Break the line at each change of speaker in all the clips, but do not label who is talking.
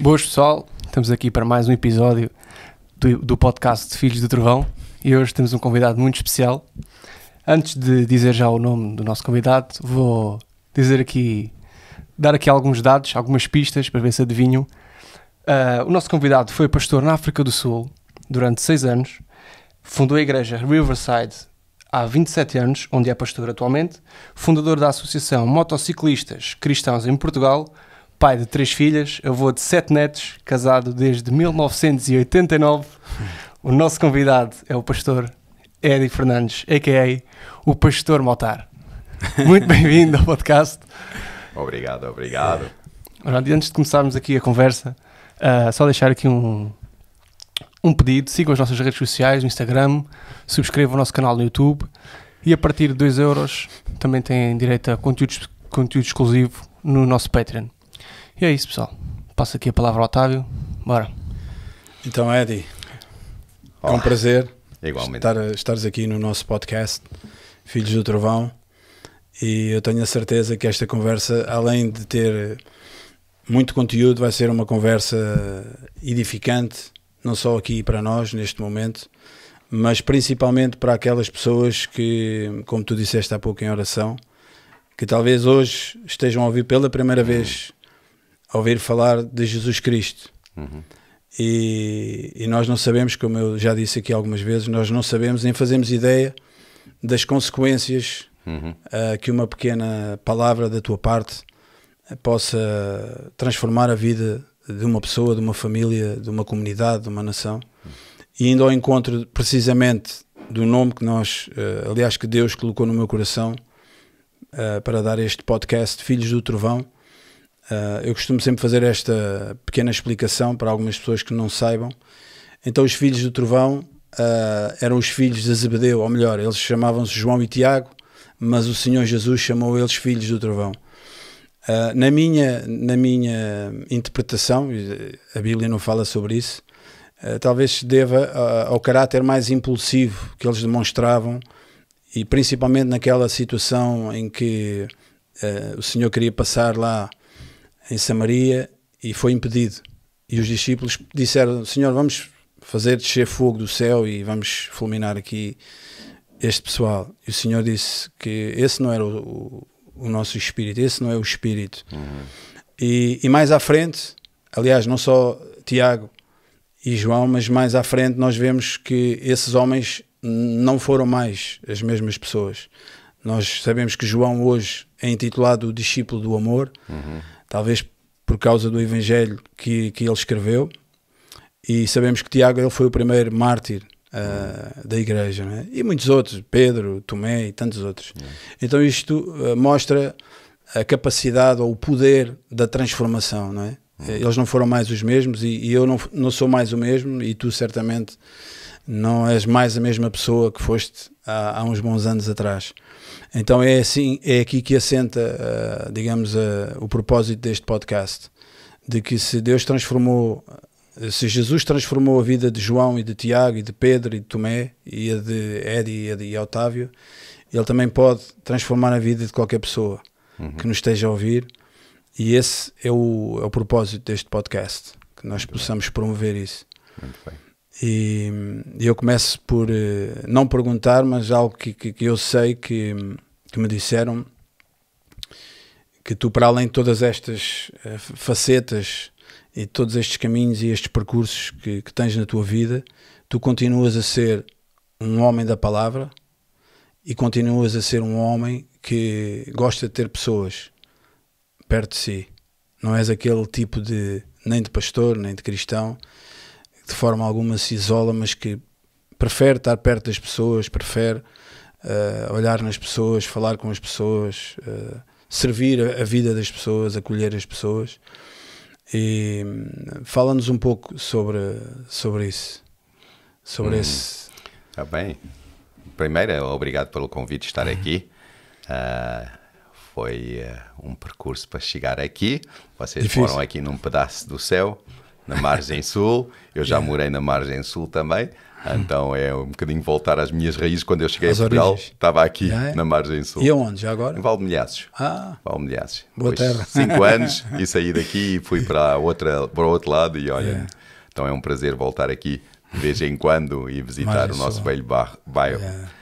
Boas pessoal, estamos aqui para mais um episódio do, do podcast Filhos do Trovão e hoje temos um convidado muito especial. Antes de dizer já o nome do nosso convidado, vou dizer aqui, dar aqui alguns dados, algumas pistas para ver se adivinham. Uh, o nosso convidado foi pastor na África do Sul durante seis anos, fundou a igreja Riverside há 27 anos, onde é pastor atualmente, fundador da Associação Motociclistas Cristãos em Portugal, pai de três filhas, avô de sete netos, casado desde 1989. O nosso convidado é o pastor Eddie Fernandes, a.k.a. o Pastor Motar. Muito bem-vindo ao podcast.
Obrigado, obrigado.
Ora, antes de começarmos aqui a conversa, uh, só deixar aqui um, um pedido. Sigam as nossas redes sociais, no Instagram, subscrevam o nosso canal no YouTube e a partir de 2 euros também têm direito a conteúdo, conteúdo exclusivo no nosso Patreon. E é isso, pessoal. Passo aqui a palavra ao Otávio. Bora.
Então, Eddie, é um prazer
Igualmente.
estar, estares aqui no nosso podcast Filhos do Trovão e eu tenho a certeza que esta conversa, além de ter muito conteúdo, vai ser uma conversa edificante, não só aqui para nós neste momento, mas principalmente para aquelas pessoas que, como tu disseste há pouco em oração, que talvez hoje estejam a ouvir pela primeira vez a ouvir falar de Jesus Cristo.
Uhum.
E, e, nós não sabemos, como eu já disse aqui algumas vezes, nós não sabemos nem fazemos ideia das consequências
uhum.
uh, que uma pequena palavra da tua parte uh, possa transformar a vida de uma pessoa, de uma família, de uma comunidade, de uma nação. E indo ao encontro precisamente do nome que nós, uh, aliás, que Deus colocou no meu coração para dar este podcast, Filhos do Trovão Uh, eu costumo sempre fazer esta pequena explicação para algumas pessoas que não saibam. Então, os filhos do trovão uh, eram os filhos de Zebedeu, ou melhor, eles chamavam-se João e Tiago, mas o Senhor Jesus chamou eles filhos do trovão. Uh, na, minha, na minha interpretação, a Bíblia não fala sobre isso, talvez se deva ao caráter mais impulsivo que eles demonstravam e principalmente naquela situação em que o Senhor queria passar lá em Samaria e foi impedido. E os discípulos disseram: Senhor, vamos fazer descer fogo do céu e vamos fulminar aqui este pessoal. E o Senhor disse que esse não era o, o, o nosso espírito, esse não é o espírito.
Uhum.
E, e, mais à frente, aliás, não só Tiago e João, mas mais à frente nós vemos que esses homens não foram mais as mesmas pessoas. Nós sabemos que João hoje é intitulado o discípulo do amor.
Uhum
talvez por causa do Evangelho que, que ele escreveu. E sabemos que Tiago ele foi o primeiro mártir uh, da igreja, é? e muitos outros, Pedro, Tomé e tantos outros. Então isto uh, mostra a capacidade ou o poder da transformação, não é? Eles não foram mais os mesmos e, e eu não, não sou mais o mesmo e tu certamente não és mais a mesma pessoa que foste há, há uns bons anos atrás. Então é assim, é aqui que assenta, uh, digamos, uh, o propósito deste podcast, de que se Deus transformou, se Jesus transformou a vida de João e de Tiago e de Pedro e de Tomé e a de Edi e a de Otávio, Ele também pode transformar a vida de qualquer pessoa
uhum.
que nos esteja a ouvir. E esse é o, é o propósito deste podcast, que nós Muito possamos bem. promover isso.
Muito bem.
E, eu começo por uh, não perguntar, mas algo que, que, que, eu sei que, que me disseram que tu, para além de todas estas uh, facetas e todos estes caminhos e estes percursos que, que tens na tua vida, tu continuas a ser um homem da palavra e continuas a ser um homem que gosta de ter pessoas perto de si. Não és aquele tipo de nem de pastor, nem de cristão de forma alguma se isola, mas que prefere estar perto das pessoas, prefere uh, olhar nas pessoas, falar com as pessoas, uh, servir a, a, vida das pessoas, acolher as pessoas. E um, fala-nos um pouco sobre, sobre isso, sobre hum, esse.
Está bem. Primeiro, obrigado pelo convite de estar aqui. Uh, foi um percurso para chegar aqui. Vocês Difícil. foram aqui num pedaço do céu na margem sul. Eu já morei na margem sul também. Então é um bocadinho voltar às minhas raízes. Quando eu cheguei
Às
a Portugal,
origens.
estava aqui,
é?
na margem sul.
E aonde, já agora?
Em Valmilhaços.
Ah,
Valmilhaços.
Boa
Depois,
terra.
Cinco anos e saí daqui e fui para, outra, para o outro lado. E olha,
É.
então é um prazer voltar aqui de vez em quando e visitar
Margem
o nosso
sul.
velho bairro.
é.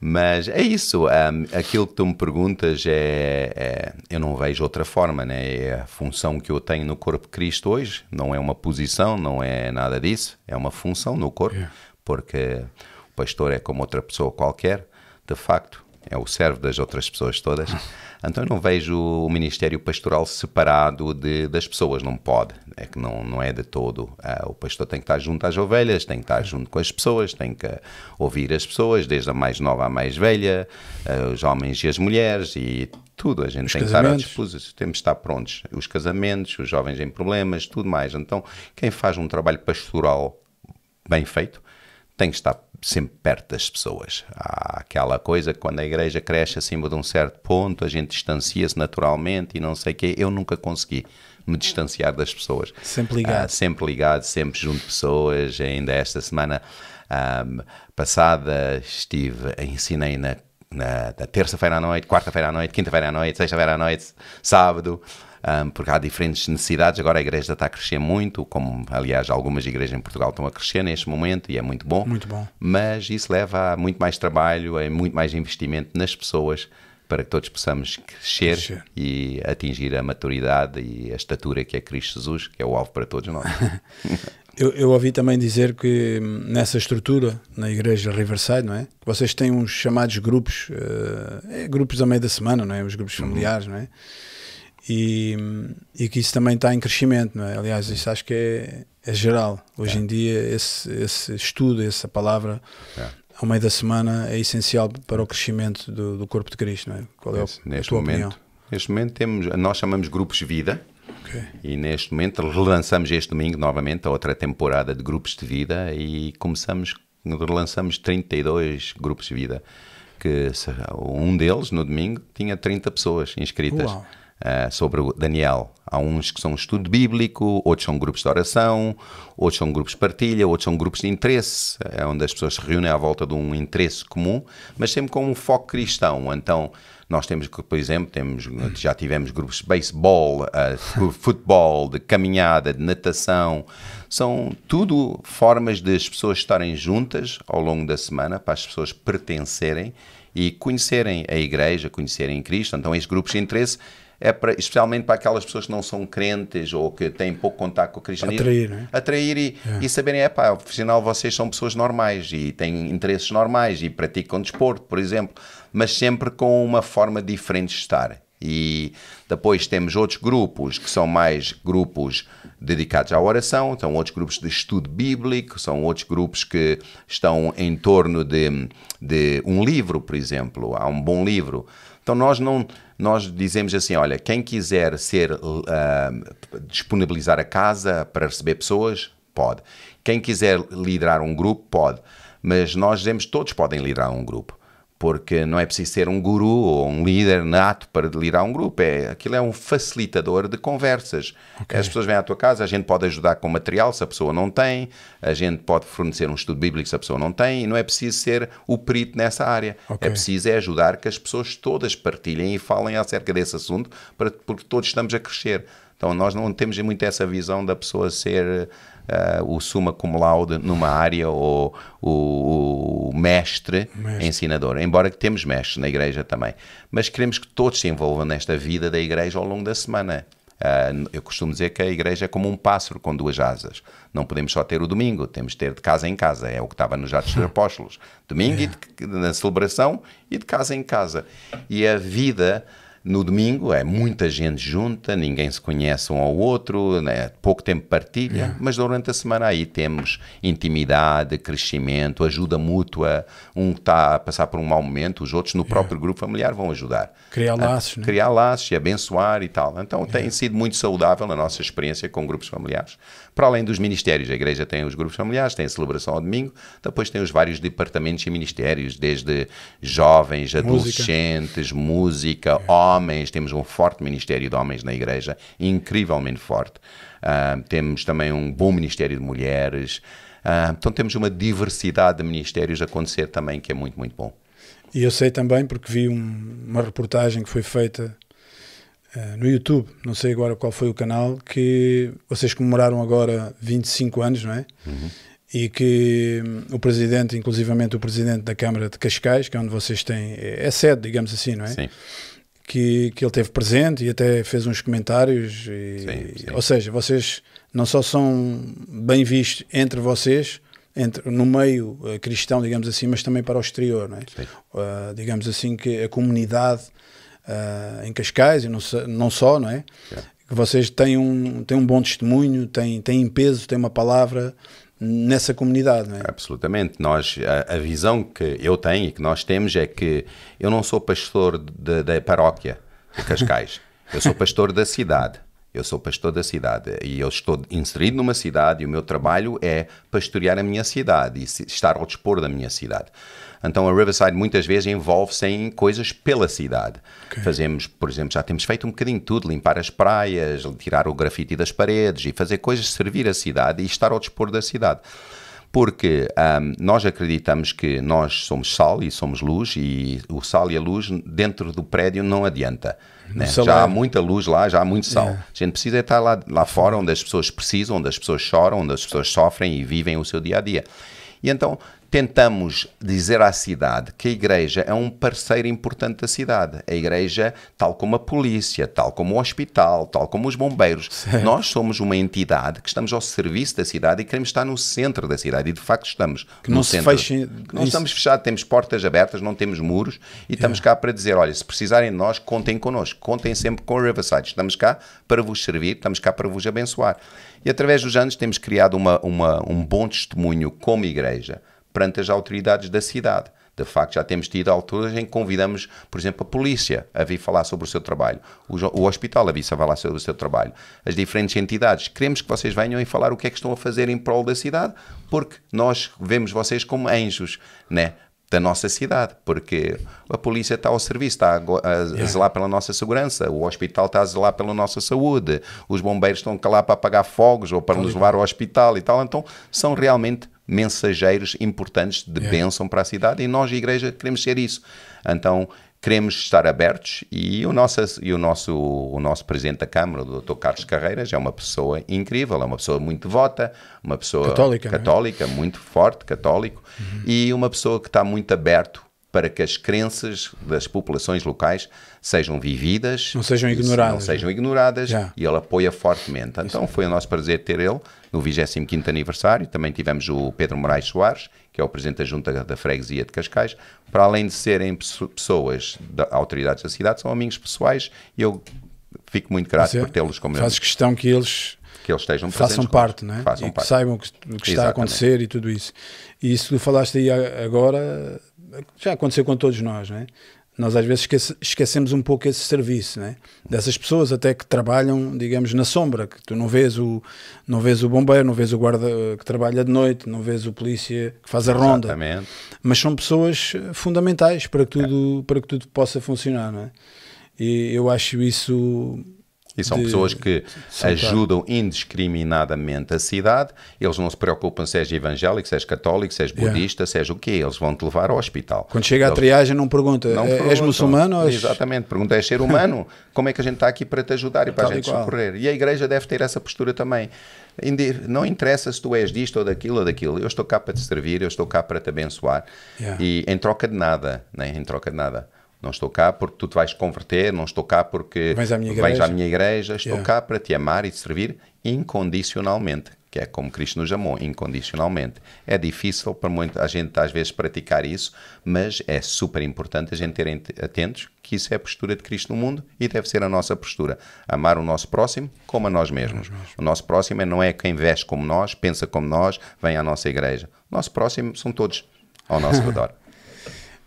Mas é isso, um, aquilo que tu me perguntas é, é- eu não vejo outra forma, né? É a função que eu tenho no corpo de Cristo hoje, não é uma posição, não é nada disso, é uma função no corpo, porque o pastor é como outra pessoa qualquer, de facto, é o servo das outras pessoas todas. Então eu não vejo o ministério pastoral separado de, das pessoas, não pode, é que não, não é de todo. Ah, o pastor tem que estar junto às ovelhas, tem que estar junto com as pessoas, tem que ouvir as pessoas, desde a mais nova à mais velha, ah, os homens e as mulheres e tudo. A gente
Os
tem que estar à disposição, temos de estar prontos. Os casamentos, os jovens em problemas, tudo mais. Então, quem faz um trabalho pastoral bem feito tem que estar sempre perto das pessoas. Há aquela coisa que quando a igreja cresce acima de um certo ponto, a gente distancia-se naturalmente e não sei o quê. Eu nunca consegui me distanciar das pessoas.
Sempre ligado.
Ah, sempre ligado, sempre junto de pessoas. Ainda esta semana ahm, passada estive, ensinei na, na, na terça-feira à noite, quarta-feira à noite, quinta-feira à noite, sexta-feira à noite, sábado, ahm, porque há diferentes necessidades. Agora a igreja está a crescer muito, como aliás algumas igrejas em Portugal estão a crescer neste momento e é muito bom.
Muito bom.
Mas isso leva a muito mais trabalho, a muito mais investimento nas pessoas para que todos possamos crescer,
Crescer.
e atingir a maturidade e a estatura que é Cristo Jesus, que é o alvo para todos nós.
Eu, eu ouvi também dizer que hum, nessa estrutura, na igreja Riverside, não é? Vocês têm uns chamados grupos, eh, é, grupos da meio da semana, não é? Os grupos familiares, não é? E, e que isso também está em crescimento, não é? Aliás, isso acho que é, é geral. Hoje em dia, esse, esse estudo, essa palavra,
É.
ao meio da semana, é essencial para o crescimento do, do corpo de Cristo, não é? Qual é o- a
neste momento,
opinião?
neste momento temos, nós chamamos grupos vida
Ok.
e neste momento relançamos este domingo novamente a outra temporada de grupos de vida e começamos, relançamos 32 grupos de vida que um deles no domingo tinha 30 pessoas inscritas.
Uau.
Uh, sobre Daniel. Há uns que são estudo bíblico, outros são grupos de oração, outros são grupos de partilha, outros são grupos de interesse, é onde as pessoas se reúnem à volta de um interesse comum, mas sempre com um foco cristão. Então, nós temos, por exemplo, temos, já tivemos grupos de beisebol, uh, futebol, de caminhada, de natação. São tudo formas de as pessoas estarem juntas ao longo da semana, para as pessoas pertencerem e conhecerem a igreja, conhecerem Cristo. Então, estes grupos de interesse é para, especialmente para aquelas pessoas que não são crentes ou que têm pouco contato com o cristianismo.
Atrair, não é?
Atrair e, e saberem, é pá, afinal vocês são pessoas normais e têm interesses normais e praticam desporto, por exemplo, mas sempre com uma forma diferente de estar. E depois temos outros grupos que são mais grupos dedicados à oração, são outros grupos de estudo bíblico, são outros grupos que estão em torno de, de um livro, por exemplo. Há um bom livro. Então nós não nós dizemos assim, olha, quem quiser ser ah, disponibilizar a casa para receber pessoas, pode. Quem quiser liderar um grupo, pode. Mas nós dizemos todos podem liderar um grupo. Porque não é preciso ser um guru ou um líder nato para liderar um grupo. É, aquilo é um facilitador de conversas. As pessoas vêm à tua casa, a gente pode ajudar com material se a pessoa não tem, a gente pode fornecer um estudo bíblico se a pessoa não tem, e não é preciso ser o perito nessa área.
Ok.
É preciso é ajudar que as pessoas todas partilhem e falem acerca desse assunto, para, porque todos estamos a crescer. Então nós não temos muito essa visão da pessoa ser ah, o summa cum laude numa área ou o, o mestre,
Mestre.
ensinador. Embora que temos mestres na igreja também. Mas queremos que todos se envolvam nesta vida da igreja ao longo da semana. Ah, eu costumo dizer que a igreja é como um pássaro com duas asas. Não podemos só ter o domingo, temos de ter de casa em casa. É o que estava nos Atos dos Apóstolos. Domingo e de- na celebração e de casa em casa. E a vida no domingo é muita gente junta, ninguém se conhece um ao outro, né? pouco tempo partilha, mas durante a semana aí temos intimidade, crescimento, ajuda mútua. Um está a passar por um mau momento, os outros no próprio grupo familiar vão ajudar.
Criar
Ah,
laços, né?
Criar laços e abençoar e tal. Então tem sido muito saudável a nossa experiência com grupos familiares. Para além dos ministérios, a igreja tem os grupos familiares, tem a celebração ao domingo, depois tem os vários departamentos e ministérios, desde jovens, adolescentes, música, homens, homens, temos um forte ministério de homens na igreja, incrivelmente forte. Uh, temos também um bom ministério de mulheres. Uh, então temos uma diversidade de ministérios a acontecer também que é muito, muito bom.
E eu sei também, porque vi um, uma reportagem que foi feita uh, no YouTube, não sei agora qual foi o canal, que vocês comemoraram agora 25 anos, não é? Uhum. E que um, o presidente, inclusivamente o presidente da Câmara de Cascais, que é onde vocês têm, é, é sede, digamos assim, não é?
Sim.
Que, que ele teve presente e até fez uns comentários. E,
Sim, sim.
Ou seja, vocês não só são bem vistos entre vocês, entre, no meio uh, cristão, digamos assim, mas também para o exterior, não é? Uh, digamos assim que a comunidade uh, em Cascais, e não, não só, não é? Yeah. Que vocês têm um, têm um bom testemunho, têm, têm peso, têm uma palavra nessa comunidade, não é?
Absolutamente. Nós, a, a visão que eu tenho e que nós temos é que eu não sou pastor da paróquia de Cascais, eu sou pastor da cidade. Eu sou pastor da cidade e eu estou inserido numa cidade e o meu trabalho é pastorear a minha cidade e estar ao dispor da minha cidade. Então a Riverside muitas vezes envolve-se em coisas pela cidade. Okay. Fazemos, por exemplo, já temos feito um bocadinho de tudo, limpar as praias, tirar o grafite das paredes e fazer coisas servir a cidade e estar ao dispor da cidade porque um, nós acreditamos que nós somos sal e somos luz e o sal e a luz dentro do prédio não adianta. Né? Já há muita luz lá, já há muito sal. Yeah. A gente precisa estar lá, lá fora onde as pessoas precisam, onde as pessoas choram, onde as pessoas sofrem e vivem o seu dia a dia. E então tentamos dizer à cidade que a igreja é um parceiro importante da cidade. A igreja, tal como a polícia, tal como o hospital, tal como os bombeiros, certo. nós somos uma entidade que estamos ao serviço da cidade e queremos estar no centro da cidade. E de facto estamos
que no centro. Feche...
Não estamos fechados, temos portas abertas, não temos muros e yeah. estamos cá para dizer: olha, se precisarem de nós, contem connosco, contem sempre com a Riverside. Estamos cá para vos servir, estamos cá para vos abençoar. E através dos anos temos criado uma, uma, um bom testemunho como igreja perante as autoridades da cidade. De facto, já temos tido alturas em que convidamos, por exemplo, a polícia a vir falar sobre o seu trabalho, o, o hospital a vir falar sobre o seu trabalho, as diferentes entidades. Queremos que vocês venham e falar o que é que estão a fazer em prol da cidade, porque nós vemos vocês como anjos, né? da nossa cidade, porque a polícia está ao serviço, está a, zelar pela nossa segurança, o hospital está a zelar pela nossa saúde, os bombeiros estão lá para apagar fogos ou para nos levar ao hospital e tal, então são realmente mensageiros importantes de yeah. bênção para a cidade e nós, a igreja, queremos ser isso. Então, queremos estar abertos e o nosso, e o nosso, o nosso presidente da Câmara, o Dr. Carlos Carreiras, é uma pessoa incrível, é uma pessoa muito devota, uma pessoa
católica, é?
católica muito forte, católico, uhum. e uma pessoa que está muito aberto para que as crenças das populações locais sejam vividas,
não sejam ignoradas,
não sejam ignoradas e ele apoia fortemente. Então foi o nosso prazer ter ele no 25º aniversário. Também tivemos o Pedro Moraes Soares, que é o presidente da Junta da Freguesia de Cascais. Para além de serem pessoas da autoridades da cidade, são amigos pessoais e eu fico muito grato Você por tê-los como
Fazes questão que eles
que eles estejam
façam parte, não é?
Façam
e
parte.
que saibam o que, o que está a acontecer e tudo isso. E isso que tu falaste aí agora já aconteceu com todos nós, não é? Nós às vezes esquece, esquecemos um pouco esse serviço, né? Dessas pessoas até que trabalham, digamos, na sombra, que tu não vês o não vês o bombeiro, não vês o guarda que trabalha de noite, não vês o polícia que faz a ronda.
Exatamente.
Mas são pessoas fundamentais para que tudo é. para que tudo possa funcionar, não é? E eu acho isso
e são de... pessoas que ajudam indiscriminadamente a cidade. Eles não se preocupam se és evangélico, se és católico, se és budista, yeah. se és o quê. Eles vão te levar ao hospital.
Quando chega
eles...
à triagem, não pergunta: não é, és muçulmano?
És... Exatamente, pergunta: és ser humano? Como é que a gente está aqui para te ajudar e para a gente socorrer? E a igreja deve ter essa postura também. Não interessa se tu és disto ou daquilo ou daquilo. Eu estou cá para te servir, eu estou cá para te abençoar. Yeah. E em troca de nada, né? em troca de nada. Não estou cá porque tu te vais converter, não estou cá porque
vais à minha igreja,
à minha igreja. estou yeah. cá para te amar e te servir incondicionalmente, que é como Cristo nos amou, incondicionalmente. É difícil para muita gente às vezes praticar isso, mas é super importante a gente ter atentos que isso é a postura de Cristo no mundo e deve ser a nossa postura. Amar o nosso próximo como a nós mesmos. O nosso próximo não é quem veste como nós, pensa como nós, vem à nossa igreja. O nosso próximo são todos ao nosso redor.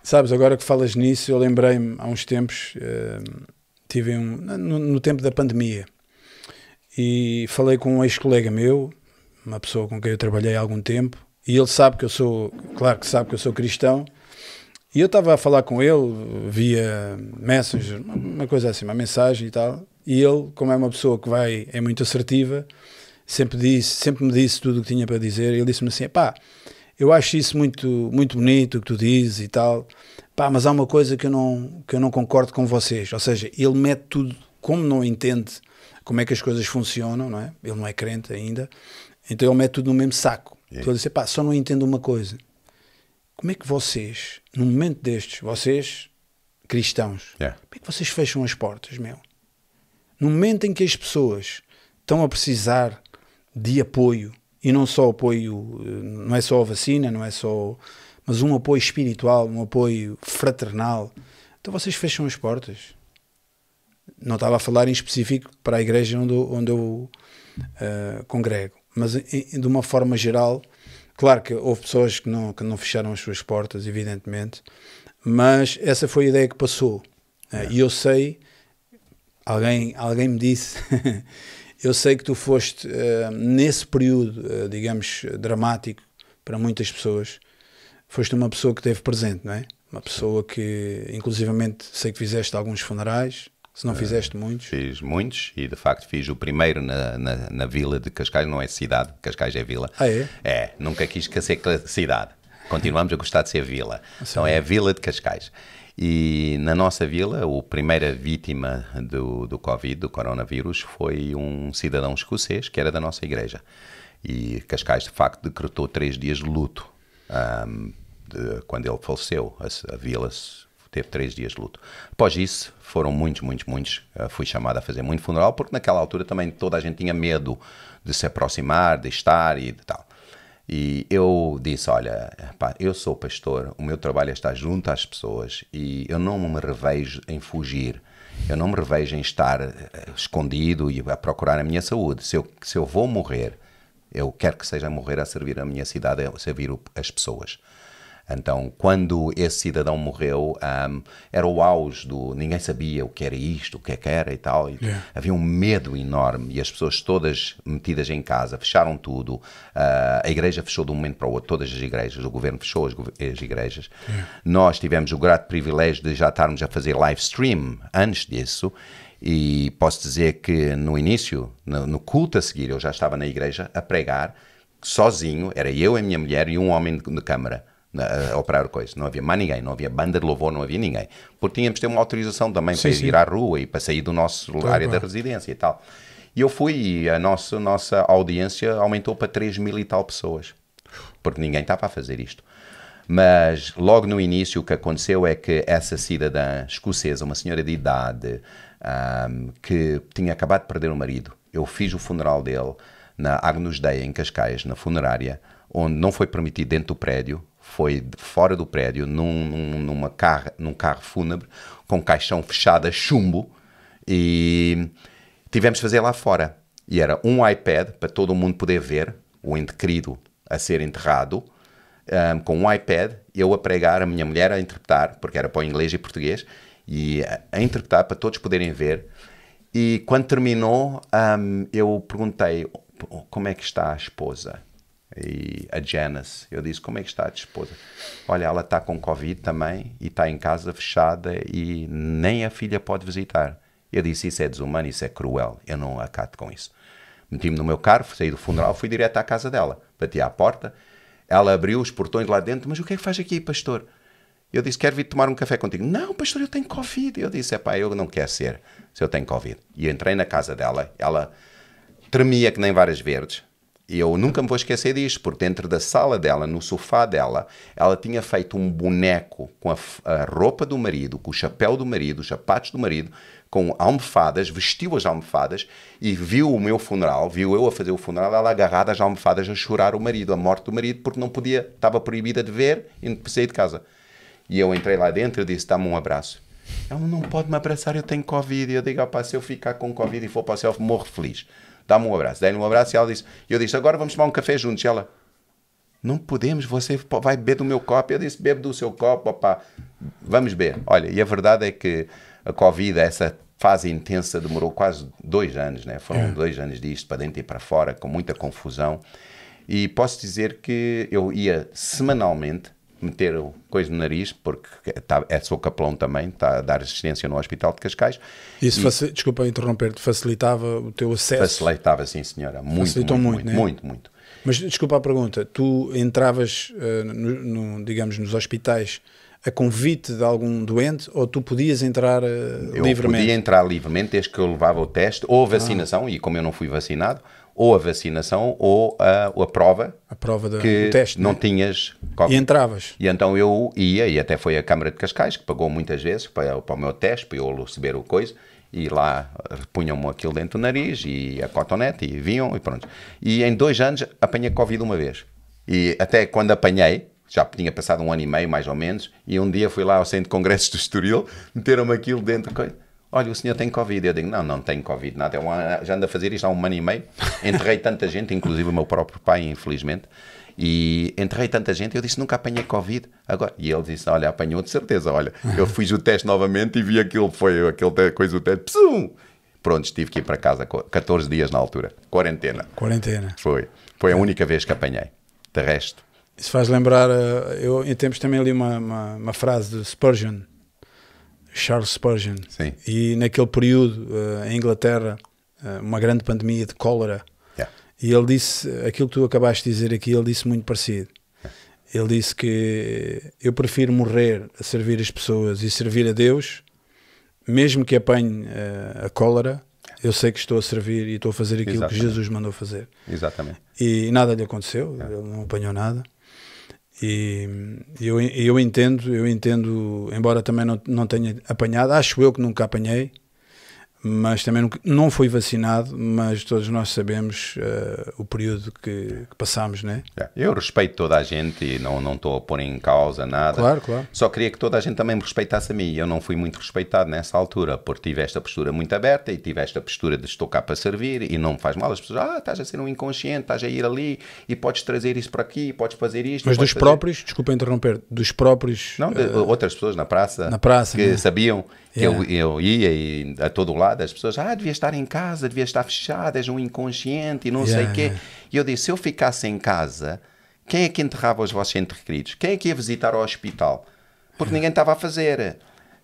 Sabes, agora que falas nisso, eu lembrei-me há uns tempos, uh, tive um, no, no, tempo da pandemia, e falei com um ex-colega meu, uma pessoa com quem eu trabalhei há algum tempo, e ele sabe que eu sou, claro que sabe que eu sou cristão, E eu estava a falar com ele via Messenger, uma coisa assim, uma mensagem e tal. E ele, como é uma pessoa que vai, é muito assertiva, sempre disse, sempre me disse tudo o que tinha para dizer. Ele disse-me assim: pá, eu acho isso muito, muito bonito o que tu dizes e tal. Pá, mas há uma coisa que eu não, que eu não concordo com vocês. Ou seja, ele mete tudo, como não entende como é que as coisas funcionam, não é? Ele não é crente ainda, então ele mete tudo no mesmo saco. Yeah. Então ele disse: pá, só não entendo uma coisa como é que vocês, num momento destes, vocês, cristãos, yeah. como é que vocês fecham as portas, meu? No momento em que as pessoas estão a precisar de apoio, e não só apoio, não é só a vacina, não é só, mas um apoio espiritual, um apoio fraternal, então vocês fecham as portas. Não estava a falar em específico para a igreja onde, onde eu uh, congrego, mas de uma forma geral, Claro que houve pessoas que não, que não fecharam as suas portas, evidentemente, mas essa foi a ideia que passou. É. E eu sei, alguém, alguém me disse, eu sei que tu foste, uh, nesse período, uh, digamos, dramático para muitas pessoas, foste uma pessoa que esteve presente, não é? Uma pessoa que, inclusivamente, sei que fizeste alguns funerais, se não fizeste muitos?
Fiz muitos e de facto fiz o primeiro na, na, na vila de Cascais, não é cidade, Cascais é vila.
Ah, é?
É, nunca quis ser cidade. Continuamos a gostar de ser vila. Então é a vila de Cascais. E na nossa vila, a primeira vítima do, do Covid, do coronavírus, foi um cidadão escocês que era da nossa igreja. E Cascais, de facto, decretou três dias de luto um, de, quando ele faleceu. A, a vila teve três dias de luto. Após isso, foram muitos, muitos, muitos. Uh, fui chamado a fazer muito funeral, porque naquela altura também toda a gente tinha medo de se aproximar, de estar e de tal. E eu disse: Olha, pá, eu sou pastor, o meu trabalho é estar junto às pessoas e eu não me revejo em fugir. Eu não me revejo em estar uh, escondido e a procurar a minha saúde. Se eu, se eu vou morrer, eu quero que seja morrer a servir a minha cidade, a servir as pessoas. Então, quando esse cidadão morreu, um, era o auge do. Ninguém sabia o que era isto, o que é que era e tal. E yeah. Havia um medo enorme e as pessoas todas metidas em casa fecharam tudo. Uh, a igreja fechou de um momento para o outro, todas as igrejas, o governo fechou as, as igrejas. Yeah. Nós tivemos o grato privilégio de já estarmos a fazer live stream antes disso. E posso dizer que no início, no, no culto a seguir, eu já estava na igreja a pregar sozinho, era eu, a minha mulher e um homem de, de câmara a operar coisas. Não havia mais ninguém, não havia banda de louvor, não havia ninguém. Porque tínhamos de ter uma autorização também sim, para sim. ir à rua e para sair do nosso claro, área claro. da residência e tal. E eu fui e a nossa, nossa audiência aumentou para 3 mil e tal pessoas. Porque ninguém estava a fazer isto. Mas logo no início o que aconteceu é que essa cidadã escocesa, uma senhora de idade, um, que tinha acabado de perder o marido, eu fiz o funeral dele na Agnus Dei, em Cascais, na funerária, onde não foi permitido dentro do prédio, foi fora do prédio, num, num, numa carro, num carro fúnebre, com caixão fechado a chumbo, e tivemos de fazer lá fora. E era um iPad para todo mundo poder ver o querido a ser enterrado, um, com um iPad, eu a pregar, a minha mulher a interpretar, porque era para o inglês e português, e a, a interpretar para todos poderem ver. E quando terminou, um, eu perguntei como é que está a esposa e a Janice. Eu disse: Como é que está a tua esposa? Olha, ela está com Covid também e está em casa fechada e nem a filha pode visitar. Eu disse: Isso é desumano, isso é cruel. Eu não acato com isso. Meti-me no meu carro, saí do funeral, fui direto à casa dela. Bati à porta, ela abriu os portões lá dentro. Mas o que é que faz aqui, pastor? Eu disse: Quero vir tomar um café contigo. Não, pastor, eu tenho Covid. Eu disse: É pá, eu não quero ser se eu tenho Covid. E eu entrei na casa dela, ela tremia que nem várias verdes e eu nunca me vou esquecer disto, porque dentro da sala dela, no sofá dela, ela tinha feito um boneco com a, a roupa do marido, com o chapéu do marido, os sapatos do marido, com almofadas, vestiu as almofadas e viu o meu funeral, viu eu a fazer o funeral, ela agarrada às almofadas a chorar o marido, a morte do marido, porque não podia, estava proibida de ver e sair de casa. E eu entrei lá dentro e disse: dá-me um abraço. Ela não pode me abraçar, eu tenho Covid. E eu digo: ah, se eu ficar com Covid e for para o céu, morro feliz dá-me um abraço. Dei-lhe um abraço e ela disse, eu disse, agora vamos tomar um café juntos. E ela, não podemos, você vai beber do meu copo. Eu disse, bebe do seu copo, opá, vamos beber. Olha, e a verdade é que a Covid, essa fase intensa, demorou quase dois anos, né? Foram é. dois anos disto, para dentro e para fora, com muita confusão. E posso dizer que eu ia semanalmente meter o coisa no nariz, porque tá, é sou capelão também, está a dar assistência no Hospital de Cascais.
Isso, faci- desculpa interromper-te, facilitava o teu acesso.
Facilitava, sim, senhora. Muito,
Facilitou
muito,
muito,
muito,
né?
muito, muito.
Mas desculpa a pergunta, tu entravas, eh, no, no- digamos, nos hospitais a convite de algum doente ou tu podias entrar eh,
Eu
livremente?
podia entrar livremente desde que eu levava o teste, ou a vacinação, e como eu não fui vacinado, ou a vacinação, ou a, a prova
A prova da-
que
do teste,
não
né?
tinhas
E
Covid.
entravas.
E então eu ia, e até foi a Câmara de Cascais, que pagou muitas vezes para, para o meu teste, para eu receber o coisa, e lá eh, punham-me aquilo dentro do nariz, e a cotonete, e vinham, e pronto. E em dois anos apanhei Covid uma vez. E até quando apanhei, já tinha passado um ano e meio, mais ou menos, e um dia fui lá ao Centro de Congressos do Estoril, meteram-me aquilo dentro. Olha, o senhor tem Covid. Eu digo, não, não tenho Covid, nada. É um ano- já ando a fazer isto há um ano e meio. Enterrei tanta gente, inclusive o meu próprio pai, infelizmente. E enterrei tanta gente, eu disse, nunca apanhei Covid. Agora, e ele disse, olha, apanhou de certeza, olha. Eu fiz o teste novamente e vi aquilo, foi aquele coisa do teste. Psum! Pronto, tive que ir para casa, co- 14 dias na altura. Quarentena.
Quarentena.
Foi. Foi a única vez que apanhei. De resto.
Isso faz lembrar, eh, eu em tempos também li uma, uma, uma frase de Spurgeon, Charles Spurgeon,
Sim.
e naquele período eh, em Inglaterra, eh, uma grande pandemia de cólera,
Yeah.
e ele disse, aquilo que tu acabaste de dizer aqui, ele disse muito parecido. Ele disse que eu prefiro morrer a servir as pessoas e servir a Deus, mesmo que apanhe eh, a cólera, eu sei que estou a servir e estou a fazer aquilo
Exatamente.
que Jesus mandou fazer
Exatamente.
e nada lhe aconteceu, ele não apanhou nada. E eu, eu entendo, eu entendo, embora também não, não tenha apanhado, acho eu que nunca apanhei, mas também não fui vacinado, mas todos nós sabemos eh, o período que, que passámos, né?
Yeah. Eu respeito toda a gente e não não estou a pôr em causa nada.
Claro, claro.
Só queria que toda a gente também me respeitasse a mim. Eu não fui muito respeitado nessa altura, porque tive esta postura muito aberta e tive esta postura de estou cá para servir e não me faz mal. As pessoas, ah, estás a ser um inconsciente, estás a ir ali e podes trazer isso para aqui, podes fazer isto.
Mas dos
fazer-
próprios, desculpa interromper, dos próprios.
Não, de,
eh,
outras pessoas na praça,
na praça,
que
né?
sabiam
Yeah.
eu, eu ia e a todo lado, as pessoas, ah, devia estar em casa, devia estar fechado, és um inconsciente e não sei
Yeah,
o quê.
yeah.
E eu disse, se eu ficasse em casa, quem é que enterrava os vossos entes queridos? Quem é que ia visitar ao hospital? Porque ninguém estava a fazer.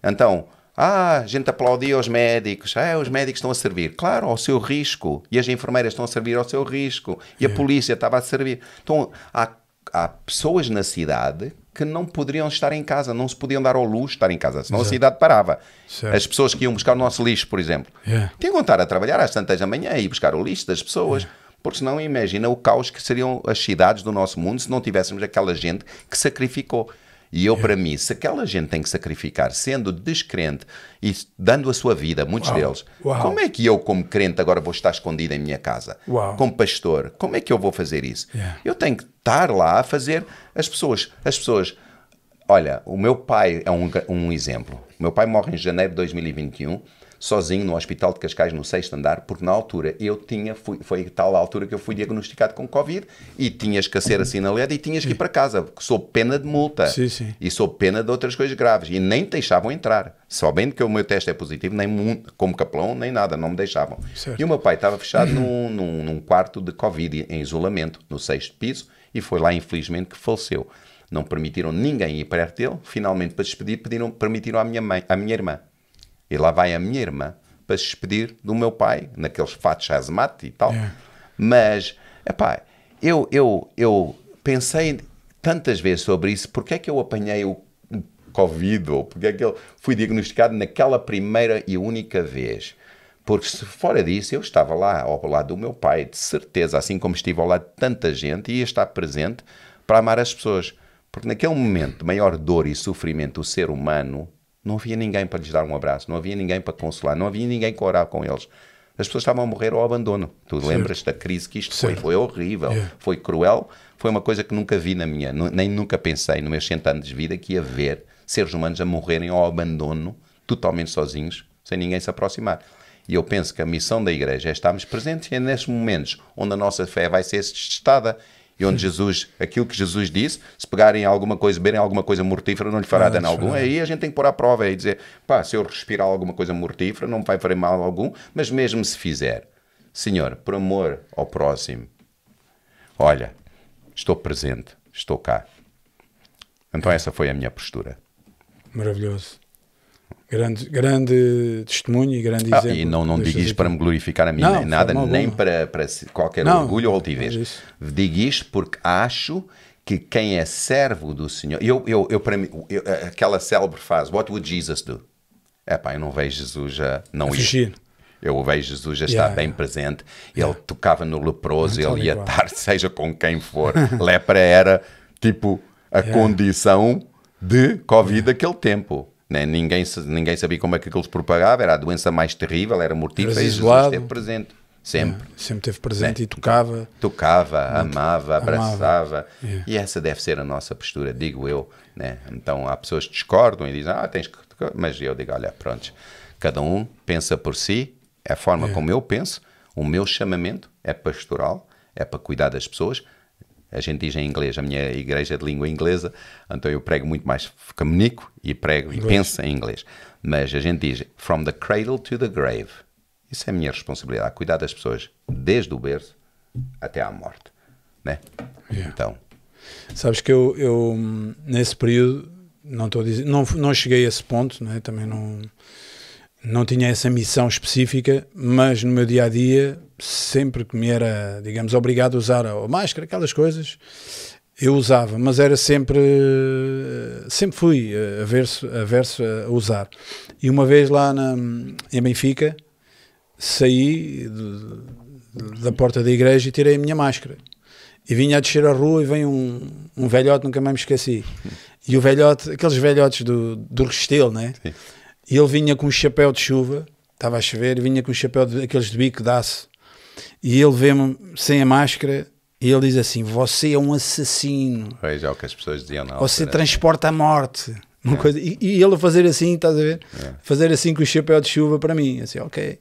Então, ah, a gente aplaudia os médicos, ah, os médicos estão a servir. Claro, ao seu risco. E as enfermeiras estão a servir ao seu risco. E a polícia estava a servir. Então, há, há pessoas na cidade que não poderiam estar em casa, não se podiam dar ao luxo de estar em casa, senão a cidade parava.
Certo.
As pessoas que iam buscar o nosso lixo, por exemplo,
Yeah.
tinham que estar a trabalhar às tantas da manhã e buscar o lixo das pessoas. Porque senão imagina o caos que seriam as cidades do nosso mundo se não tivéssemos aquela gente que sacrificou. E eu, para mim, se aquela gente tem que sacrificar sendo descrente e dando a sua vida, muitos
Uau.
deles,
Uau.
como é que eu, como crente, agora vou estar escondido em minha casa?
Uau.
Como pastor, como é que eu vou fazer isso?
Yeah.
Eu tenho que estar lá a fazer as pessoas. As pessoas. Olha, o meu pai é um, um exemplo. O meu pai morre em janeiro de 2021, sozinho no Hospital de Cascais, no sexto andar, porque na altura eu tinha, fui, foi tal a altura que eu fui diagnosticado com Covid e tinhas que ser assinalado e tinhas que ir para casa, porque sob pena de multa
Sim, sim.
e sob pena de outras coisas graves e nem te deixavam entrar. Sabendo que o meu teste é positivo, nem como capelão, nem nada, não me deixavam.
Certo.
E o meu pai estava fechado num, num, num quarto de Covid, em isolamento, no sexto piso, e foi lá, infelizmente, que faleceu. Não permitiram ninguém ir perto dele. Finalmente, para despedir, pediram, permitiram à minha mãe, à minha irmã. E lá vai a minha irmã para se despedir do meu pai, naqueles fatos hazmat e tal.
Yeah.
Mas, epá, eu, eu, eu pensei tantas vezes sobre isso, porque é que eu apanhei o Covid, ou porque é que eu fui diagnosticado naquela primeira e única vez. Porque se fora disso, eu estava lá ao lado do meu pai, de certeza, assim como estive ao lado de tanta gente, ia estar presente para amar as pessoas. Porque naquele momento de maior dor e sofrimento do ser humano, não havia ninguém para lhes dar um abraço, não havia ninguém para consolar, não havia ninguém para orar com eles. As pessoas estavam a morrer ao abandono. Tu lembras da crise que isto foi?
Certo.
Foi horrível,
Yeah.
foi cruel, foi uma coisa que nunca vi na minha, nem nunca pensei nos meus 100 anos de vida que ia ver seres humanos a morrerem ao abandono, totalmente sozinhos, sem ninguém se aproximar. E eu penso que a missão da igreja é estarmos presentes e é nesses momentos onde a nossa fé vai ser testada e onde Jesus, aquilo que Jesus disse, se pegarem alguma coisa, beberem alguma coisa mortífera, não lhe fará
Ah,
dano algum.
fará.
Aí a gente tem que pôr à prova e dizer, pá, se eu respirar alguma coisa mortífera, não me vai fazer mal algum, mas mesmo se fizer, Senhor, por amor ao próximo, olha, estou presente, estou cá. Então essa foi a minha postura.
Maravilhoso. Grande, grande testemunho e grande
Ah,
exemplo.
e não, não digo isto para me glorificar a mim,
Não,
nem nada, nem para, para qualquer
Não,
orgulho ou
não
altivez.
é.
Digo isto porque acho que quem é servo do Senhor. Eu, eu, eu, para mim, eu- aquela célebre frase: What would Jesus do? É pá, eu não vejo Jesus a não
A
ir. Eu vejo Jesus a estar
Yeah,
bem
yeah.
presente.
Yeah.
Ele tocava no leproso,
Tal
ele ia estar, seja com quem for. Lepra era tipo a condição de Covid daquele tempo. Né? Ninguém, ninguém sabia como é que aquilo se propagava, era a doença mais terrível, era mortífera e Jesus esteve presente. Sempre.
Sempre teve presente
Né?
e tocava.
Tocava, amava,
amava.
abraçava.
Yeah.
E essa deve ser a nossa postura, digo eu. Né? Então há pessoas que discordam e dizem, ah, tens que. Mas eu digo, olha, pronto, cada um pensa por si, é a forma como eu penso, o meu chamamento é pastoral, é para cuidar das pessoas. A gente diz em inglês, a minha igreja é de língua inglesa, então eu prego muito mais, comunico e prego e penso em inglês. Mas a gente diz, from the cradle to the grave. Isso é a minha responsabilidade, cuidar das pessoas desde o berço até à morte. Né?
Yeah.
Então,
Sabes que eu, eu hum, nesse período, não estou a dizer, não, não cheguei a esse ponto, né? também não, não tinha essa missão específica, mas no meu dia a dia, sempre que me era, digamos, obrigado a usar a máscara, aquelas coisas, eu usava, mas era sempre, sempre fui averso, averso a usar. E uma vez lá na, em Benfica, saí de- da porta da igreja e tirei a minha máscara. E vinha a descer a rua e vem um, um velhote, nunca mais me esqueci. E o velhote, aqueles velhotes do, do Restelo, né? E ele vinha com um chapéu de chuva, estava a chover, vinha com um chapéu de, aqueles de bico de aço. E ele vê-me sem a máscara e ele diz assim: Você é um assassino,
veja o que as pessoas diziam na
você
altura.
transporta a morte. Uma coisa, e, e ele a fazer assim, estás a ver? Fazer assim com o chapéu de chuva para mim. Assim, ok,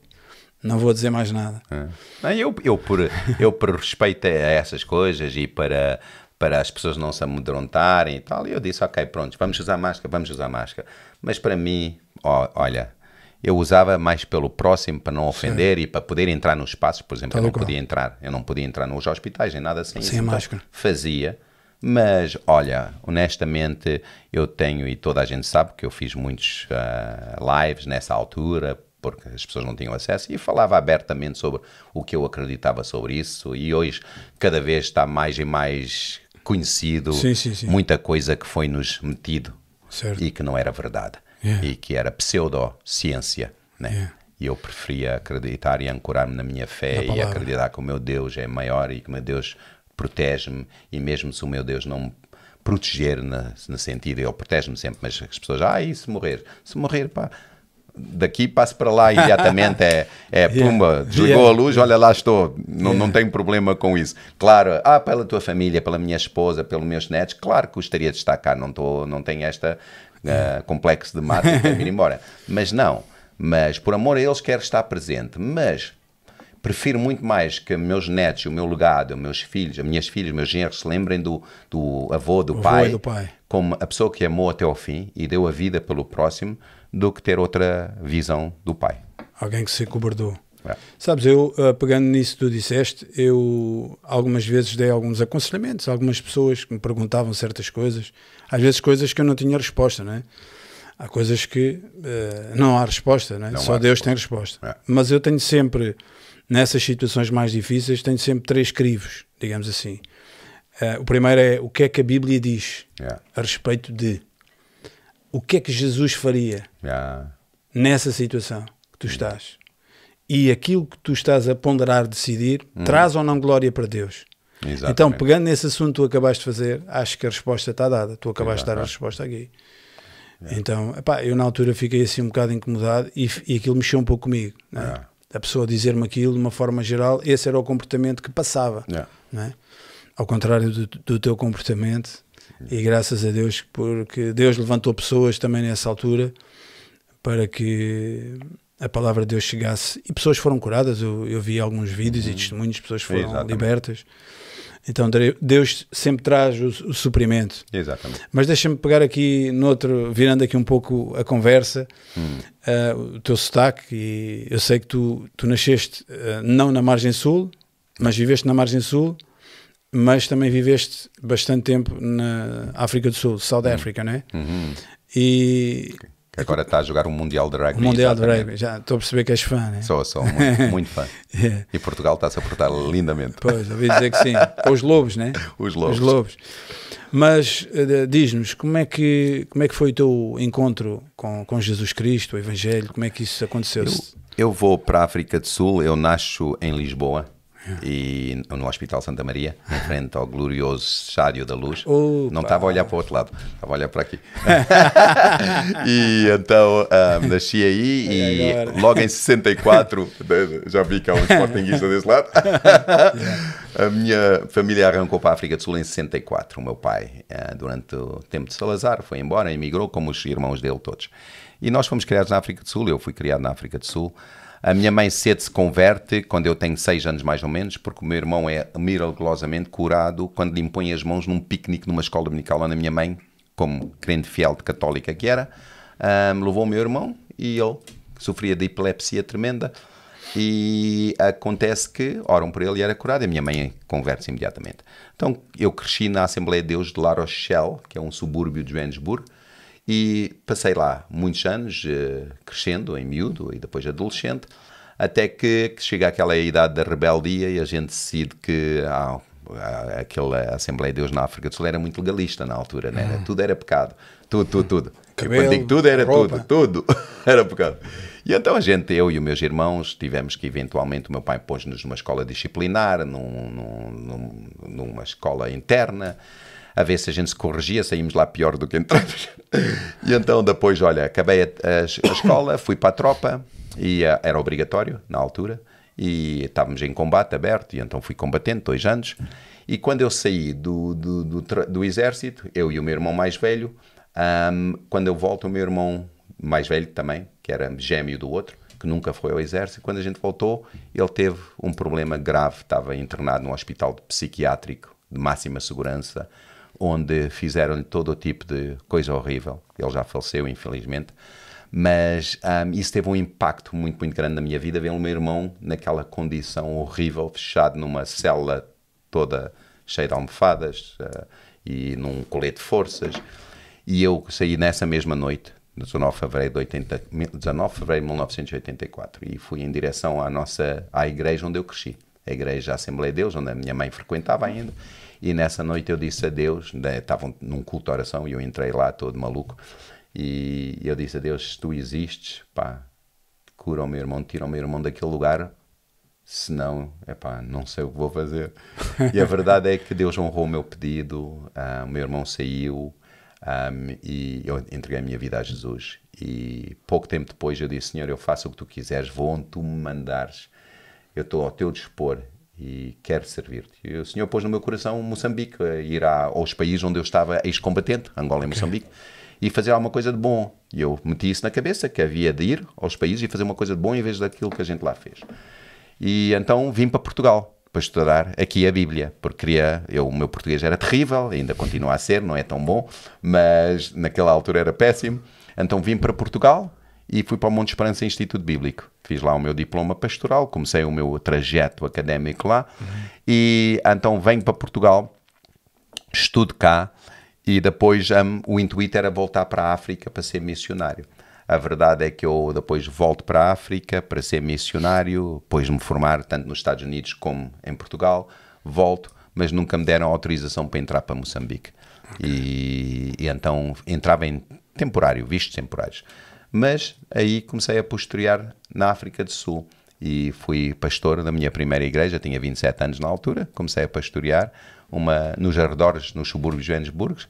não vou dizer mais nada.
É. Não, eu, eu, por, eu, por respeito a essas coisas e para, para as pessoas não se amedrontarem e tal, eu disse: Ok, pronto, vamos usar máscara, vamos usar máscara. Mas para mim, ó, olha, eu usava mais pelo próximo para não ofender e para poder entrar nos espaços. Por exemplo,
Tal
eu não
qual.
podia entrar, eu não podia entrar nos hospitais nem nada sem,
Sem
Então,
máscara.
Fazia. Mas, olha, honestamente, eu tenho, e toda a gente sabe que eu fiz muitos ah, lives nessa altura, porque as pessoas não tinham acesso, e falava abertamente sobre o que eu acreditava sobre isso, e hoje cada vez está mais e mais conhecido
Sim, sim, sim.
muita coisa que foi nos metido
Certo.
e que não era verdade,
Yeah.
e que era pseudociência, né?
Yeah.
E eu preferia acreditar e ancorar-me na minha fé
Na
e acreditar que o meu Deus é maior e que o meu Deus protege-me e mesmo se o meu Deus não me proteger na, no sentido, ele protege-me sempre, mas as pessoas, ah, e se morrer? Se morrer, pá, daqui passo para lá imediatamente, é, é pumba, desligou
Yeah.
a luz, olha lá estou, não, não tenho problema com isso. Claro, ah, pela tua família, pela minha esposa, pelos meus netos, claro que gostaria de estar cá, não, tô, não tenho esta ah, complexo de mato e ir embora. Mas não, mas por amor a eles quero estar presente, mas prefiro muito mais que meus netos, o meu legado, os meus filhos, as minhas filhas, meus genros se lembrem do, do avô, do
avô
pai,
e do pai.
como a pessoa que amou até ao fim e deu a vida pelo próximo, do que ter outra visão do pai.
Alguém que se acobardou.
É.
Sabes, eu, uh, pegando nisso que tu disseste, eu algumas vezes dei alguns aconselhamentos a algumas pessoas que me perguntavam certas coisas, às vezes coisas que eu não tinha resposta, não é? Há coisas que uh, não há resposta, não é?
Não
Só
há
Deus tem resposta.
É.
Mas eu tenho sempre, nessas situações mais difíceis, tenho sempre três crivos, digamos assim. Uh, o primeiro é o que é que a Bíblia diz
Yeah.
a respeito de o que é que Jesus faria
Yeah.
nessa situação que tu estás e aquilo que tu estás a ponderar, decidir, traz ou não glória para Deus.
Exatamente.
Então, pegando nesse assunto que tu acabaste de fazer, acho que a resposta está dada. Tu acabaste de dar a resposta aqui. Então, epá, eu na altura fiquei assim um bocado incomodado e, e aquilo mexeu um pouco comigo. não é? A pessoa dizer-me aquilo de uma forma geral, esse era o comportamento que passava.
Yeah.
é? Ao contrário do, do teu comportamento, e graças a Deus, porque Deus levantou pessoas também nessa altura para que a palavra de Deus chegasse e pessoas foram curadas. Eu, eu vi alguns vídeos e testemunhos, pessoas foram
Exatamente.
libertas. Então Deus sempre traz o, o suprimento.
Exatamente.
Mas deixa-me pegar aqui noutro, virando aqui um pouco a conversa, eh, o teu sotaque, e eu sei que tu, tu nasceste eh, não na margem sul, mas viveste na margem sul, mas também viveste bastante tempo na África do Sul, South Africa, não é?
Uhum.
E
Agora está a jogar um Mundial de Rugby.
o Mundial de. Rugby, já estou a perceber que és fã, né?
Sou, sou muito, muito fã.
É.
E Portugal está-se a portar lindamente.
Pois, ouvi dizer que sim. Os lobos, né?
Os lobos.
Os lobos. Mas eh, diz-nos, como, é que, como é que foi o teu encontro com, com Jesus Cristo, o Evangelho? Como é que isso aconteceu?
Eu, eu vou para a África do Sul, eu nasço em Lisboa e no Hospital Santa Maria, em frente ao glorioso Estádio da Luz.
Opa.
Não estava a olhar para o outro lado, estava a olhar para aqui. e então ah, nasci aí
E
e logo em 64, já vi que há um sportinguista desse lado, a minha família arrancou para a África do Sul em 64. O meu pai, ah, durante o tempo de Salazar, foi embora, emigrou, como os irmãos dele todos. E nós fomos criados na África do Sul, eu fui criado na África do Sul. A minha mãe cedo se converte quando eu tenho seis anos mais ou menos, porque o meu irmão é miraculosamente curado quando lhe impõe as mãos num piquenique numa escola dominical onde a minha mãe, como crente fiel de católica que era, me levou o meu irmão e ele sofria de epilepsia tremenda e acontece que oram por ele e era curado. A minha mãe converte-se imediatamente. Então eu cresci na Assembleia de Deus de La Rochelle, que é um subúrbio de Joanesburgo, e passei lá muitos anos, eh, crescendo em miúdo e depois adolescente, até que, que chega aquela idade da rebeldia e a gente decide que ah, aquela Assembleia de Deus na África do Sul era muito legalista na altura, né? Era- tudo era pecado, tudo, tudo, tudo.
Cabelo,
Quando digo tudo, era
roupa.
tudo, tudo era pecado. E então a gente, eu e os meus irmãos, tivemos que eventualmente, o meu pai pôs-nos numa escola disciplinar, num- num- numa escola interna, a ver se a gente se corrigia, saímos lá pior do que entramos. E então depois, olha, acabei a, a- a escola, fui para a tropa, e ah, era obrigatório na altura, e estávamos em combate aberto, e então fui combatente, dois anos. E quando eu saí do, do, do, do exército, eu e o meu irmão mais velho, ahm, quando eu volto, o meu irmão mais velho também, que era gêmeo do outro, que nunca foi ao exército, quando a gente voltou, ele teve um problema grave, estava internado num hospital psiquiátrico de máxima segurança, onde fizeram-lhe todo o tipo de coisa horrível. Ele já faleceu, infelizmente. Mas ahm, isso teve um impacto muito, muito grande na minha vida, ver o meu irmão naquela condição horrível, fechado numa célula toda cheia de almofadas ah, e num colete de forças. E eu saí nessa mesma noite, 19 de fevereiro de, 80, 19 de fevereiro de 1984, e fui em direção à nossa à igreja onde eu cresci, a igreja Assembleia de Deus, onde a minha mãe frequentava ainda. E nessa noite eu disse a Deus, né, estavam num culto de oração e eu entrei lá todo maluco. E eu disse a Deus: se tu existes, pá, cura o meu irmão, tira o meu irmão daquele lugar, senão, epá, não sei o que vou fazer. E a verdade é que Deus honrou o meu pedido, ah, o meu irmão saiu ah, e eu entreguei a minha vida a Jesus. E pouco tempo depois eu disse: Senhor, eu faço o que tu quiseres, vou onde tu me mandares, eu estou ao teu dispor e quero servir-te. E o Senhor pôs no meu coração Moçambique, a ir aos países onde eu estava ex-combatente, Angola e Moçambique, e fazer alguma coisa de bom. E eu meti isso na cabeça, que havia de ir aos países e fazer uma coisa de bom em vez daquilo que a gente lá fez. E então vim para Portugal para estudar aqui a Bíblia, porque queria, eu, o meu português era terrível, ainda continua a ser, não é tão bom, mas naquela altura era péssimo. Então vim para Portugal e fui para o Monte Esperança Instituto Bíblico. Fiz lá o meu diploma pastoral, comecei o meu trajeto académico lá e então venho para Portugal, estudo cá e depois hum, o intuito era voltar para a África para ser missionário. A verdade é que eu depois volto para a África para ser missionário, depois de me formar tanto nos Estados Unidos como em Portugal, volto, mas nunca me deram autorização para entrar para Moçambique. E, e então entrava em temporário, vistos temporários. Mas aí comecei a pastorear na África do Sul. E fui pastor da minha primeira igreja, tinha 27 anos na altura, comecei a pastorear uma, nos arredores, nos subúrbios de Joanesburgo,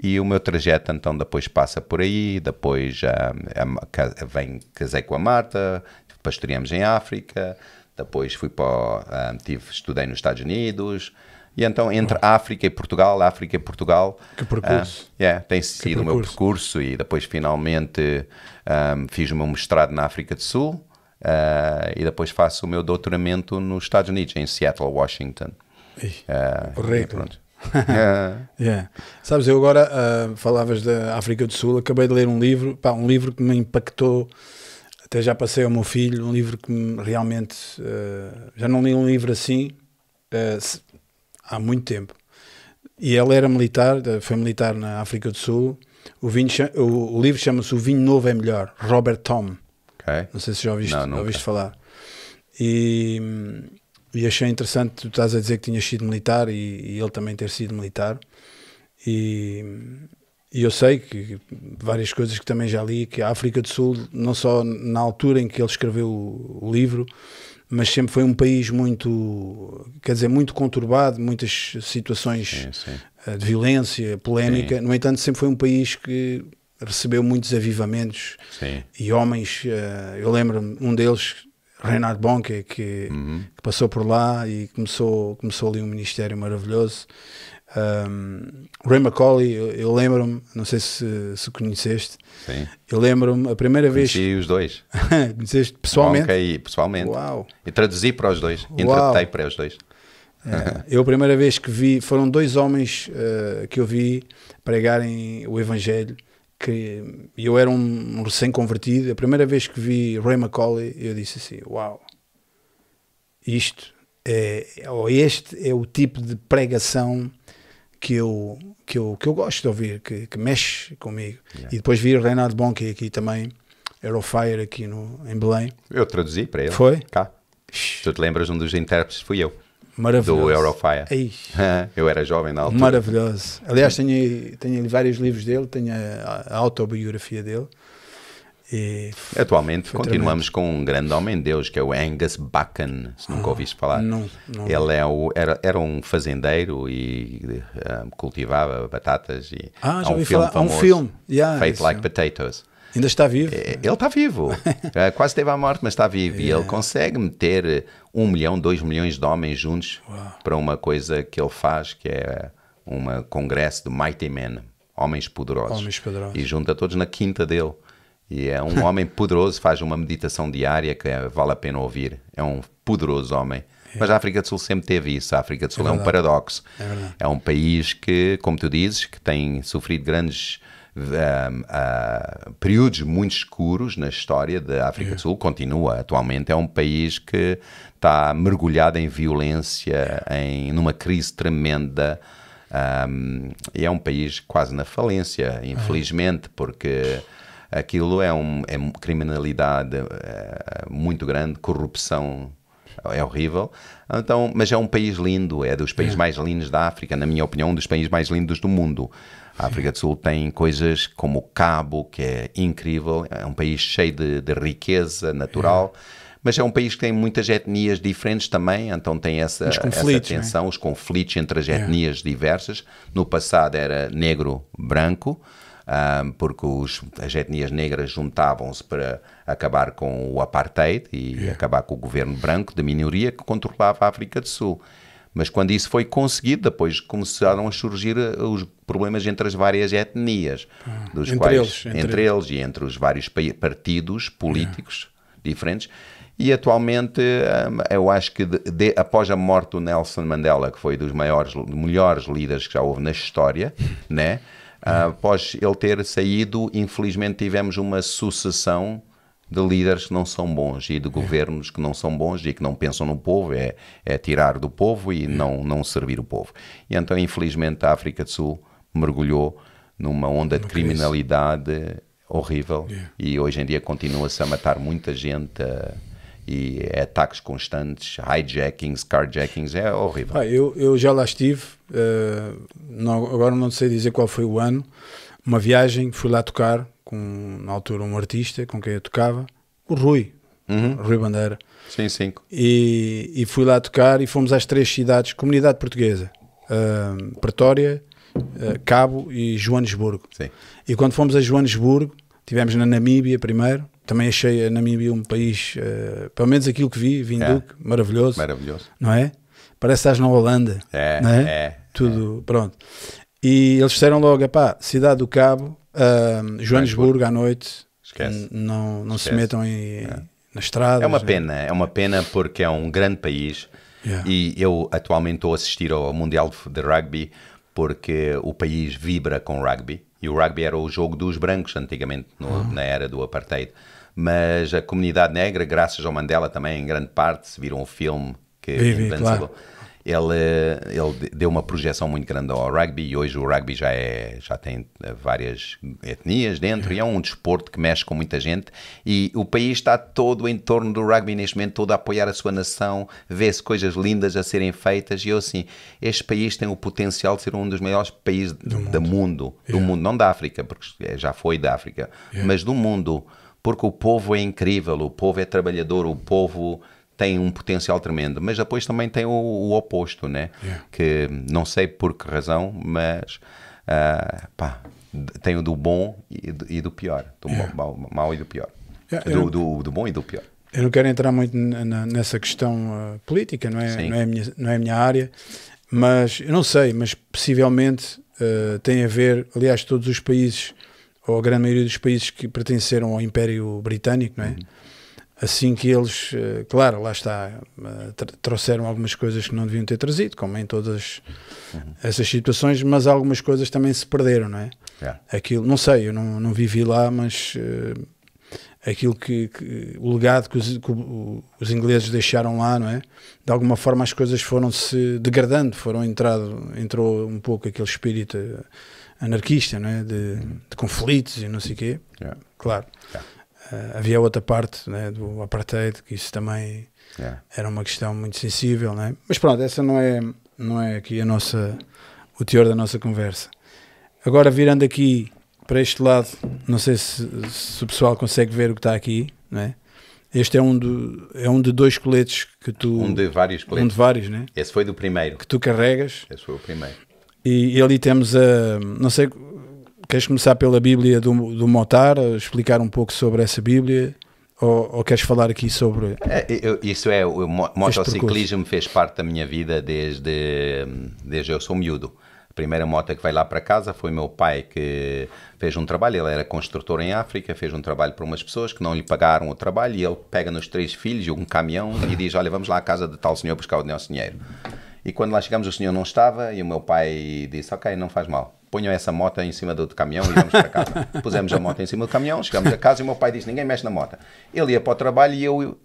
e o meu trajeto então depois passa por aí, depois ah, ah, vem, casei com a Marta, pastoreamos em África, depois fui para, o- ah, tive, estudei nos Estados Unidos, e então entre África e Portugal, África e Portugal,
Que percurso.
ah, yeah, tem sido o meu
percurso.
e depois finalmente ahm, fiz o meu mestrado na África do Sul ah, e depois faço o meu doutoramento nos Estados Unidos, em Seattle, Washington. Ah,
Correto.
pronto. Ah,
Yeah. Sabes, eu agora ah, falavas da África do Sul, acabei de ler um livro, pá, um livro que me impactou, até já passei ao meu filho, um livro que me realmente ah, já não li um livro assim. ah, se- há muito tempo. E ele era militar, foi militar na África do Sul. O, vinho, o, o livro chama-se O Vinho Novo é Melhor, Robert Tom.
Okay.
Não sei se já ouviste, Não, ouviste falar. E, e achei interessante, tu estás a dizer que tinhas sido militar e, e ele também ter sido militar. E, e eu sei que várias coisas que também já li, que a África do Sul, não só na altura em que ele escreveu o livro, mas sempre foi um país muito, quer dizer, muito conturbado, muitas situações sim, sim. Eh, de violência, polémica. Sim. No entanto, sempre foi um país que recebeu muitos avivamentos e homens. Eh, eu lembro-me, um deles, Reinhard Bonke, que, uhum. que, passou por lá e começou, começou ali um ministério maravilhoso. Um, Ray McCauley, eu, eu lembro-me, não sei se, se conheceste,
Sim.
eu lembro-me a primeira
Conheci
vez.
os dois.
conheceste pessoalmente?
Ok, pessoalmente.
Uau.
E traduzi para os dois, interpretei para os dois.
É, eu a primeira vez que vi, foram dois homens uh, que eu vi pregarem o Evangelho, que eu era um, um recém-convertido, a primeira vez que vi Ray McCauley, eu disse assim, uau, isto é, ou este é o tipo de pregação que eu, que eu, que eu gosto de ouvir, que, que mexe comigo. Yeah. E depois vi o Reinhard Bonke aqui também, Aerofire aqui no, em Belém.
Eu traduzi para ele.
Foi?
Cá. Tu te lembras, um dos intérpretes fui eu.
Maravilhoso.
Do Eurofire. eu era jovem na altura.
Maravilhoso. Aliás, tenho, tenho vários livros dele, tenho a, a autobiografia dele. E
Atualmente continuamos tremendo. com um grande homem de Deus, que é o Angus Buchan, se nunca ah, ouviste falar.
Não, não.
Ele é o, era, era um fazendeiro e uh, cultivava batatas. E
ah, já há um ouvi filme falar. Famoso, um filme. Yeah,
Feito Like Potatoes.
Ainda está vivo?
É, ele está vivo. É, quase teve a morte, mas está vivo. Yeah. E ele consegue meter um milhão, dois milhões de homens juntos wow. para uma coisa que ele faz, que é um congresso de Mighty Men, Homens Poderosos.
Homens Poderosos.
E junta todos na quinta dele. E é um homem poderoso, faz uma meditação diária que é, vale a pena ouvir. É um poderoso homem. É. Mas a África do Sul sempre teve isso. A África do Sul é, é um paradoxo.
É,
é, um país que, como tu dizes, que tem sofrido grandes uh, períodos muito escuros na história da África do Sul. Continua atualmente. É um país que está mergulhado em violência, em numa crise tremenda. Um, e é um país quase na falência, infelizmente, porque aquilo é, um, é criminalidade é, muito grande, corrupção é horrível. Então, mas é um país lindo, é dos países é. mais lindos da África, na minha opinião, um dos países mais lindos do mundo. A África do Sul tem coisas como o Cabo, que é incrível, é um país cheio de, de riqueza natural. É. Mas é um país que tem muitas etnias diferentes também, então tem essa, essa né? tensão, os conflitos entre as etnias diversas. No passado era negro-branco, um, porque os, as etnias negras juntavam-se para acabar com o apartheid e yeah. acabar com o governo branco de minoria que controlava a África do Sul. Mas quando isso foi conseguido, depois começaram a surgir eh, os problemas entre as várias etnias, ah, dos entre quais, eles, entre, entre eles. e entre os vários partidos políticos yeah. diferentes. E atualmente eu acho que de, de, após a morte do Nelson Mandela, que foi dos maiores, melhores líderes que já houve na história, né? Uh, após ele ter saído, infelizmente tivemos uma sucessão de líderes que não são bons e de governos que não são bons e que não pensam no povo, é, é tirar do povo e não, não servir o povo. E então, infelizmente, a África do Sul mergulhou numa onda de criminalidade horrível e hoje em dia continua-se a matar muita gente. E é ataques constantes, hijackings, carjackings, é horrível.
Ah, eu, eu já lá estive, uh, não, agora não sei dizer qual foi o ano, uma viagem, fui lá tocar com, na altura, um artista com quem eu tocava, o Rui, uhum. Rui Bandeira.
Sim, sim.
E, e fui lá tocar e fomos às três cidades, comunidade portuguesa, uh, Pretória, uh, Cabo e Joanesburgo.
Sim.
E quando fomos a Joanesburgo, tivemos na Namíbia primeiro, também achei a Namíbia um país, uh, pelo menos aquilo que vi, Vinduque, é. maravilhoso.
Maravilhoso.
Não é? Parece que estás na Holanda.
É,
não é?
é
Tudo, é. pronto. E eles disseram logo, pá, Cidade do Cabo, uh, Joanesburgo à noite,
Esquece.
não, não Esquece. se metam em, é. na estrada.
É uma pena, é uma pena porque é um grande país yeah. e eu atualmente estou a assistir ao Mundial de Rugby porque o país vibra com rugby e o rugby era o jogo dos brancos antigamente, no, uhum. na era do apartheid mas a comunidade negra, graças ao Mandela também, em grande parte, se viram o filme que
claro.
ele, ele deu uma projeção muito grande ao rugby e hoje o rugby já, é, já tem várias etnias dentro e é um desporto que mexe com muita gente e o país está todo em torno do rugby neste momento, todo a apoiar a sua nação, vê-se coisas lindas a serem feitas e eu assim, este país tem o potencial de ser um dos maiores países do mundo, do mundo, yeah. do mundo não da África, porque já foi da África, yeah. mas do mundo, porque o povo é incrível, o povo é trabalhador, o povo tem um potencial tremendo, mas depois também tem o, o oposto, né? Yeah. Que não sei por que razão, mas uh, pá, tem o do bom e do, e do pior, do yeah. mau, mau, e do pior, yeah, do, do, do, bom e do pior.
Eu não quero entrar muito na, nessa questão uh, política, não é, não, é a minha, não é a minha área, mas eu não sei, mas possivelmente uh, tem a ver, aliás, todos os países, ou a grande maioria dos países que pertenceram ao Império Britânico, não é? Uhum assim que eles, eh, claro, lá está, eh, trouxeram algumas coisas que não deviam ter trazido, como em todas uhum. essas situações, mas algumas coisas também se perderam, não é? Yeah. Aquilo, não sei, eu não, não vivi lá, mas uh, aquilo que, que, o legado que os, que os, ingleses deixaram lá, não é? De alguma forma as coisas foram se degradando, foram entrado, entrou um pouco aquele espírito anarquista, não é? De, de conflitos e não sei o quê. Yeah. Claro. Yeah. Uh, havia outra parte né, do apartheid, que isso também yeah. era uma questão muito sensível, né? mas pronto, essa não é, não é aqui a nossa, o teor da nossa conversa. Agora, virando aqui para este lado, não sei se, se o pessoal consegue ver o que está aqui, né? Este é um, do, é um de dois coletes que tu.
Um de vários coletes.
Um de vários, né?
Esse foi do primeiro.
Que tu carregas.
Esse foi o primeiro.
E, e ali temos a. Não sei Queres começar pela Bíblia do, do Motar, explicar um pouco sobre essa Bíblia? Ou, ou queres falar aqui sobre.
É, eu, isso é, o motociclismo fez parte da minha vida desde, desde eu sou miúdo. A primeira moto que veio lá para casa foi meu pai que fez um trabalho. Ele era construtor em África, fez um trabalho para umas pessoas que não lhe pagaram o trabalho e ele pega nos três filhos um caminhão e diz: Olha, vamos lá à casa de tal senhor buscar o nosso dinheiro. E quando lá chegamos, o senhor não estava e o meu pai disse: Ok, não faz mal ponham essa moto em cima do caminhão e vamos para casa. Pusemos a moto em cima do caminhão, chegamos a casa e o meu pai disse, ninguém mexe na moto. Ele ia para o trabalho e eu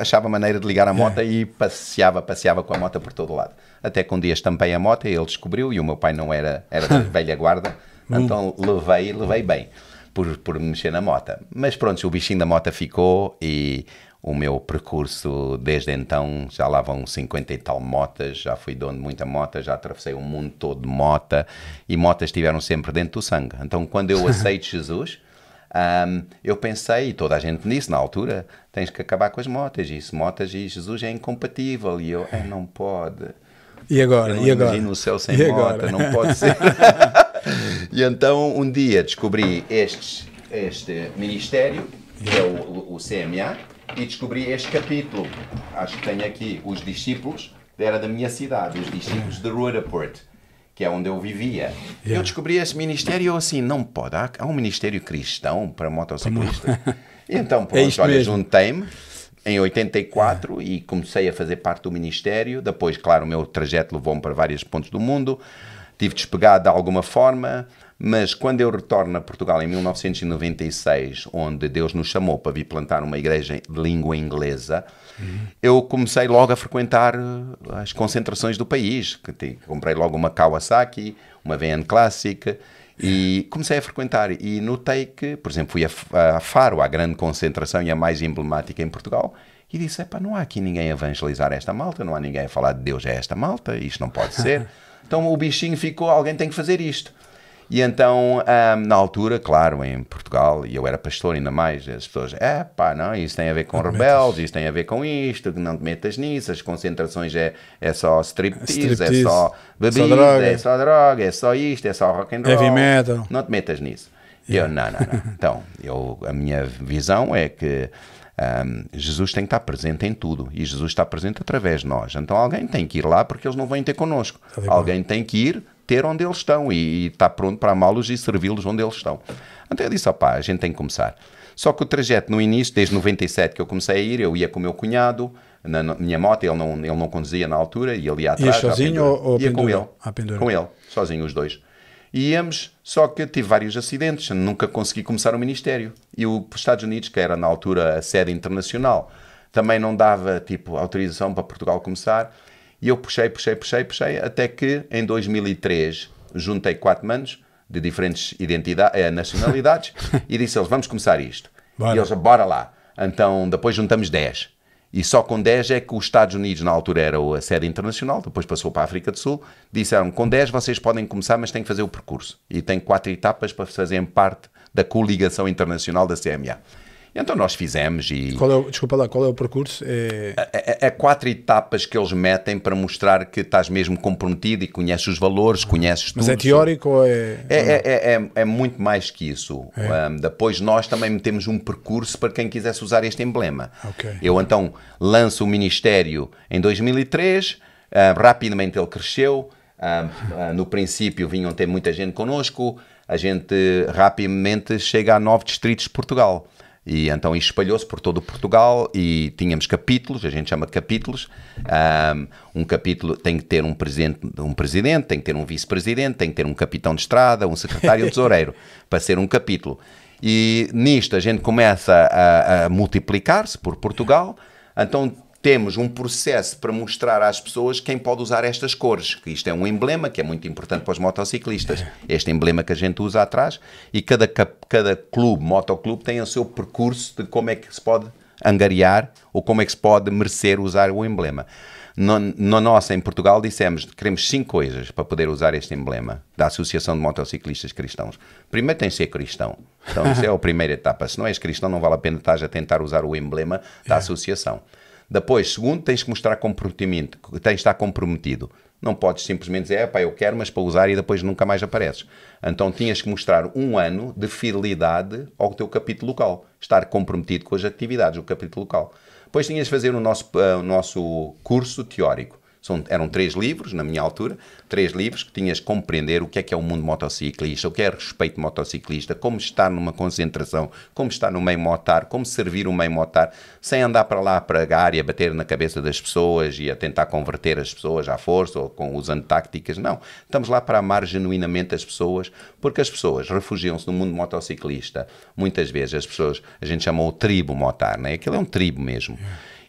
achava maneira de ligar a moto e passeava, passeava com a moto por todo lado. Até que um dia estampei a moto e ele descobriu e o meu pai não era, era da velha guarda, então levei, levei bem por, por mexer na moto. Mas pronto, o bichinho da moto ficou e o meu percurso desde então já lá vão 50 e tal motas, já fui dono de muita mota, já atravessei o mundo todo de mota e motas estiveram sempre dentro do sangue. Então quando eu aceito Jesus, um, eu pensei, e toda a gente disse na altura, tens que acabar com as motas, e isso, motas e Jesus é incompatível, e eu, é, não pode.
E agora?
Eu e
agora?
O céu sem e mota, agora? não pode ser. E então um dia descobri estes, este ministério, que é o, o CMA, e descobri este capítulo. Acho que tem aqui os discípulos, era da minha cidade, os discípulos de Rudaport, que é onde eu vivia. Yeah. Eu descobri esse ministério assim, não pode, há, há um ministério cristão para motociclistas. então, é pronto, é olha, juntei-me em 84 yeah. e comecei a fazer parte do ministério. Depois, claro, o meu trajeto levou-me para vários pontos do mundo. Tive despegado de alguma forma. Mas quando eu retorno a Portugal em 1996, onde Deus nos chamou para vir plantar uma igreja de língua inglesa, eu comecei logo a frequentar uh, as concentrações do país. Comprei logo uma Kawasaki, uma VN Classic, e comecei a frequentar e notei que, por exemplo, fui a, Faro, a grande concentração e a mais emblemática em Portugal, e disse, não há aqui ninguém a evangelizar esta malta, não há ninguém a falar de Deus a esta malta, isto não pode ser. então o bichinho ficou, alguém tem que fazer isto. E então, na altura, claro, em Portugal, e eu era pastor ainda mais, as pessoas, é pá, não, isso tem a ver com não rebeldes, isso tem a ver com isto, não te metas nisso, as concentrações é, é só striptease, é só bebida, só é só droga, é só isto, é só rock and roll.
Heavy metal.
Não te metas nisso. Yeah. Eu, não, não, não. Então, eu, a minha visão é que um, Jesus tem que estar presente em tudo e Jesus está presente através de nós. Então alguém tem que ir lá porque eles não vêm ter connosco. Tá alguém tem que ir ter onde eles estão e, está pronto para amá-los e servi-los onde eles estão. Então eu disse, opá, a gente tem que começar. Só que o trajeto no início, desde 97 que eu comecei a ir, eu ia com o meu cunhado, na, na minha moto, ele não, ele não conduzia na altura, e ele ia atrás.
Ia sozinho ou, ou
ia com ele? Com ele, sozinho os dois. E íamos, só que tive vários acidentes, nunca consegui começar o ministério. E os Estados Unidos, que era na altura a sede internacional, também não dava tipo autorização para Portugal começar. E eu puxei, puxei, puxei, puxei, até que em 2003 juntei quatro manos de diferentes identidades, eh, nacionalidades e disse eles, vamos começar isto.
Bora.
E eles, bora lá. Então depois juntamos 10. E só com 10 é que os Estados Unidos, na altura, era a sede internacional, depois passou para a África do Sul, disseram, com 10 vocês podem começar, mas têm que fazer o percurso. E tem quatro etapas para fazerem parte da coligação internacional da CMA. Então nós fizemos e...
Qual é o, desculpa lá, qual é o percurso? É,
É, é- é quatro etapas que eles metem para mostrar que estás mesmo comprometido e conheces os valores, conheces tudo.
mas é teórico ou é.
É, é, é, é- é muito mais que isso. Um, depois nós também metemos um percurso para quem quisesse usar este emblema.
Ok.
Eu então lanço o Ministério em 2003, ah, rapidamente ele cresceu. ah, ah, no princípio vinham ter muita gente connosco, a gente rapidamente chega a nove distritos de Portugal. E então espalhou-se por todo Portugal e tínhamos capítulos, a gente chama de capítulos. Um, capítulo tem que ter um presidente, um presidente, tem que ter um vice-presidente, tem que ter um capitão de estrada, um secretário tesoureiro para ser um capítulo. E nisto a gente começa a, a multiplicar-se por Portugal. Então temos um processo para mostrar às pessoas quem pode usar estas cores. Que isto é um emblema que é muito importante para os motociclistas. Este emblema que a gente usa atrás e cada, cada clube, motoclube, tem o seu percurso de como é que se pode angariar ou como é que se pode merecer usar o emblema. No, no nosso, em Portugal, dissemos que queremos cinco coisas para poder usar este emblema da Associação de Motociclistas Cristãos. Primeiro tem que ser cristão. Então, isso é a primeira etapa. Se não és cristão, não vale a pena estar a tentar usar o emblema da associação. Depois, segundo, tens que mostrar comprometimento, tens de estar comprometido. Não podes simplesmente dizer, é pá, eu quero, mas para usar e depois nunca mais apareces. Então tinhas que mostrar um ano de fidelidade ao teu capítulo local, estar comprometido com as atividades do capítulo local. Depois tinhas de fazer o nosso, eh, o nosso curso teórico. São, eram três livros, na minha altura, três livros que tinhas que compreender o que é que é o mundo motociclista, o que é respeito motociclista, como estar numa concentração, como estar no meio motar, como servir o meio motar, sem andar para lá, pregar e a bater na cabeça das pessoas e a tentar converter as pessoas à força ou com, usando táticas. Não. Estamos lá para amar genuinamente as pessoas, porque as pessoas refugiam-se no mundo motociclista. Muitas vezes as pessoas, a gente chama o tribo motar, né? aquilo é um tribo mesmo.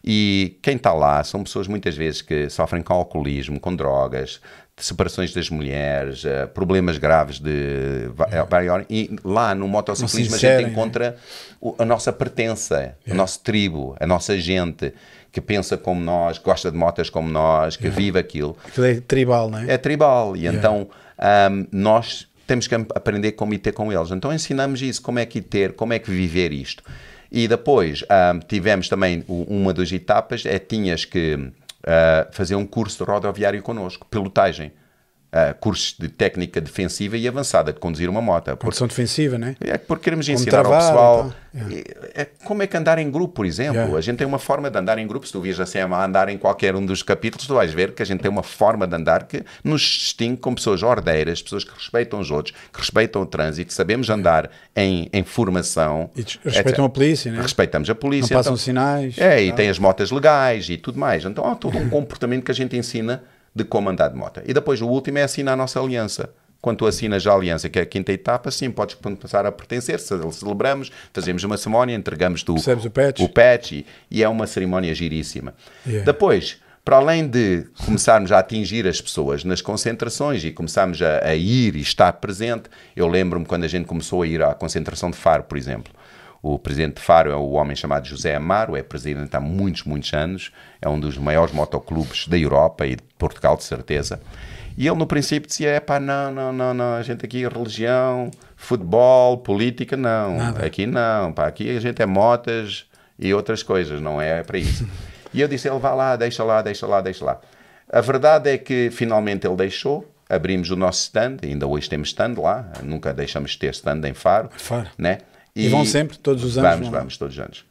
E quem está lá são pessoas muitas vezes que sofrem com alcoolismo, com drogas, separações das mulheres, eh, problemas graves de va- eh, e lá no motociclismo a
sincerem,
gente
né?
encontra a nossa pertença, o nosso tribo, a nossa gente que pensa como nós, gosta de motas como nós, que vive aquilo
Aquilo é tribal, não é?
é tribal e então ahm, nós temos que aprender como ir ter com eles. Então ensinamos isso, como é que ir ter, como é que viver isto. E depois ahm, tivemos também uma das etapas, é tinhas que ah, fazer um curso de rodoviário connosco, pilotagem. Ah, cursos de técnica defensiva e avançada de conduzir uma moto. Porque
Condição defensiva, não é?
porque queremos
Como
ensinar ao
travar e
pessoal
tal.
é, é como é que andar em grupo, por exemplo.
Yeah.
A gente tem uma forma de andar em grupo. Se tu assim a andar em qualquer um dos capítulos, tu vais ver que a gente tem uma forma de andar que nos distingue como pessoas ordeiras, pessoas que respeitam os outros, que respeitam o trânsito, sabemos andar em, em formação.
E respeitam
etc.
a polícia, né?
Respeitamos a
Não
polícia.
passam
então-
sinais.
é, e
tal.
tem as motas legais e tudo mais. Então há todo um comportamento que a gente ensina de como andar de moto. E depois o último é assinar a nossa aliança. Quando tu assinas a aliança, que é a quinta etapa, sim, podes começar a pertencer. Ce- Celebramos, fazemos uma cerimónia, entregamos-te o,
o patch.
o patch e, e é uma cerimónia giríssima.
Yeah.
Depois, para além de começarmos a atingir as pessoas nas concentrações e começarmos a, a ir e estar presente, eu lembro-me quando a gente começou a ir à concentração de Faro, por exemplo. O presidente de Faro é o homem chamado José Amaro, é presidente há muitos, muitos anos, é um dos maiores motoclubes da Europa e de Portugal, de certeza. E ele no princípio dizia: é pá, não, não, não, não, a gente aqui religião, futebol, política, não.
Nada.
Aqui não, pá, aqui a gente é motas e outras coisas, não é para isso. e eu disse: ele vá lá, deixa lá, deixa lá, deixa lá. A verdade é que finalmente ele deixou, abrimos o nosso stand, ainda hoje temos stand lá, nunca deixamos de ter stand em Faro.
Faro.
Né?
E vão sempre, todos os anos
Vamos,
vão lá.
vamos, todos os anos.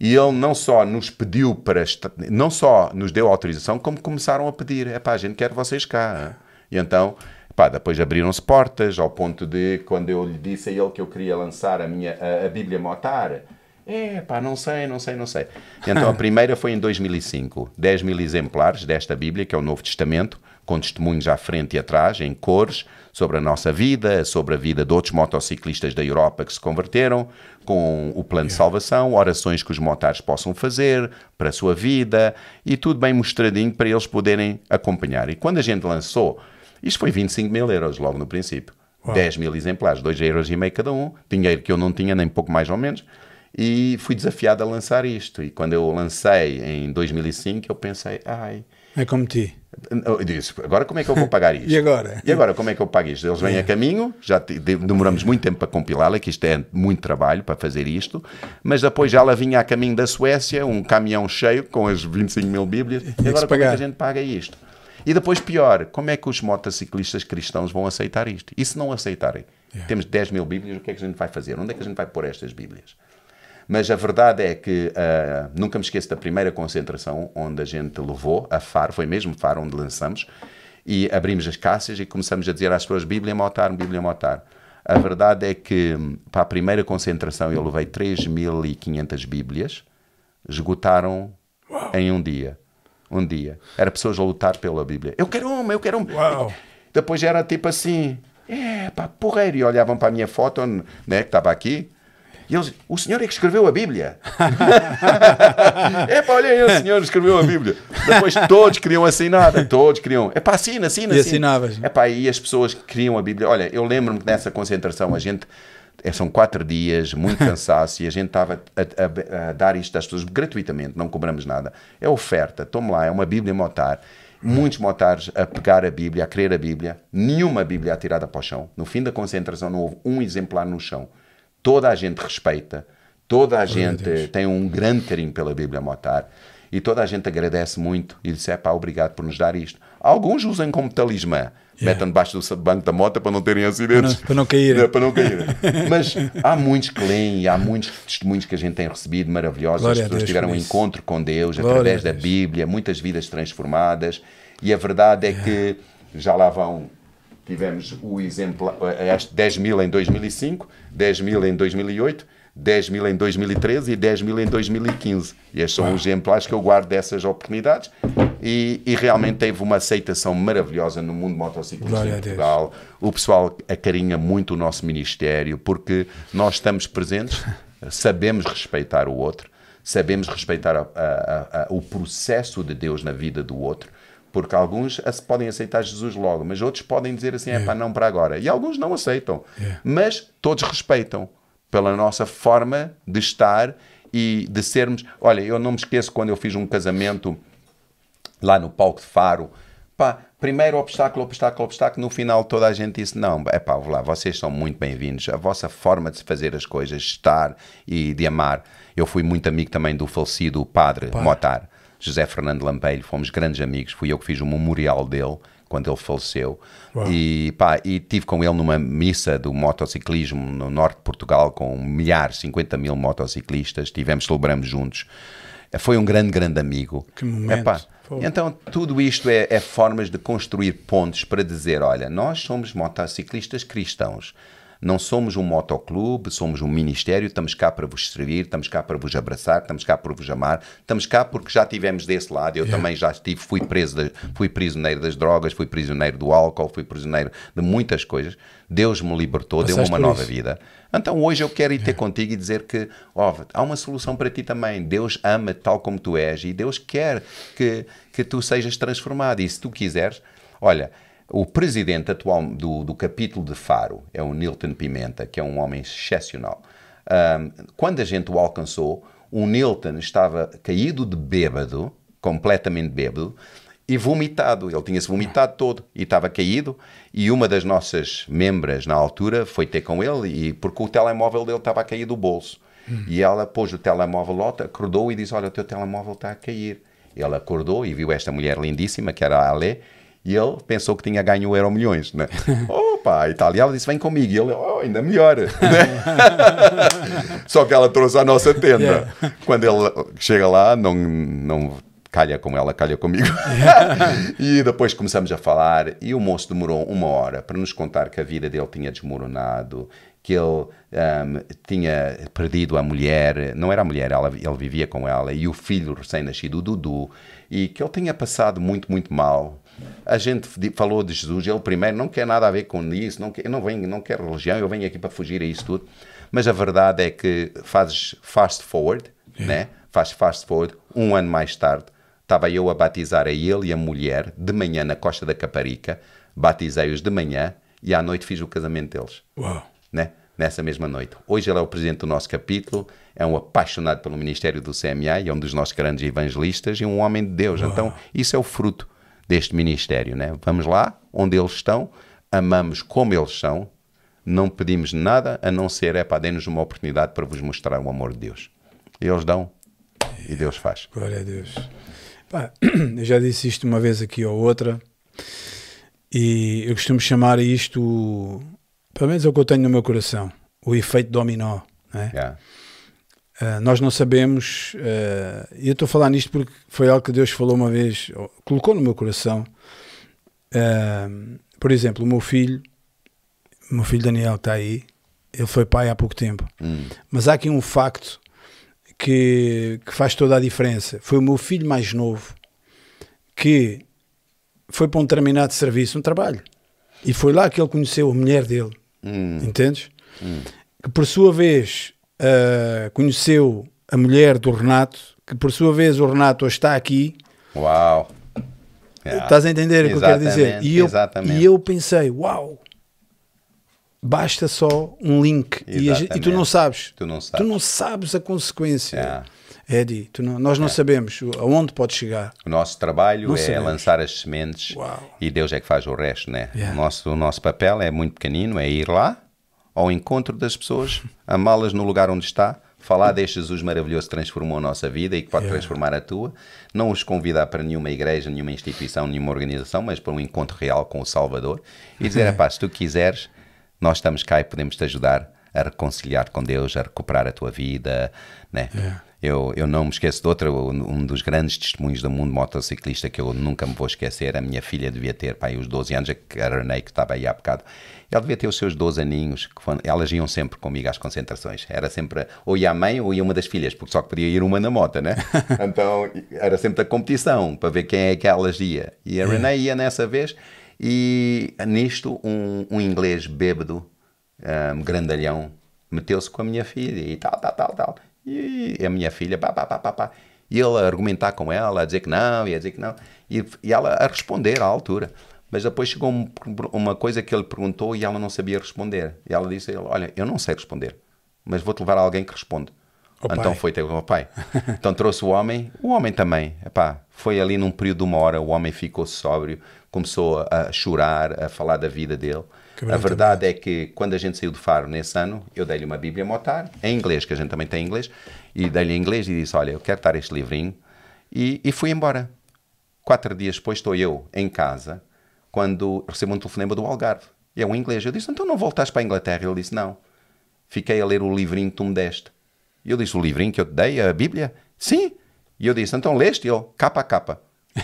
E ele não só nos pediu para. esta- Não só nos deu autorização, como começaram a pedir: é pá, a gente quer vocês cá. E então, pá, depois abriram-se portas, ao ponto de, quando eu lhe disse a ele que eu queria lançar a, minha, a, a Bíblia Motar, é pá, não sei, não sei, não sei. E então a primeira foi em 2005, 10 mil exemplares desta Bíblia, que é o Novo Testamento, com testemunhos à frente e atrás, em cores, sobre a nossa vida, sobre a vida de outros motociclistas da Europa que se converteram, com o plano de salvação, orações que os motares possam fazer para a sua vida e tudo bem mostradinho para eles poderem acompanhar. E quando a gente lançou, isto foi 25 mil euros logo no princípio. Uau. 10 mil exemplares, 2 euros e meio cada um, dinheiro que eu não tinha nem pouco mais ou menos, e fui desafiado a lançar isto. E quando eu lancei em 2005, eu pensei, ai...
É como ti.
Eu disse, agora como é que eu vou pagar isto?
e agora?
E agora como é que eu pago isto? Eles vêm é. a caminho, já demoramos muito tempo para compilá-la, que isto é muito trabalho para fazer isto, mas depois já ela vinha a caminho da Suécia, um caminhão cheio com as 25 mil bíblias, e, agora como é que a gente paga isto? E depois, pior, como é que os motociclistas cristãos vão aceitar isto? E se não aceitarem? Yeah. Temos 10 mil Bíblias, o que é que a gente vai fazer? Onde é que a gente vai pôr estas Bíblias? Mas a verdade é que uh, nunca me esqueço da primeira concentração onde a gente levou a Faro, foi mesmo Faro onde lançamos, e abrimos as caixas e começamos a dizer às pessoas: Bíblia Motar, Bíblia Motar. A verdade é que para a primeira concentração eu levei 3.500 Bíblias, esgotaram Uau. em um dia um dia. Era pessoas a lutar pela Bíblia. Eu quero uma, eu quero uma. Uau. Depois era tipo assim, é pá, porreiro. E olhavam para a minha foto, né, que estava aqui. E eles, o senhor é que escreveu a Bíblia. é pá, olha aí, o senhor escreveu a Bíblia. Depois todos queriam assinar, todos queriam. É pá, assina, assina,
assina. E assinavas.
É pá, e as pessoas que queriam a Bíblia. Olha, eu lembro-me que nessa concentração a gente é, são quatro dias, muito cansaço, e a gente estava a, a, a, dar isto às pessoas gratuitamente, não cobramos nada. É oferta, tome lá, é uma Bíblia motar. Muitos motares a pegar a Bíblia, a querer a Bíblia, nenhuma Bíblia atirada para o chão. No fim da concentração não houve um exemplar no chão. Toda a gente respeita, toda a gente tem um grande carinho pela Bíblia motar e toda a gente agradece muito e diz: é pá, obrigado por nos dar isto. Alguns usam como talismã. Yeah. Metam debaixo do banco da moto para não terem acidentes.
Para não, para não caírem.
Para não caírem. Mas há muitos que leem e há muitos testemunhos que a gente tem recebido maravilhosos. Glória As pessoas tiveram um encontro com Deus Glória através da Bíblia, muitas vidas transformadas. E a verdade é yeah. que já lá vão. Tivemos o exemplo, 10 mil em 2005, 10 mil em 2008 10 mil em 2013 e 10 mil em 2015. E estes são os exemplares que eu guardo dessas oportunidades e, e, realmente teve uma aceitação maravilhosa no mundo motociclista em Portugal. O pessoal acarinha muito o nosso ministério porque nós estamos presentes, sabemos respeitar o outro, sabemos respeitar a, a, a, o processo de Deus na vida do outro porque alguns podem aceitar Jesus logo, mas outros podem dizer assim, é para não para agora. E alguns não aceitam. Mas todos respeitam pela nossa forma de estar e de sermos. Olha, eu não me esqueço quando eu fiz um casamento lá no palco de Faro. Pá, primeiro obstáculo, obstáculo, obstáculo. No final toda a gente disse: Não, é pá, lá, vocês são muito bem-vindos. A vossa forma de fazer as coisas, estar e de amar. Eu fui muito amigo também do falecido padre Pá. Motar, José Fernando Lampeiro. Fomos grandes amigos. Fui eu que fiz o memorial dele quando ele faleceu. E, pá, e tive com ele numa missa do motociclismo no norte de Portugal com milhares, 50 mil motociclistas. Tivemos, celebramos juntos. Foi um grande, grande amigo.
Que momento. Epá,
então, tudo isto é, é formas de construir pontos para dizer: olha, nós somos motociclistas cristãos. Não somos um motoclube, somos um ministério, estamos cá para vos servir, estamos cá para vos abraçar, estamos cá para vos amar, estamos cá porque já tivemos desse lado. Eu yeah. também já estive, fui preso, de, fui prisioneiro das drogas, fui prisioneiro do álcool, fui prisioneiro de muitas coisas. Deus me libertou, deu-me uma nova isso. vida. Então hoje eu quero ir ter yeah. contigo e dizer que há uma solução para ti também. Deus ama tal como tu és e Deus quer que, que tu sejas transformado. E se tu quiseres, olha, o presidente atual do, do capítulo de Faro é o Nilton Pimenta, que é um homem excepcional. Um, quando a gente o alcançou, o Nilton estava caído de bêbado, completamente bêbado, e vomitado. Ele tinha-se vomitado todo e estava caído. E uma das nossas membras na altura foi ter com ele, e porque o telemóvel dele estava a cair do bolso. Hum. E ela pôs o telemóvel lá, acordou e disse: Olha, o teu telemóvel está a cair. Ele acordou e viu esta mulher lindíssima, que era a Ale, e ele pensou que tinha ganho o Euro Milhões, né? Opa, a Itália disse, vem comigo. E ele, oh, ainda melhor. Né? Só que ela trouxe a nossa tenda. Quando ele chega lá, não, não calha com ela, calha comigo. e depois começamos a falar e o moço demorou uma hora para nos contar que a vida dele tinha desmoronado, que ele um, tinha perdido a mulher, não era a mulher, ela, ele vivia com ela, e o filho recém-nascido, o Dudu, e que ele tinha passado muito, muito mal a gente falou de Jesus, ele primeiro não quer nada a ver com isso, não quer, não vem, não quer religião, eu venho aqui para fugir a isso tudo. Mas a verdade é que fazes fast forward, né? Faz fast forward, um ano mais tarde, estava eu a batizar a ele e a mulher de manhã na Costa da Caparica, batizei-os de manhã e à noite fiz o casamento deles
Uau.
né? nessa mesma noite. Hoje ele é o presidente do nosso capítulo, é um apaixonado pelo ministério do CMA e é um dos nossos grandes evangelistas e um homem de Deus. Então, isso é o fruto deste ministério. Né? Vamos lá, onde eles estão, amamos como eles são, não pedimos nada a não ser, é para dê-nos uma oportunidade para vos mostrar o amor de Deus. E eles dão e Deus faz.
Glória a Deus. Pá, eu já disse isto uma vez aqui ou outra, e eu costumo chamar isto, pelo menos é o que eu tenho no meu coração, o efeito dominó. Né?
Yeah.
Ah, nós não sabemos, ah, e eu estou a falar nisto porque foi algo que Deus falou uma vez, ou colocou no meu coração. Ah, por exemplo, o meu filho, o meu filho Daniel que está aí, ele foi pai há pouco tempo.
Hum.
Mas há aqui um facto que, que faz toda a diferença. Foi o meu filho mais novo que foi para um determinado serviço, um trabalho. E foi lá que ele conheceu a mulher dele.
Hum.
Entendes? Que por sua vez ah, conheceu a mulher do Renato, que por sua vez o Renato hoje está aqui.
Uau! Yeah.
Estás a entender o que eu quero dizer?
Exatamente,
E eu,
exatamente.
e eu pensei, uau, basta só um link. E, a e tu não
Exatamente.
sabes.
Tu não sabes.
Tu não sabes a consequência.
Yeah.
Eddie, não- nós não sabemos aonde pode chegar.
O nosso trabalho
Não
é
sabemos.
lançar as sementes
Uau.
e Deus é que faz o resto, né?
Yeah.
O, nosso, o nosso papel é muito pequenino, é ir lá ao encontro das pessoas, amá-las no lugar onde está, falar deste Jesus maravilhoso que transformou a nossa vida e que pode
Yeah.
transformar a tua, não os convidar para nenhuma igreja, nenhuma instituição, nenhuma organização, mas para um encontro real com o Salvador e dizer, "Epá, se tu quiseres, nós estamos cá e podemos te ajudar a reconciliar com Deus, a recuperar a tua vida, né? Eu, eu não me esqueço de outra, um dos grandes testemunhos do mundo motociclista que eu nunca me vou esquecer. A minha filha devia ter pá, aí os 12 anos, a Renee, que estava aí há bocado. Ela devia ter os seus 12 aninhos, elas iam sempre comigo às concentrações. Era sempre, ou ia a mãe ou ia uma das filhas, porque só que podia ir uma na moto, né? Então era sempre a competição para ver quem é que elas ia. E a Renee ia nessa vez, e nisto, um, um inglês bêbado, um, grandalhão, meteu-se com a minha filha e tal, tal, tal, tal. E a minha filha, pá, pá, pá, pá, pá. E ele a argumentar com ela, a dizer que não, e a dizer que não. E, e ela a responder à altura. Mas depois chegou um- uma coisa que ele perguntou e ela não sabia responder. E ela disse olha, eu não sei responder, mas vou-te levar a alguém que responde.
Ao
então
pai.
foi ter com o pai. Então trouxe o homem, o homem também. Epá, foi ali num período de uma hora, o homem ficou sóbrio, começou a chorar, a falar da vida dele. A verdade é que quando a gente saiu do Faro nesse ano, eu dei-lhe uma Bíblia Motar, em inglês, que a gente também tem em inglês, e dei-lhe em inglês e disse: Olha, eu quero dar este livrinho. E, e fui embora. Quatro dias depois estou eu em casa, quando recebo um telefonema do Algarve. E é um inglês. Eu disse: Então não voltaste para a Inglaterra? Ele disse: Não. Fiquei a ler o livrinho que tu me deste. E eu disse: O livrinho que eu te dei, a Bíblia? Sim. E eu disse: Então leste? Ele: Capa a capa.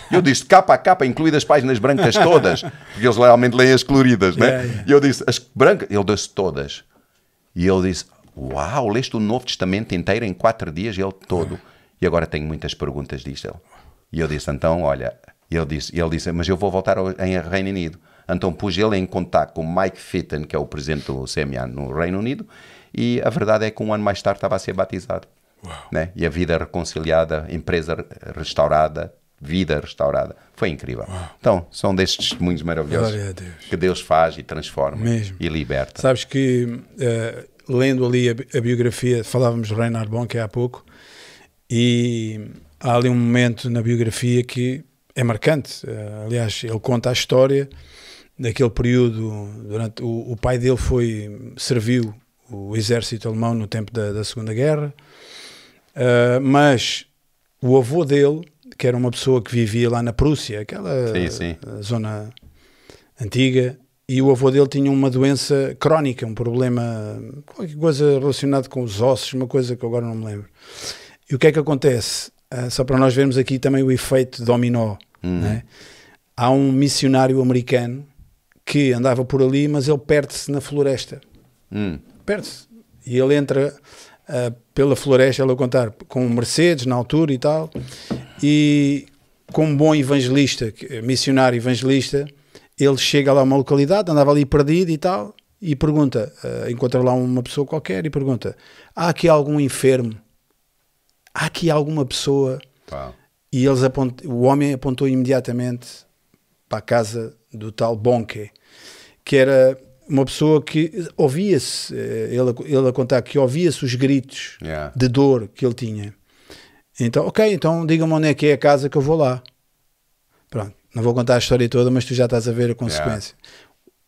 Eu disse: Capa a capa, incluídas as páginas brancas todas. Porque eles realmente leem as coloridas, né?
Yeah, yeah.
E eu disse: As brancas. Ele disse: Todas. E ele disse: Uau, leste o Novo Testamento inteiro em quatro dias? Ele todo. E agora tenho muitas perguntas, disse ele. E eu disse: Então, olha. E ele disse, e ele disse: Mas eu vou voltar ao, em Reino Unido. Então pus ele em contato com o Mike Fitton, que é o presidente do CMA no Reino Unido. E a verdade é que um ano mais tarde estava a ser batizado. Né? E a vida reconciliada, empresa restaurada, vida restaurada. Foi incrível. Então, são destes testemunhos maravilhosos
Deus.
que Deus faz e transforma
Mesmo.
e liberta.
Sabes que, eh, lendo ali a, a biografia, falávamos de Reinhard Bonk há pouco, e há ali um momento na biografia que é marcante. Eh, aliás, ele conta a história daquele período, durante o, o pai dele foi, serviu o exército alemão no tempo da, da Segunda Guerra, Eh, mas o avô dele, que era uma pessoa que vivia lá na Prússia, aquela
Sim, sim.
zona antiga, e o avô dele tinha uma doença crónica, um problema, qualquer coisa relacionada com os ossos, uma coisa que agora não me lembro. E o que é que acontece? Ah, só para nós vermos aqui também o efeito dominó. né? Há um missionário americano que andava por ali, mas ele perde-se na floresta.
Hum,
Perde-se. E ele entra ah, pela floresta, ele a contar, com um Mercedes na altura e tal, e como bom evangelista, missionário evangelista, ele chega lá a uma localidade, andava ali perdido e tal, e pergunta, uh, encontra lá uma pessoa qualquer e pergunta: há aqui algum enfermo? Há aqui alguma pessoa?
Uau.
E eles apont... o homem apontou imediatamente para a casa do tal Bonke, que era uma pessoa que ouvia-se, eh, ele, ele a contar que ouvia-se os gritos
Yeah.
de dor que ele tinha. Então, ok, então diga-me onde é que é a casa que eu vou lá. Pronto, não vou contar a história toda, mas tu já estás a ver a consequência.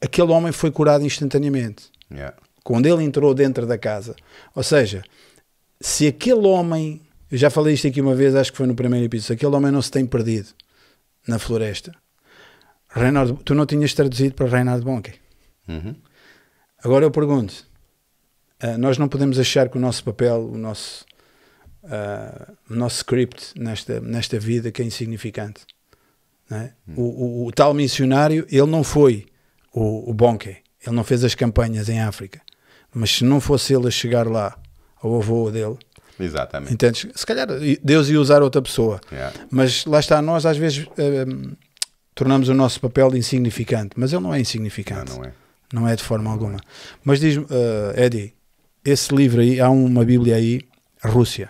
Aquele homem foi curado instantaneamente.
Yeah.
Quando ele entrou dentro da casa. Ou seja, se aquele homem, eu já falei isto aqui uma vez, acho que foi no primeiro episódio, se aquele homem não se tem perdido na floresta, Reinhard, tu não tinhas traduzido para Reinhard Bonke.
Uhum.
Agora eu pergunto: ah, nós não podemos achar que o nosso papel, o nosso, ah, o nosso script nesta, nesta vida que é insignificante. é? O, o- o tal missionário, ele não foi o, o Bonke, ele não fez as campanhas em África. Mas se não fosse ele a chegar lá, ao avô dele,
Exatamente.
entendes? Se calhar Deus ia usar outra pessoa.
Yeah.
Mas lá está, nós às vezes hum, tornamos o nosso papel insignificante, mas ele não é insignificante.
Não, não é.
Não é de forma alguma. Mas diz-me, eh, Eddie, esse livro aí, há uma Bíblia aí, Rússia.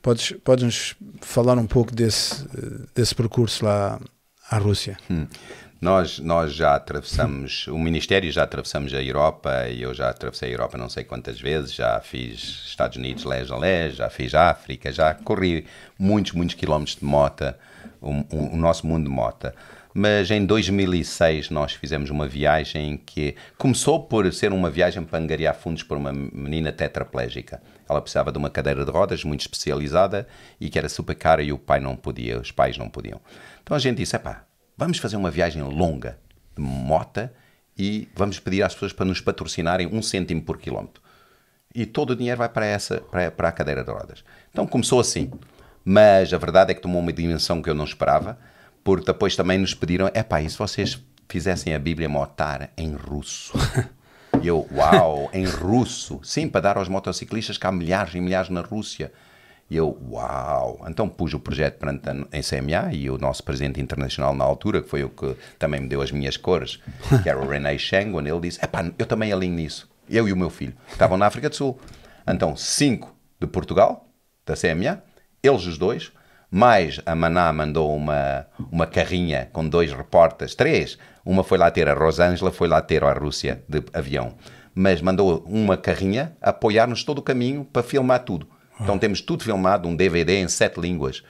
Podes, podes-nos falar um pouco desse, desse percurso lá à Rússia?
Nós, nós já atravessamos, o Ministério já atravessamos a Europa e eu já atravessei a Europa não sei quantas vezes, já fiz Estados Unidos lés a lés, já fiz África, já corri muitos, muitos quilómetros de mota, o, o- o nosso mundo de mota. Mas em 2006 nós fizemos uma viagem que começou por ser uma viagem para angariar fundos por uma menina tetraplégica. Ela precisava de uma cadeira de rodas muito especializada e que era super cara e o pai não podia, os pais não podiam. Então a gente disse, epá, vamos fazer uma viagem longa de mota e vamos pedir às pessoas para nos patrocinarem um cêntimo por quilómetro. E todo o dinheiro vai para essa para, para a cadeira de rodas. Então começou assim. Mas a verdade é que tomou uma dimensão que eu não esperava, porque depois também nos pediram, epá, e se vocês fizessem a Bíblia motar em russo? E eu, uau, em russo? Sim, para dar aos motociclistas que há milhares e milhares na Rússia. E eu, uau! Então pus o projeto perante a em CMA e o nosso presidente internacional na altura, que foi o que também me deu as minhas cores, que era o René Schengen, ele disse, epá, eu também alinho nisso. Eu e o meu filho. Estavam na África do Sul. Então, cinco de Portugal, da CMA, eles os dois, mais a Maná mandou uma, uma carrinha com dois repórteres, três. Uma foi lá ter a Rosângela, foi lá ter a Rússia de avião. Mas mandou uma carrinha apoiar-nos todo o caminho para filmar tudo. Então temos tudo filmado, um DVD em sete línguas,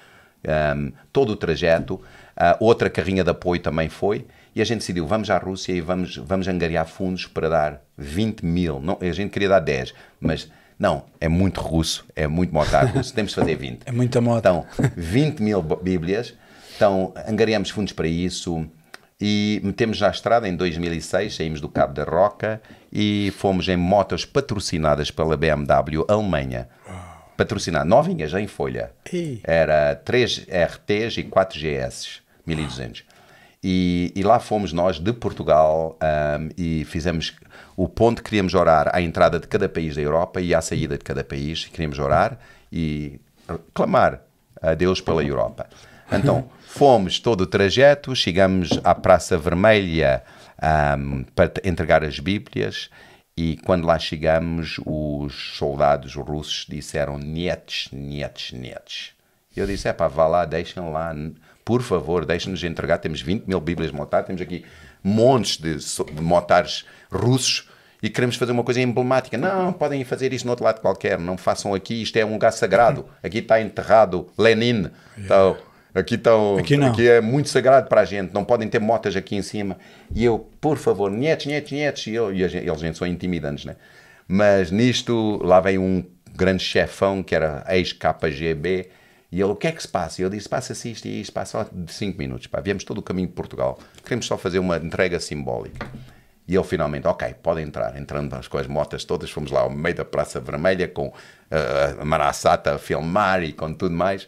um, todo o trajeto. Ah, outra carrinha de apoio também foi. E a gente decidiu, vamos à Rússia e vamos, vamos angariar fundos para dar 20 mil. Não, a gente queria dar 10, mas não, é muito russo, é muito motar russo, temos de fazer 20.
É muita moto.
Então, 20 mil bíblias. Então, angariamos fundos para isso e metemos na estrada em 2006, saímos do Cabo da Roca e fomos em motos patrocinadas pela BMW Alemanha. Patrocinado, novinhas em folha. Era 3 RTs e 4 GS, 1200. E, e lá fomos nós de Portugal ahm, e fizemos o ponto que queríamos orar à entrada de cada país da Europa e à saída de cada país. Queríamos orar e clamar a Deus pela Europa. Então, fomos todo o trajeto, chegamos à Praça Vermelha ahm, para entregar as Bíblias e quando lá chegamos, os soldados russos disseram nietzs, nietzs, nietzs. Eu disse, é pá, vá lá, deixem lá, por favor, deixem-nos entregar, temos 20 mil bíblias montadas, temos aqui montes de, de motares russos e queremos fazer uma coisa emblemática. Não, podem fazer isso no outro lado qualquer, não façam aqui, isto é um lugar sagrado, aqui está enterrado Lenin, então, aqui, estão,
Aqui não.
aqui é muito sagrado para a gente, não podem ter motas aqui em cima. E eu, por favor, nietzs, nietzs, nietzs, e, eu, e gente, eles gente são intimidantes, né? Mas nisto, lá vem um grande chefão que era ex-KGB e ele, o que é que se passa? E eu disse, passa-se isto e isto, passa só de 5 minutos, pá. Viemos todo o caminho de Portugal, queremos só fazer uma entrega simbólica. E ele finalmente, ok, pode entrar. Entrando com as motas todas, fomos lá ao meio da Praça Vermelha com uh, a Marasata a filmar e com tudo mais.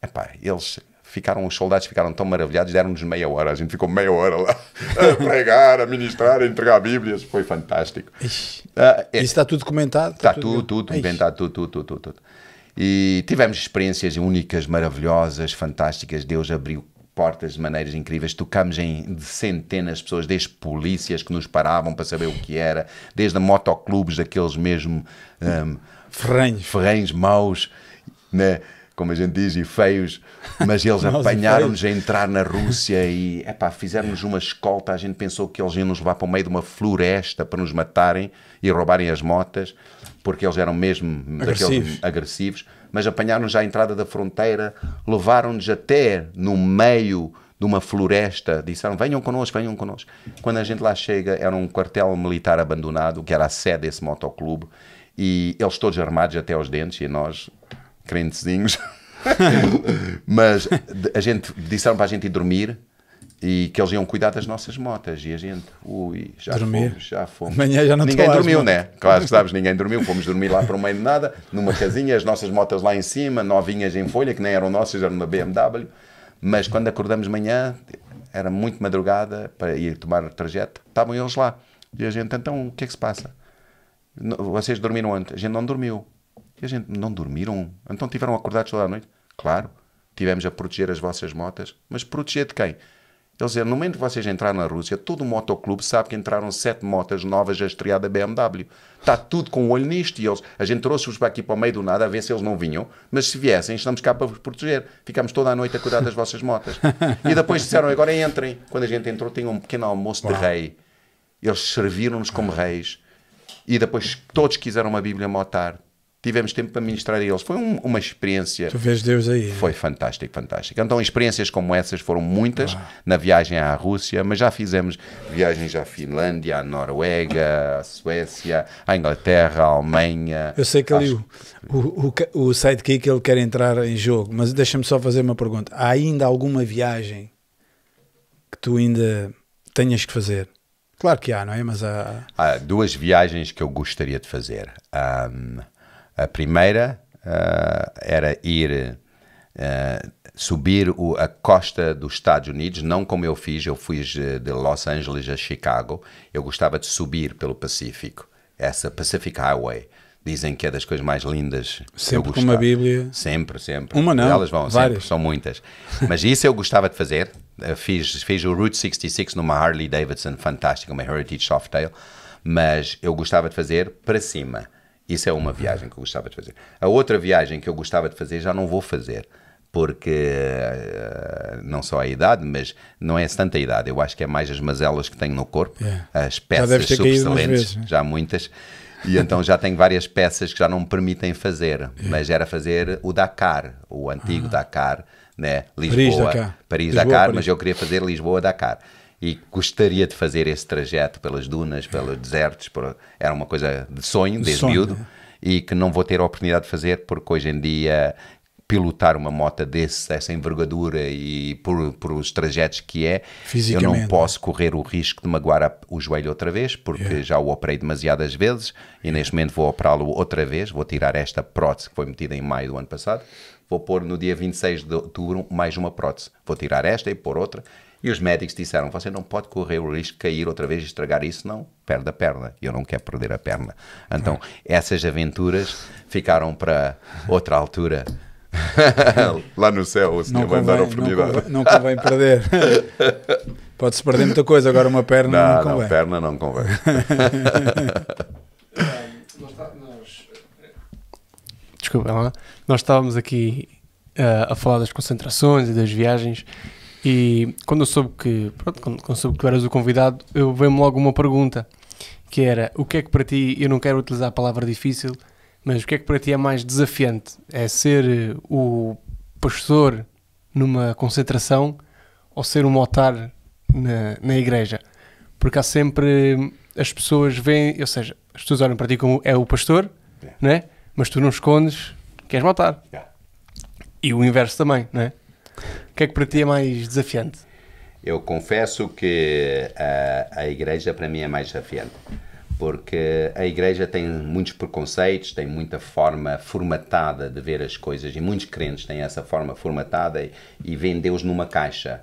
Epá, eles ficaram, os soldados ficaram tão maravilhados, deram-nos meia hora. A gente ficou meia hora lá a pregar, a ministrar, a entregar Bíblias. Foi fantástico.
Ixi.
Ah, é-
Isso está tudo documentado?
Está tudo, tudo, inventado, tudo, tudo, tudo, tudo, tudo. E tivemos experiências únicas, maravilhosas, fantásticas. Deus abriu portas de maneiras incríveis. Tocamos em centenas de pessoas, desde polícias que nos paravam para saber o que era, desde motoclubes, daqueles mesmo um, maus, né? como a gente diz, e feios, mas eles apanharam-nos a entrar na Rússia e epá, fizeram-nos uma escolta. A gente pensou que eles iam nos levar para o meio de uma floresta para nos matarem e roubarem as motas, porque eles eram mesmo
Agressivos.
agressivos. Mas apanharam-nos à entrada da fronteira, levaram-nos até no meio de uma floresta, disseram venham connosco, venham connosco. Quando a gente lá chega, era um quartel militar abandonado, que era a sede desse motoclube, e eles todos armados até aos dentes, e nós crentezinhos. Mas a gente disseram para a gente ir dormir e que eles iam cuidar das nossas motas. E a gente, ui, já
Dormir.
fomos, já fomos.
Amanhã já não
ninguém
as
dormiu,
motas.
né? Claro que sabes, ninguém dormiu. Fomos dormir lá para o meio de nada, numa casinha, as nossas motas lá em cima, novinhas em folha, que nem eram nossas, eram da BMW. Mas quando acordamos manhã, era muito madrugada para ir tomar o trajeto, estavam eles lá. E a gente, então, o que é que se passa? "Não- Vocês dormiram antes? A gente não dormiu. E a gente, não dormiram? Então tiveram acordados toda a noite? Claro, tivemos a proteger as vossas motas. Mas proteger de quem? Eles diziam, no momento que vocês entraram na Rússia, todo o motoclube sabe que entraram sete motas novas da BMW. Está tudo com o olho nisto. E eles, a gente trouxe-os para aqui para o meio do nada a ver se eles não vinham. Mas se viessem, estamos cá para vos proteger. Ficamos toda a noite a cuidar das vossas motas. E depois disseram, agora entrem. Quando a gente entrou, tinha um pequeno almoço de rei. Eles serviram-nos como reis. E depois todos quiseram uma Bíblia motar. Tivemos tempo para ministrar a eles. Foi um- uma experiência.
Tu vês Deus aí.
Foi fantástico, fantástico. Então, experiências como essas foram muitas na viagem à Rússia, mas já fizemos viagens à Finlândia, à Noruega, à Suécia, à Inglaterra, à Alemanha.
Eu sei que ali
Acho-
o, o, o, sidekick ele quer entrar em jogo, mas deixa-me só fazer uma pergunta. Há ainda alguma viagem que tu ainda tenhas que fazer? Claro que há, não é? Mas há.
Há duas viagens que eu gostaria de fazer. Ahm, a primeira ah, era ir ah, subir o- a costa dos Estados Unidos, não como eu fiz, eu fui de de Los Angeles a Chicago. Eu gostava de subir pelo Pacífico, essa Pacific Highway. Dizem que é das coisas mais lindas.
Sempre com uma Bíblia.
Sempre, sempre.
Uma não,
Elas vão
várias.
sempre, são muitas. Mas isso eu gostava de fazer. Fiz, fiz o Route 66 numa Harley Davidson fantástica, uma Heritage Softail. Mas eu gostava de fazer para cima. Isso é uma viagem que eu gostava de fazer. A outra viagem que eu gostava de fazer já não vou fazer. Porque eh, não só a idade, mas não é tanta idade. Eu acho que é mais as mazelas que tenho no corpo,
Yeah.
as
Já
peças
vezes, né?
já muitas. E então já tenho várias peças que já não me permitem fazer. Mas era fazer o Dakar, o antigo Dakar, né? Lisboa,
Dakar.
Paris,
Lisboa,
Dakar,
Paris.
mas eu queria fazer Lisboa-Dakar. E gostaria de fazer esse trajeto pelas dunas, pelos desertos. por- Era uma coisa de sonho, desde
sonho,
miúdo,
é.
e que não vou ter a oportunidade de fazer, porque hoje em dia pilotar uma moto desse, dessa envergadura e por, por os trajetos que é, eu não posso correr o risco de magoar o joelho outra vez, porque já o operei demasiadas vezes e neste momento vou operá-lo outra vez. Vou tirar esta prótese que foi metida em maio do ano passado. Vou pôr no dia 26 de outubro mais uma prótese. Vou tirar esta e pôr outra. E os médicos disseram: você não pode correr o risco de cair outra vez e estragar isso, não. Perde a perna. E eu não quero perder a perna. Então, essas aventuras ficaram para outra altura. Lá no céu, o Senhor
Não
vai dar a
convém, não,
oportunidade.
convém, não convém perder. Pode-se perder muita coisa, agora uma perna não,
Não, não,
convém.
perna não convém.
Desculpa lá. Nós estávamos aqui ah, a falar das concentrações e das viagens e quando eu soube que, pronto, quando, quando soube que tu eras o convidado, eu veio-me logo uma pergunta que era o que é que para ti, eu não quero utilizar a palavra difícil, mas o que é que para ti é mais desafiante? É ser eh, o pastor numa concentração ou ser um motar na, na igreja? Porque há sempre as pessoas veem, ou seja, as pessoas olham para ti como é o pastor, né? mas tu não escondes, queres matar. E o inverso também, não é? O que é que para ti é mais desafiante?
Eu confesso que a, a igreja para mim é mais desafiante, porque a igreja tem muitos preconceitos, tem muita forma formatada de ver as coisas e muitos crentes têm essa forma formatada e, e veem Deus numa caixa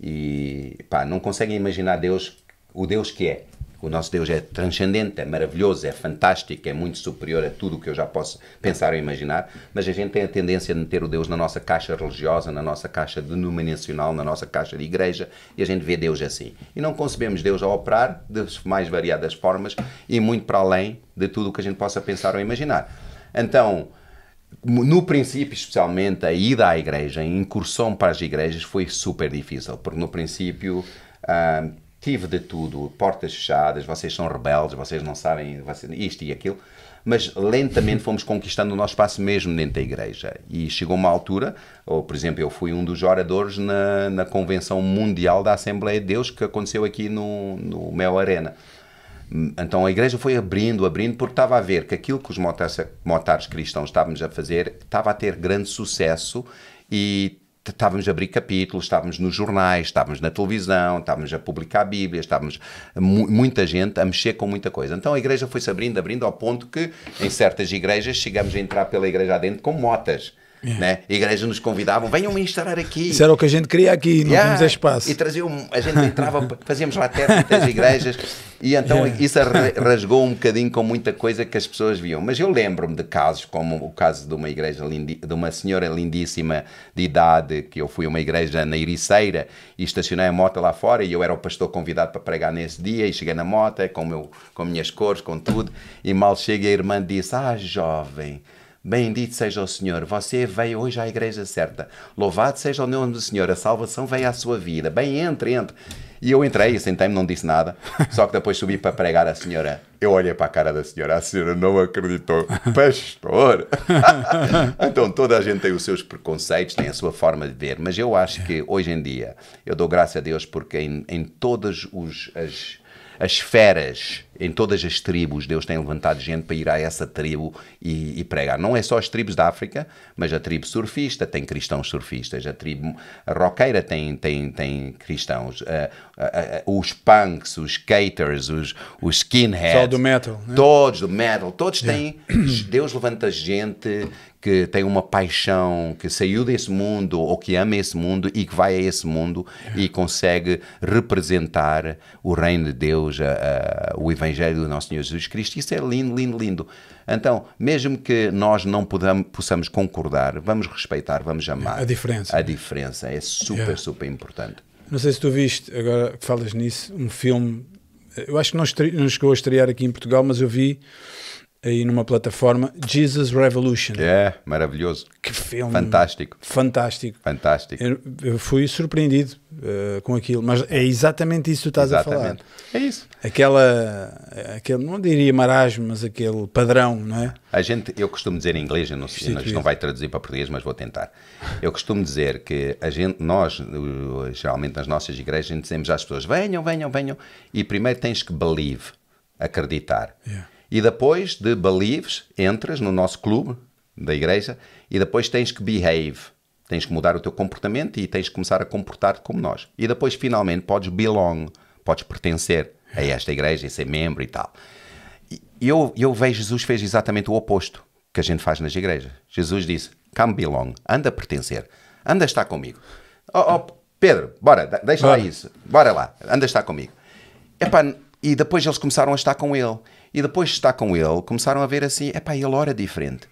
e pá, não conseguem imaginar Deus, o Deus que é, O nosso Deus é transcendente, é maravilhoso, é fantástico, é muito superior a tudo o que eu já posso pensar ou imaginar, mas a gente tem a tendência de meter o Deus na nossa caixa religiosa, na nossa caixa denominacional, na nossa caixa de igreja, e a gente vê Deus assim. E não concebemos Deus a operar das mais variadas formas e muito para além de tudo o que a gente possa pensar ou imaginar. Então, no princípio, especialmente, a ida à igreja, a incursão para as igrejas foi super difícil, porque no princípio. ah, tive de tudo, portas fechadas, vocês são rebeldes, vocês não sabem vocês, isto e aquilo, mas lentamente fomos conquistando o nosso espaço mesmo dentro da igreja. E chegou uma altura, ou por exemplo, eu fui um dos oradores na, na Convenção Mundial da Assembleia de Deus que aconteceu aqui no, no Mel Arena. Então a igreja foi abrindo, abrindo, porque estava a ver que aquilo que os motares, cristãos estávamos a fazer estava a ter grande sucesso e estávamos a abrir capítulos, estávamos nos jornais, estávamos na televisão, estávamos a publicar Bíblias, estávamos mu muita gente a mexer com muita coisa. Então a igreja foi-se abrindo, abrindo ao ponto que em certas igrejas chegamos a entrar pela igreja adentro com motas. Né? A igreja nos convidavam, venham ministrar aqui.
Isso era o que a gente queria aqui, não
Yeah.
temos espaço.
E traziam, a gente entrava, fazíamos lá das igrejas e então
Yeah.
isso rasgou um bocadinho com muita coisa que as pessoas viam. Mas eu lembro-me de casos como o caso de uma igreja de uma senhora lindíssima de idade, que eu fui a uma igreja na Ericeira e estacionei a moto lá fora e eu era o pastor convidado para pregar nesse dia e cheguei na moto com, meu, com minhas cores, com tudo e mal chega a irmã disse, ah jovem, Bendito seja o Senhor, você veio hoje à igreja certa. Louvado seja o nome do Senhor, a salvação veio à sua vida. Bem, entre, entre. E eu entrei, sentei-me, não disse nada. Só que depois subi para pregar a senhora. Eu olhei para a cara da senhora, a senhora não acreditou. Pastor! então toda a gente tem os seus preconceitos, tem a sua forma de ver, mas eu acho que hoje em dia eu dou graças a Deus porque em, em todas os, as, as esferas, em todas as tribos, Deus tem levantado gente para ir a essa tribo e, e pregar. Não é só as tribos da África, mas a tribo surfista tem cristãos surfistas, a tribo roqueira tem, tem, tem cristãos, ah, ah, ah, os punks, os skaters, os, os skinheads,
Pessoal do metal, né?
todos do metal, todos têm. Deus levanta gente que tem uma paixão, que saiu desse mundo ou que ama esse mundo e que vai a esse mundo e consegue representar o reino de Deus, a- a- o Evangelho do nosso Senhor Jesus Cristo. Isso é lindo, lindo, lindo. Então, mesmo que nós não podamos, possamos concordar, vamos respeitar, vamos amar.
A diferença.
A diferença é super,
Yeah.
super importante.
Não sei se tu viste, agora que falas nisso, um filme. Eu acho que não, estre- não chegou a estrear aqui em Portugal, mas eu vi aí numa plataforma Jesus Revolution.
É, maravilhoso.
Que filme
Fantástico.
fantástico.
Fantástico.
Eu, eu fui surpreendido eh, com aquilo, mas é exatamente isso que tu estás a falar.
Exatamente. É isso.
Aquela, aquele, não diria marasmo, mas aquele padrão, não é?
A gente, eu costumo dizer em inglês, eu não sei, isto não vai traduzir para português, mas vou tentar. Eu costumo dizer que a gente, nós, uh, geralmente nas nossas igrejas, a gente dizemos às pessoas: venham, venham, venham, e primeiro tens que believe, acreditar.
Yeah.
E depois de believes, entras no nosso clube da igreja e depois tens que behave. Tens que mudar o teu comportamento e tens que começar a comportar-te como nós. E depois, finalmente, podes belong, podes pertencer a esta igreja e ser membro e tal. E eu, eu vejo Jesus fez exatamente o oposto que a gente faz nas igrejas. Jesus disse: Come belong, anda a pertencer, anda a estar comigo. Oh, oh, Pedro, bora, de- deixa lá isso, bora lá, anda a estar comigo. Epá, e depois eles começaram a estar com ele. E depois de estar com ele, começaram a ver assim: epá, ele ora diferente.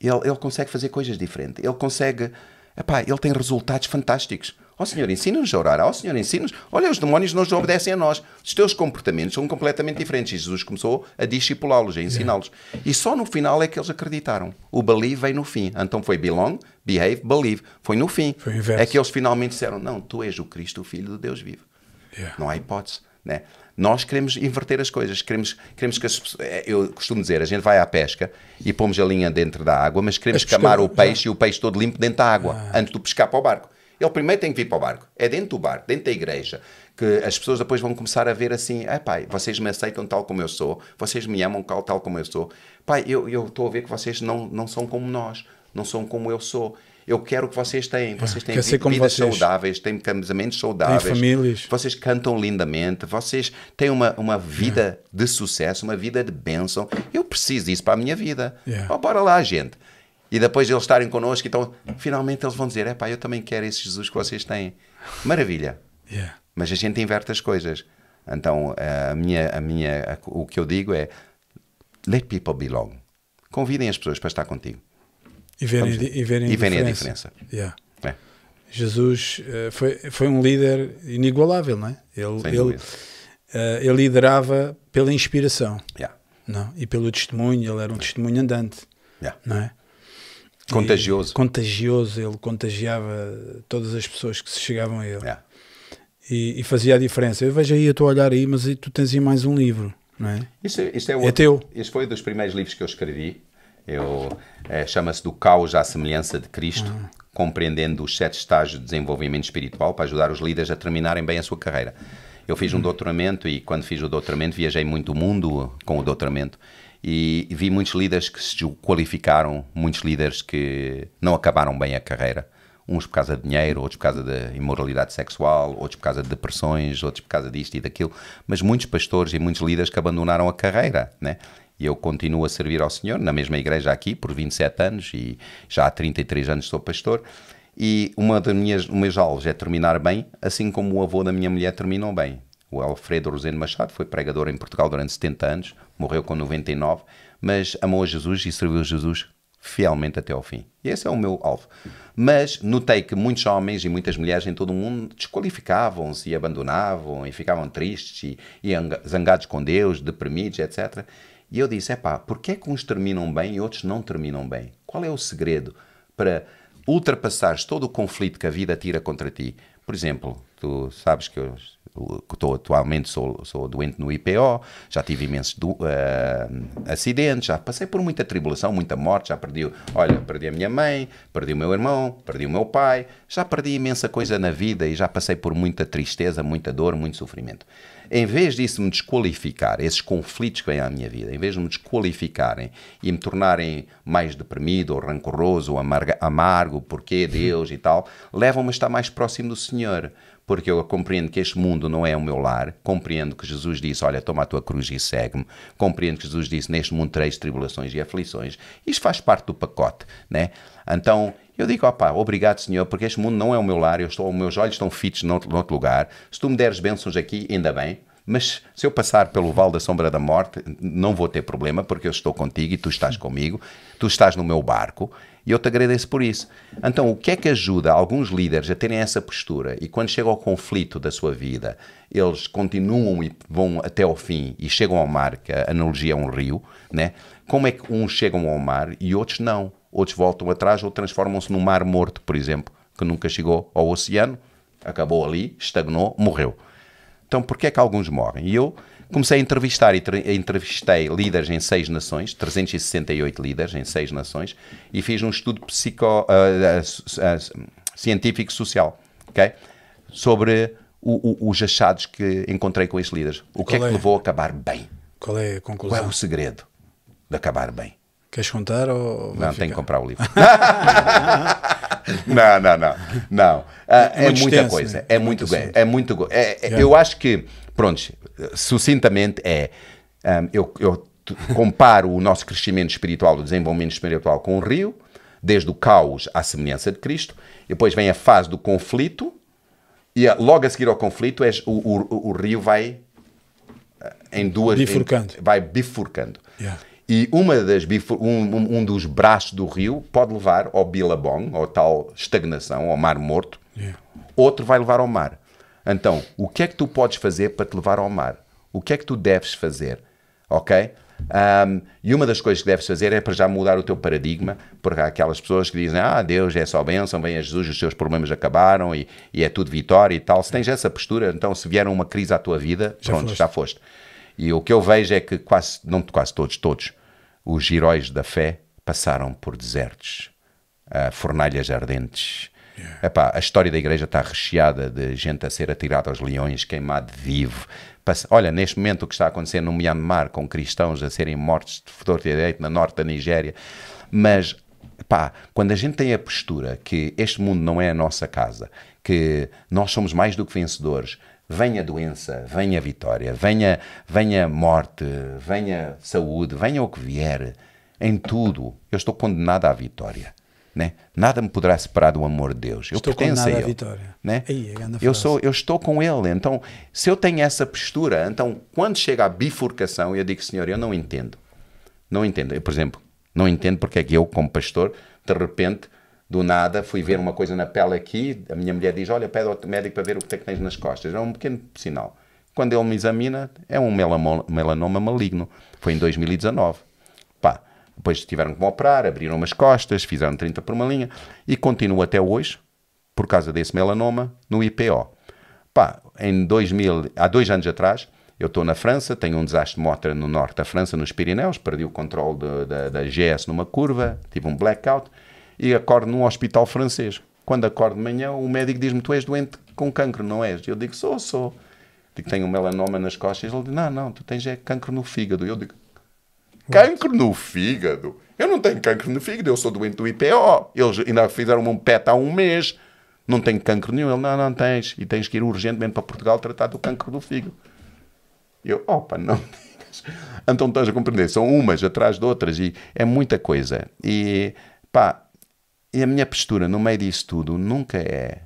Ele, ele consegue fazer coisas diferentes. Ele consegue. Epá, ele tem resultados fantásticos. Ó oh, Senhor, ensina-nos a orar. Ó oh, Senhor, ensina-nos. Olha, os demónios não obedecem a nós. Os teus comportamentos são completamente diferentes. E Jesus começou a discipulá-los, a ensiná-los. E só no final é que eles acreditaram. O believe veio no fim. Então foi belong, behave, believe. Foi no fim.
Foi.
É que eles finalmente disseram: Não, tu és o Cristo, o Filho do Deus vivo.
Yeah.
Não há hipótese. Né? Nós queremos inverter as coisas. Queremos, queremos que as é, Eu costumo dizer: a gente vai à pesca e pomos a linha dentro da água, mas queremos
As
camar o peixe e o peixe todo limpo dentro da água, antes de pescar para o barco. Ele primeiro tem que vir para o barco. É dentro do barco, dentro da igreja, que as pessoas depois vão começar a ver assim: é pai, vocês me aceitam tal como eu sou, vocês me amam tal, tal como eu sou. Pai, eu eu estou a ver que vocês não, não são como nós, não são como eu sou. Eu quero que vocês têm. Vocês têm
como
vidas
vocês.
saudáveis, têm casamentos saudáveis,
famílias.
vocês cantam lindamente, vocês têm uma, uma vida de sucesso, uma vida de bênção. Eu preciso disso para a minha vida.
Yeah.
Oh, bora lá, gente. E depois eles estarem connosco, então finalmente eles vão dizer: é pá, eu também quero esse Jesus que vocês têm. Maravilha.
Yeah.
Mas a gente inverte as coisas. Então, a minha, a minha, o que eu digo é: let people belong. Convidem as pessoas para estar contigo.
E verem, e verem,
e verem a diferença.
Yeah.
É.
Jesus uh, foi, foi um líder inigualável, não é? Ele,
Sem
ele, uh, ele liderava pela inspiração
Yeah.
não? e pelo testemunho. Ele era um testemunho andante,
Yeah.
não é?
Contagioso.
E contagioso, ele contagiava todas as pessoas que se chegavam a ele
Yeah.
e, e fazia a diferença. Eu vejo aí, eu estou a olhar aí, mas tu tens aí mais um livro, não é?
Isto, é- isto é,
É
outro-
teu.
Este foi dos primeiros livros que eu escrevi. Eu, eh, Chama-se Do Caos à Semelhança de Cristo,
Ah.
compreendendo os sete estágios de desenvolvimento espiritual para ajudar os líderes a terminarem bem a sua carreira. Eu fiz um doutoramento e quando fiz o doutoramento viajei muito o mundo com o doutoramento e vi muitos líderes que se qualificaram, muitos líderes que não acabaram bem a carreira. Uns por causa de dinheiro, outros por causa de imoralidade sexual, outros por causa de depressões, outros por causa disto e daquilo. Mas muitos pastores e muitos líderes que abandonaram a carreira, né? E eu continuo a servir ao Senhor na mesma igreja aqui por 27 anos e já há 33 anos sou pastor. E uma das minhas os meus alvos é terminar bem, assim como o avô da minha mulher terminou bem. O Alfredo Rosendo Machado foi pregador em Portugal durante 70 anos, morreu com 99, mas amou Jesus e serviu Jesus fielmente até ao fim. E esse é o meu alvo. Mas notei que muitos homens e muitas mulheres em todo o mundo desqualificavam-se e abandonavam e ficavam tristes e, e anga- zangados com Deus, deprimidos, etc. E eu disse, epá, porquê é que uns terminam bem e outros não terminam bem? Qual é o segredo para ultrapassares todo o conflito que a vida tira contra ti? Por exemplo, tu sabes que eu estou atualmente sou, sou doente no IPO, já tive imensos do- eh, acidentes, já passei por muita tribulação, muita morte, já perdi, olha, perdi a minha mãe, perdi o meu irmão, perdi o meu pai, já perdi imensa coisa na vida e já passei por muita tristeza, muita dor, muito sofrimento. Em vez disso me desqualificar, esses conflitos que vêm à minha vida, em vez de me desqualificarem e me tornarem mais deprimido ou rancoroso ou amarga, amargo, porquê Deus e tal, levam-me a estar mais próximo do Senhor porque eu compreendo que este mundo não é o meu lar, compreendo que Jesus disse, olha, toma a tua cruz e segue-me, compreendo que Jesus disse, neste mundo tereis tribulações e aflições, isto faz parte do pacote, né? Então, eu digo, opá, obrigado Senhor, porque este mundo não é o meu lar, eu estou, os meus olhos estão fitos noutro, noutro lugar, se tu me deres bênçãos aqui, ainda bem, mas se eu passar pelo vale da sombra da morte, não vou ter problema, porque eu estou contigo e tu estás comigo, tu estás no meu barco, e eu te agradeço por isso. Então, o que é que ajuda alguns líderes a terem essa postura e quando chega ao conflito da sua vida, eles continuam e vão até ao fim e chegam ao mar, que a analogia é um rio, né? Como é que uns chegam ao mar e outros não? Outros voltam atrás ou transformam-se num mar morto, por exemplo, que nunca chegou ao oceano, acabou ali, estagnou, morreu. Então, porquê é que alguns morrem? E eu comecei a entrevistar e tre- entrevistei líderes em seis nações, 368 líderes em seis nações, e fiz um estudo psico, s- ah, s- científico social, ok? Sobre o- o- os achados que encontrei com esses líderes. O que é
Qual
que
é?
levou a acabar bem?
Qual é a
Qual é
conclusão?
o segredo de acabar bem?
Queres contar ou
Não, tem que comprar o livro. não, não, não. não. Ah, é, muita coisa.
né?
É
É
muito,
muito
é, é muito. é- é-
Yeah.
Eu acho que, pronto, sucintamente é. ahm, eu, eu t- comparo o nosso crescimento espiritual, o desenvolvimento espiritual com o rio, desde o caos à semelhança de Cristo. Depois vem a fase do conflito, e a- logo a seguir ao conflito é, o, o, o rio vai ah, em duas. em-
Bifurcando.
vai bifurcando.
Yeah.
E uma das um, um- um dos braços do rio pode levar ao Billabong, ou tal estagnação, ao mar morto.
Yeah.
Outro vai levar ao mar. Então, o que é que tu podes fazer para te levar ao mar? O que é que tu deves fazer? Ok? Ahm, e uma das coisas que deves fazer é para já mudar o teu paradigma, porque há aquelas pessoas que dizem: Ah, Deus é só bênção, vem a Jesus, os seus problemas acabaram e, e é tudo vitória e tal. Se tens essa postura, então se vier uma crise à tua vida,
Já
pronto,
foste.
já foste. E o que eu vejo é que quase, não quase todos, todos, os heróis da fé passaram por desertos, ah, fornalhas ardentes. Epá, a história da igreja está recheada de gente a ser atirada aos leões, queimado vivo. Passa- Olha, neste momento o que está acontecendo no Myanmar, com cristãos a serem mortos de fedor de direito na norte da Nigéria. Mas, pá, quando a gente tem a postura que este mundo não é a nossa casa, que nós somos mais do que vencedores, venha doença, venha vitória, venha, venha morte, venha saúde, venha o que vier, em tudo, eu estou condenado à vitória. Né? Nada me poderá separar do amor de Deus. Eu
Estou
pertenço a
condenado à
Ele.
vitória.
Né?
Aí, a
eu, sou, eu estou com Ele. Então, se eu tenho essa postura, então quando chega a bifurcação, eu digo, Senhor, eu não entendo. Não entendo. Eu, por exemplo, não entendo porque é que eu, como pastor, de repente, do nada, fui ver uma coisa na pele aqui, a minha mulher diz, olha, pede ao médico para ver o que é que tens nas costas. É um pequeno sinal. Quando ele me examina, é um melanoma maligno. Foi em 2019. Pá, depois tiveram que me operar, abriram as costas, fizeram 30 por uma linha e continuo até hoje, por causa desse melanoma, no IPO. Pá, em 2000, há dois anos atrás, eu estou na França, tenho um desastre de moto no norte da França, nos Pirineus, perdi o controle da GS numa curva, tive um blackout e acordo num hospital francês. Quando acordo de manhã, o médico diz-me: Tu és doente com cancro, não és? Eu digo: Sou, sou. Digo: Tenho um melanoma nas costas. Ele diz: Não, não, tu tens é cancro no fígado. Eu digo: Cancro no fígado? Eu não tenho cancro no fígado, eu sou doente do IPO. Eles ainda fizeram um PET há um mês. Não tenho cancro nenhum. Ele, não, não tens. E tens que ir urgentemente para Portugal tratar do cancro do fígado. Eu, opa, não digas. Então estás a compreender, são umas atrás de outras e é muita coisa. E pá, e a minha postura no meio disso tudo nunca é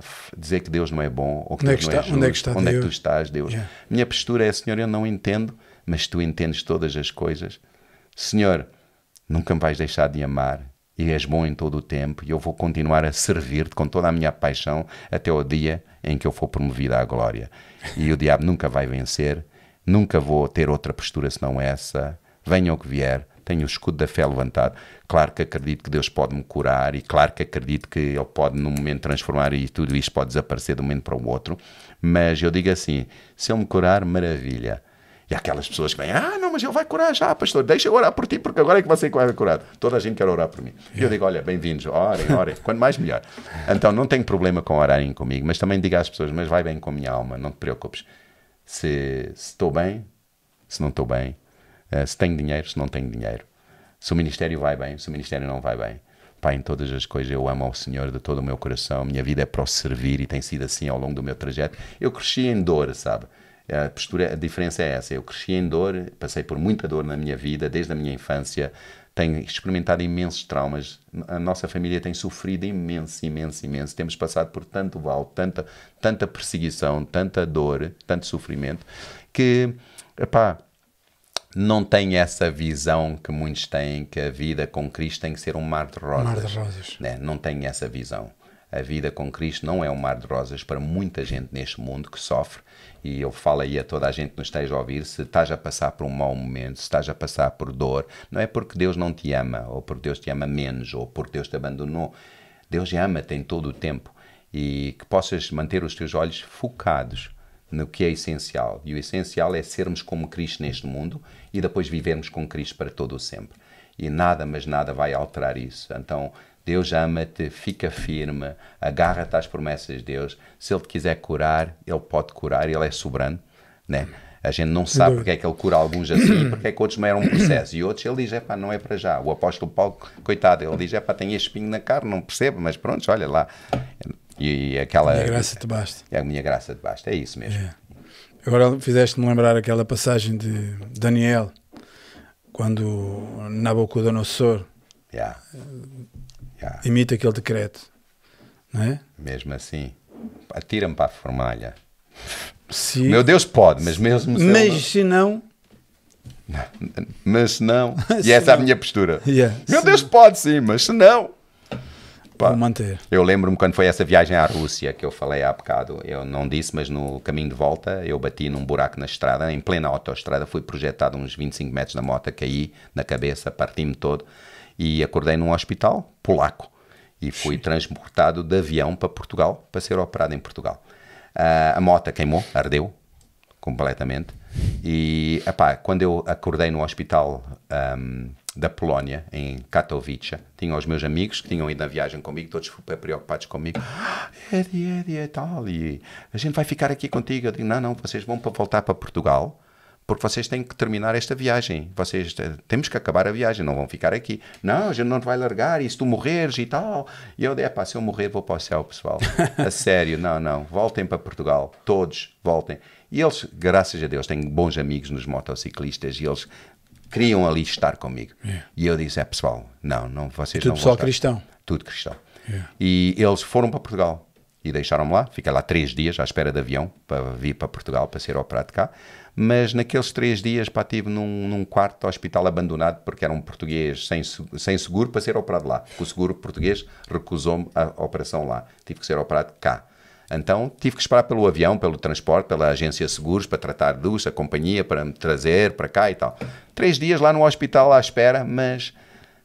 f- dizer que Deus não é bom ou que
Onde é
Deus
que
não é
está- onde é que
justo.
está
onde é que tu estás, Deus?
Yeah.
Minha postura é, Senhor, eu não entendo, mas tu entendes todas as coisas. Senhor, nunca me vais deixar de amar e és bom em todo o tempo e eu vou continuar a servir-te com toda a minha paixão até o dia em que eu for promovido à glória. E o diabo nunca vai vencer, nunca vou ter outra postura senão essa. Venha o que vier, tenho o escudo da fé levantado. Claro que acredito que Deus pode me curar e claro que acredito que Ele pode num momento transformar e tudo isto pode desaparecer de um momento para o outro. Mas eu digo assim: se Ele me curar, maravilha. E aquelas pessoas que vêm, ah, não, mas ele vai curar já, pastor, deixa eu orar por ti, porque agora é que você vai curar. Toda a gente quer orar por mim. E eu digo, olha, bem-vindos, orem, orem, quanto mais melhor. Então não tenho problema com orarem comigo, mas também digo às pessoas, mas vai bem com a minha alma, não te preocupes. Se estou bem, se não estou bem, eh, se tenho dinheiro, se não tenho dinheiro, se o ministério vai bem, se o ministério não vai bem. Pai, em todas as coisas eu amo ao Senhor de todo o meu coração. Minha vida é para o servir e tem sido assim ao longo do meu trajeto. Eu cresci em dor, sabe? A, postura, a diferença é essa. Eu cresci em dor, passei por muita dor na minha vida, desde a minha infância. Tenho experimentado imensos traumas. A nossa família tem sofrido imenso, imenso, imenso. Temos passado por tanto mal, tanta, tanta perseguição, tanta dor, tanto sofrimento, que, epá, não tem essa visão que muitos têm que a vida com Cristo tem que ser um mar de rosas.
Mar de rosas.
Né? Não tem essa visão. A vida com Cristo não é um mar de rosas para muita gente neste mundo que sofre. E eu falo aí a toda a gente que nos esteja a ouvir: se estás a passar por um mau momento, se estás a passar por dor, não é porque Deus não te ama, ou porque Deus te ama menos, ou porque Deus te abandonou. Deus ama-te em todo o tempo. E que possas manter os teus olhos focados no que é essencial. E o essencial é sermos como Cristo neste mundo e depois vivermos com Cristo para todo o sempre. E nada, mas nada vai alterar isso. Então, Deus ama-te, fica firme, agarra-te às promessas de Deus. Se Ele te quiser curar, Ele pode curar, Ele é soberano. Né? A gente não sabe porque é que Ele cura alguns assim e porque é que outros não eram um processo. E outros Ele diz, epá, não é para já. O apóstolo Paulo, coitado, ele diz, epá, tem este espinho na carne, não percebo, mas pronto, olha lá. E aquela...
A graça te basta.
É a minha graça de basta, é isso mesmo.
É. Agora fizeste-me lembrar aquela passagem de Daniel, quando Nabucodonosor
Yeah. Yeah.
imita aquele decreto, não é?
Mesmo assim, atira-me para a formalha.
Se,
Meu Deus pode, mas mesmo se
mas se não,
não, mas se não, e essa é a
não.
minha postura.
Yeah,
Meu Deus pode sim, mas se não. Pá.
vou manter.
Eu lembro-me quando foi essa viagem à Rússia que eu falei há bocado. Eu não disse, mas no caminho de volta eu bati num buraco na estrada, em plena autoestrada. Fui projetado uns 25 metros da moto, caí na cabeça, parti-me todo e acordei num hospital polaco. E fui transportado de avião para Portugal para ser operado em Portugal. Ah, a moto queimou, ardeu completamente. E epá, quando eu acordei no hospital ahm, da Polónia, em Katowice, tinha os meus amigos que tinham ido na viagem comigo, todos preocupados comigo. "Ah, Eddie, Eddie, e tal, e a gente vai ficar aqui contigo. Eu digo, não, não, vocês vão para voltar para Portugal, porque vocês têm que terminar esta viagem. Vocês eh, temos que acabar a viagem, não vão ficar aqui. Não, a gente não vai largar, e se tu morreres e tal. E eu disse, pá, se eu morrer vou para o céu, pessoal. a sério, não, não, voltem para Portugal, todos voltem. E eles, graças a Deus, têm bons amigos nos motociclistas e eles queriam ali estar comigo. E eu disse: é pessoal, não, não vocês
Tudo
não vão
pessoal
estar.
cristão.
Tudo cristão.
Yeah.
E eles foram para Portugal e deixaram-me lá. Fiquei lá três dias à espera de avião para vir para Portugal para ser operado cá. Mas naqueles três dias pá, estive num, num quarto hospital abandonado porque era um português sem, se- sem seguro para ser operado lá. O seguro português recusou-me a operação lá. Tive que ser operado cá. Então tive que esperar pelo avião, pelo transporte, pela agência de seguros para tratar dos, a companhia para me trazer para cá e tal. Três dias lá no hospital à espera, mas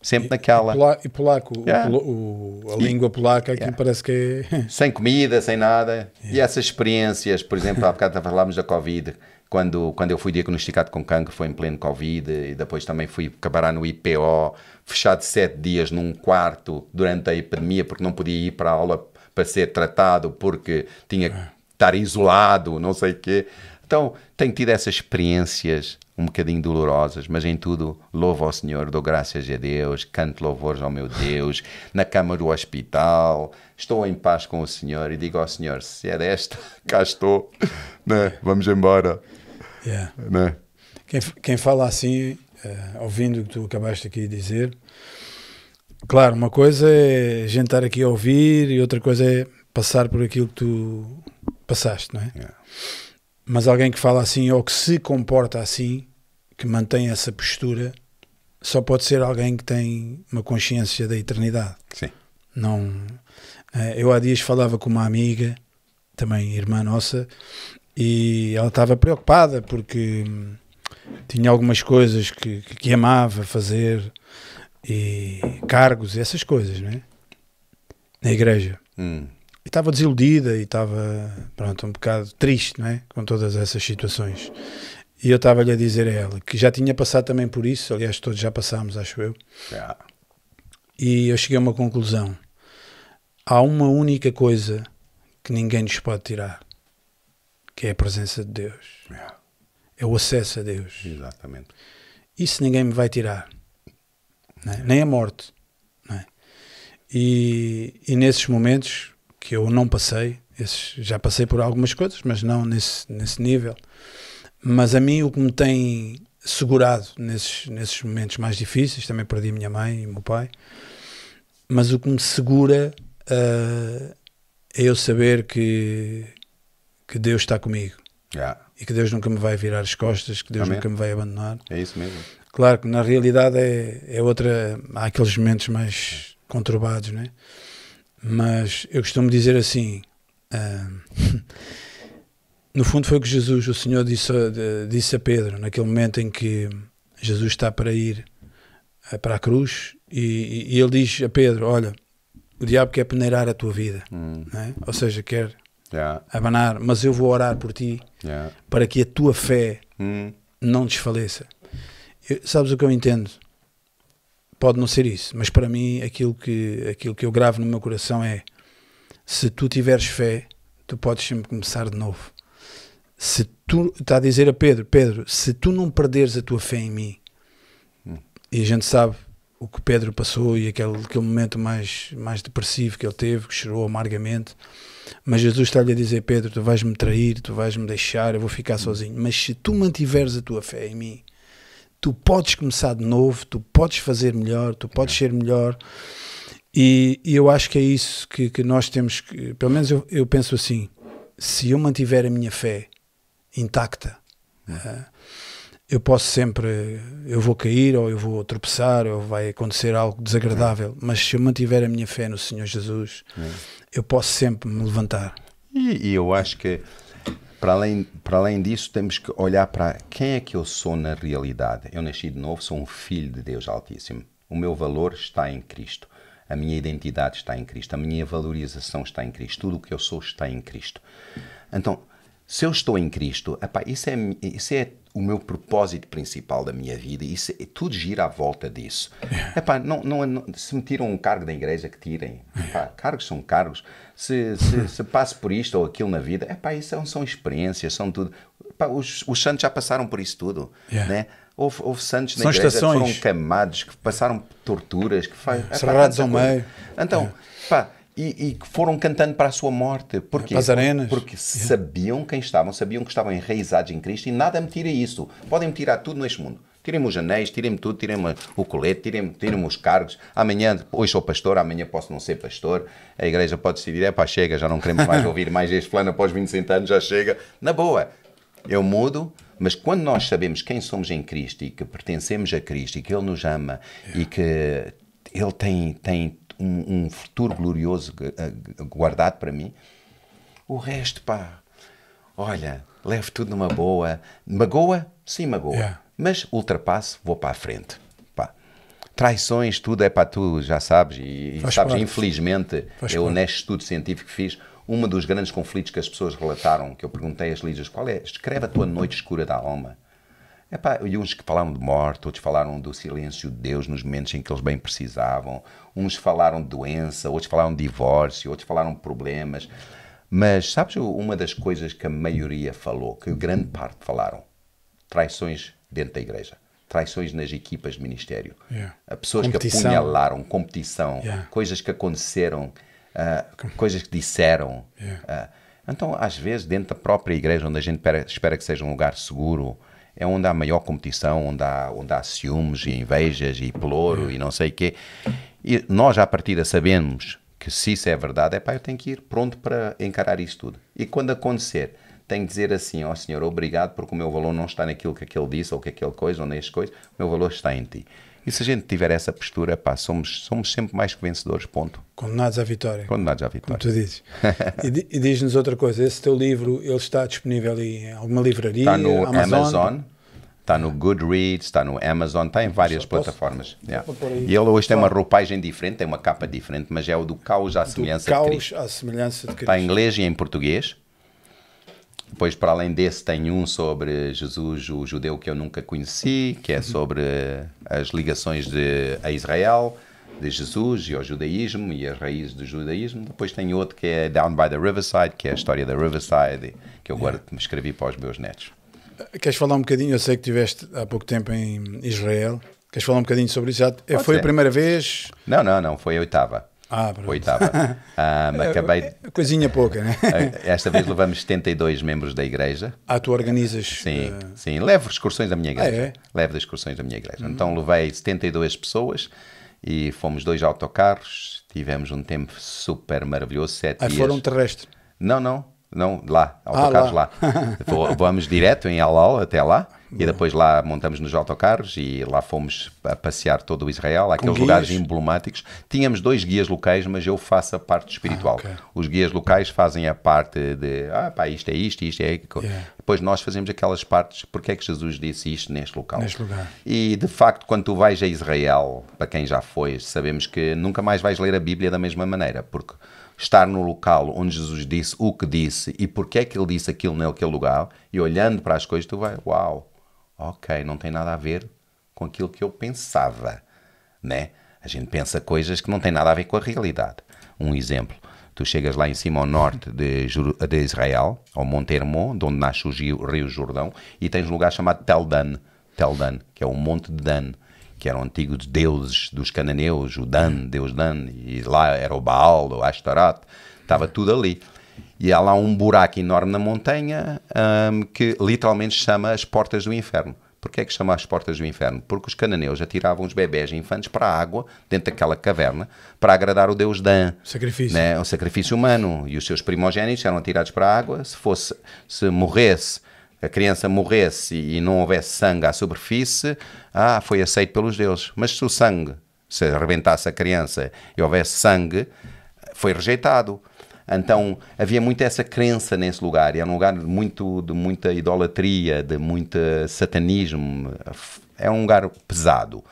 sempre naquela.
Pola- e polaco, o
Yeah.
polo- o- a língua polaca aqui
Yeah.
parece que é.
sem comida, sem nada. E essas experiências, por exemplo, há bocado falámos da Covid, quando, quando eu fui diagnosticado com cancro, foi em pleno Covid, e depois também fui acabar no IPO, fechado sete dias num quarto durante a epidemia, porque não podia ir para a aula para ser tratado, porque tinha que estar isolado, não sei o quê. Então, tenho tido essas experiências um bocadinho dolorosas, mas em tudo louvo ao Senhor, dou graças a Deus, canto louvores ao meu Deus, na cama do hospital, estou em paz com o Senhor e digo ao Senhor, se é desta, cá estou, né? vamos embora.
Yeah.
Né?
Quem, quem fala assim, eh, ouvindo o que tu acabaste aqui de dizer, claro, uma coisa é a gente estar aqui a ouvir e outra coisa é passar por aquilo que tu passaste, não é?
Yeah.
Mas alguém que fala assim ou que se comporta assim, que mantém essa postura, só pode ser alguém que tem uma consciência da eternidade.
Sim.
Não, eh, eu há dias falava com uma amiga, também irmã nossa, e ela estava preocupada porque hum, tinha algumas coisas que, que, que amava fazer e cargos, essas coisas, não é? Na igreja.
Hum.
E estava desiludida e estava, pronto, um bocado triste, não é? Com todas essas situações. E eu estava-lhe a dizer a ela que já tinha passado também por isso, aliás, todos já passámos, acho eu.
Yeah.
E eu cheguei a uma conclusão. Há uma única coisa que ninguém nos pode tirar, que é a presença de Deus.
Yeah.
É o acesso a Deus.
Exatamente.
Isso ninguém me vai tirar. É? Nem a morte. é? E, e nesses momentos que eu não passei, esses- já passei por algumas coisas, mas não nesse, nesse nível. Mas a mim o que me tem segurado nesses, nesses momentos mais difíceis, também perdi a minha mãe e o meu pai, mas o que me segura ah, é eu saber que, que Deus está comigo
Yeah.
e que Deus nunca me vai virar as costas, que Deus
Amém.
nunca me vai abandonar.
É isso mesmo.
Claro que na realidade é, é outra. Há aqueles momentos mais conturbados, né? Mas eu costumo dizer assim: ah, no fundo, foi o que Jesus, o Senhor, disse disse a Pedro, naquele momento em que Jesus está para ir ah, para a cruz, e, e ele diz a Pedro: Olha, o diabo quer peneirar a tua vida,
Hum.
né? ou seja, quer
Yeah.
abanar, mas eu vou orar por ti
Yeah.
para que a tua fé
Hum.
não desfaleça. Eu- sabes o que eu entendo? Pode não ser isso, mas para mim aquilo que, aquilo que eu gravo no meu coração é se tu tiveres fé, tu podes sempre começar de novo. Se tu está a dizer a Pedro, Pedro, se tu não perderes a tua fé em mim, e a gente sabe o que Pedro passou e aquele, aquele momento mais, mais depressivo que ele teve, que chorou amargamente, mas Jesus está-lhe a dizer, Pedro, tu vais-me trair, tu vais-me deixar, eu vou ficar sozinho. Mas se tu mantiveres a tua fé em mim, tu podes começar de novo, tu podes fazer melhor, tu podes ser melhor. E, e eu acho que é isso que, que nós temos que, pelo menos eu, eu penso assim, se eu mantiver a minha fé intacta, ah, eu posso sempre, eu vou cair ou eu vou tropeçar ou vai acontecer algo desagradável, mas se eu mantiver a minha fé no Senhor Jesus, eu posso sempre me levantar.
E, e eu acho que, para além, para além disso, temos que olhar para quem é que eu sou na realidade. Eu nasci de novo, sou um filho de Deus Altíssimo. O meu valor está em Cristo. A minha identidade está em Cristo. A minha valorização está em Cristo. Tudo o que eu sou está em Cristo. Então, se eu estou em Cristo, epá, isso, é, isso é o meu propósito principal da minha vida. Isso é, tudo gira à volta disso. Epá, não, não, não- se me tiram um cargo da igreja, que tirem. Epá, cargos são cargos. Se, se, se passo por isto ou aquilo na vida, epá, isso são, são experiências, são tudo. Epá, os, os santos já passaram por isso tudo.
Yeah.
Né? Houve, houve santos na
São
igreja
estações.
que foram queimados, que passaram por torturas, que faz, epá,
Serrados
tanta
ao meio.
Então, pá, e, e que foram cantando para a sua morte. Porquê?
As arenas.
Porque sabiam quem estavam, sabiam que estavam enraizados em Cristo e nada me tira isso. Podem-me tirar tudo neste mundo. Tirem-me os anéis, tirem-me tudo, tirem-me o colete, tirem-me tirem os cargos. Amanhã, hoje sou pastor, amanhã posso não ser pastor. A igreja pode decidir, é pá, chega, já não queremos mais ouvir mais este plano após 25 anos, já chega. Na boa, eu mudo, mas quando nós sabemos quem somos em Cristo e que pertencemos a Cristo e que Ele nos ama e que Ele tem, tem um, um futuro glorioso guardado para mim, o resto, pá, olha, leve tudo numa boa. Magoa? Sim, magoa.
Yeah.
Mas ultrapasso, vou para a frente. Pá. Traições, tudo é para tu, já sabes. E, e
Faz
sabes,
parte.
infelizmente,
Faz
eu
parte.
neste estudo científico que fiz, um dos grandes conflitos que as pessoas relataram, que eu perguntei às líderes, qual é? Escreve a tua noite escura da alma. Epá, e uns que falaram de morte, outros falaram do silêncio de Deus nos momentos em que eles bem precisavam, uns falaram de doença, outros falaram de divórcio, outros falaram de problemas. Mas sabes uma das coisas que a maioria falou, que grande parte falaram? Traições dentro da igreja, traições nas equipas de ministério,
Yeah.
pessoas
Competição.
que apunhalaram, competição,
Yeah.
coisas que aconteceram, ah, coisas que disseram.
Yeah.
Ah, então, às vezes, dentro da própria igreja, onde a gente espera, que seja um lugar seguro, é onde há maior competição, onde há, onde há ciúmes e invejas e pelouro e não sei o quê. E nós, à partida, sabemos que se isso é verdade, é pá, eu tenho que ir pronto para encarar isso tudo. E quando acontecer, tenho que dizer assim, ó Senhor, obrigado porque o meu valor não está naquilo que aquele disse ou que aquele coisa ou neste coisa, o meu valor está em Ti. E se a gente tiver essa postura, pá, somos, somos sempre mais que vencedores, ponto.
Condenados à vitória.
Condenados à
Como
vitória.
tu dizes. e, e diz-nos outra coisa: esse teu livro ele está disponível em alguma livraria?
Está no
Amazon?
Amazon, está no Goodreads, está no Amazon, está em várias
Posso-
plataformas. Yeah. E ele hoje tem uma roupagem diferente, tem uma capa diferente, mas é o do caos à
Do
semelhança de
caos
Cristo.
à semelhança de Cristo.
Está em inglês e em português. Depois, para além desse, tem um sobre Jesus, o judeu que eu nunca conheci, que
Uhum.
é sobre as ligações de, a Israel, de Jesus e ao judaísmo e as raízes do judaísmo. Depois tem outro que é Down by the Riverside, que é a história da Riverside, que eu agora me escrevi para os meus netos.
Queres falar um bocadinho? Eu sei que estiveste há pouco tempo em Israel. Queres falar um bocadinho sobre isso? Já,
Pode
foi
ser.
a primeira vez?
Não, não, não, foi a oitava.
Ah, pronto.
Oitava. Ah, acabei.
É, Coisinha pouca, né?
Esta vez levamos 72 membros da igreja.
Ah, tu organizas.
Sim,
eh,
sim. Levo excursões da minha igreja.
Ah, é?
Levo excursões da minha igreja. Então levei 72 pessoas e fomos dois autocarros. Tivemos um tempo super maravilhoso, sete
ah,
dias.
foram terrestres.
Não, não, não, lá, autocarros
lá.
lá. Vo- Vamos direto em Alal até lá e depois lá montamos nos autocarros e lá fomos a passear todo o Israel, aqueles lugares emblemáticos. Tínhamos dois guias locais, mas eu faço a parte espiritual.
Ah, ok.
Os guias locais fazem a parte de, ah pá, isto é isto, isto é aquilo.
Yeah.
Depois nós fazemos aquelas partes, porque é que Jesus disse isto neste local.
Neste lugar.
E de facto, quando tu vais a Israel, para quem já foi, sabemos que nunca mais vais ler a Bíblia da mesma maneira, porque estar no local onde Jesus disse o que disse e porque é que ele disse aquilo naquele lugar, e olhando para as coisas, tu vais, uau, ok, não tem nada a ver com aquilo que eu pensava, né? A gente pensa coisas que não têm nada a ver com a realidade. Um exemplo. Tu chegas lá em cima ao norte de, de Israel, ao Monte Hermon, de onde nasce o Rio Jordão, e tens um lugar chamado Tel Dan, Tel Dan, que é o Monte de Dan, que eram antigos deuses dos cananeus, o Dan, Deus Dan, e lá era o Baal, o Ashtaroth, estava tudo ali. E há lá um buraco enorme na montanha ahm, que literalmente chama as portas do inferno. Porquê é que chama as portas do inferno? Porque os cananeus atiravam os bebés e infantes para a água, dentro daquela caverna, para agradar o deus Dan.
Sacrifício.
Né? O sacrifício humano. E os seus primogênitos eram atirados para a água. Se fosse, se morresse, a criança morresse e não houvesse sangue à superfície, ah, foi aceito pelos deuses. Mas se o sangue, se arrebentasse a criança e houvesse sangue, foi rejeitado. Então havia muito essa crença nesse lugar, era um lugar muito, de muita idolatria, de muito satanismo, é um lugar pesado.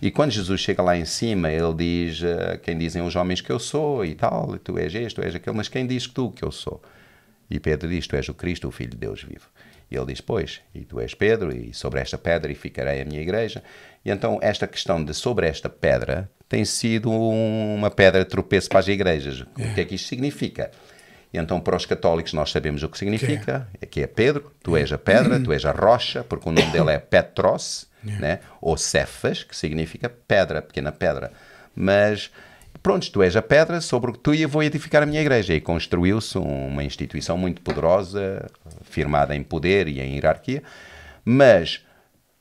E quando Jesus chega lá em cima, ele diz: eh, Quem dizem os homens que eu sou e tal, tu és este, tu és aquele, mas quem diz tu que eu sou? E Pedro diz: Tu és o Cristo, o Filho de Deus vivo. E ele diz: Pois, e tu és Pedro, e sobre esta pedra ficarei a minha igreja. E então, esta questão de sobre esta pedra tem sido um- uma pedra de tropeço para as igrejas. O que é que isto significa? E então, para os católicos, nós sabemos o que significa: é que é Pedro, tu és a pedra, tu és a rocha, porque o nome dele é Petros, né? ou Cefas, que significa pedra, pequena pedra. Mas pronto, tu és a pedra sobre o que tu e eu vou edificar a minha igreja. E construiu-se uma instituição muito poderosa, firmada em poder e em hierarquia, mas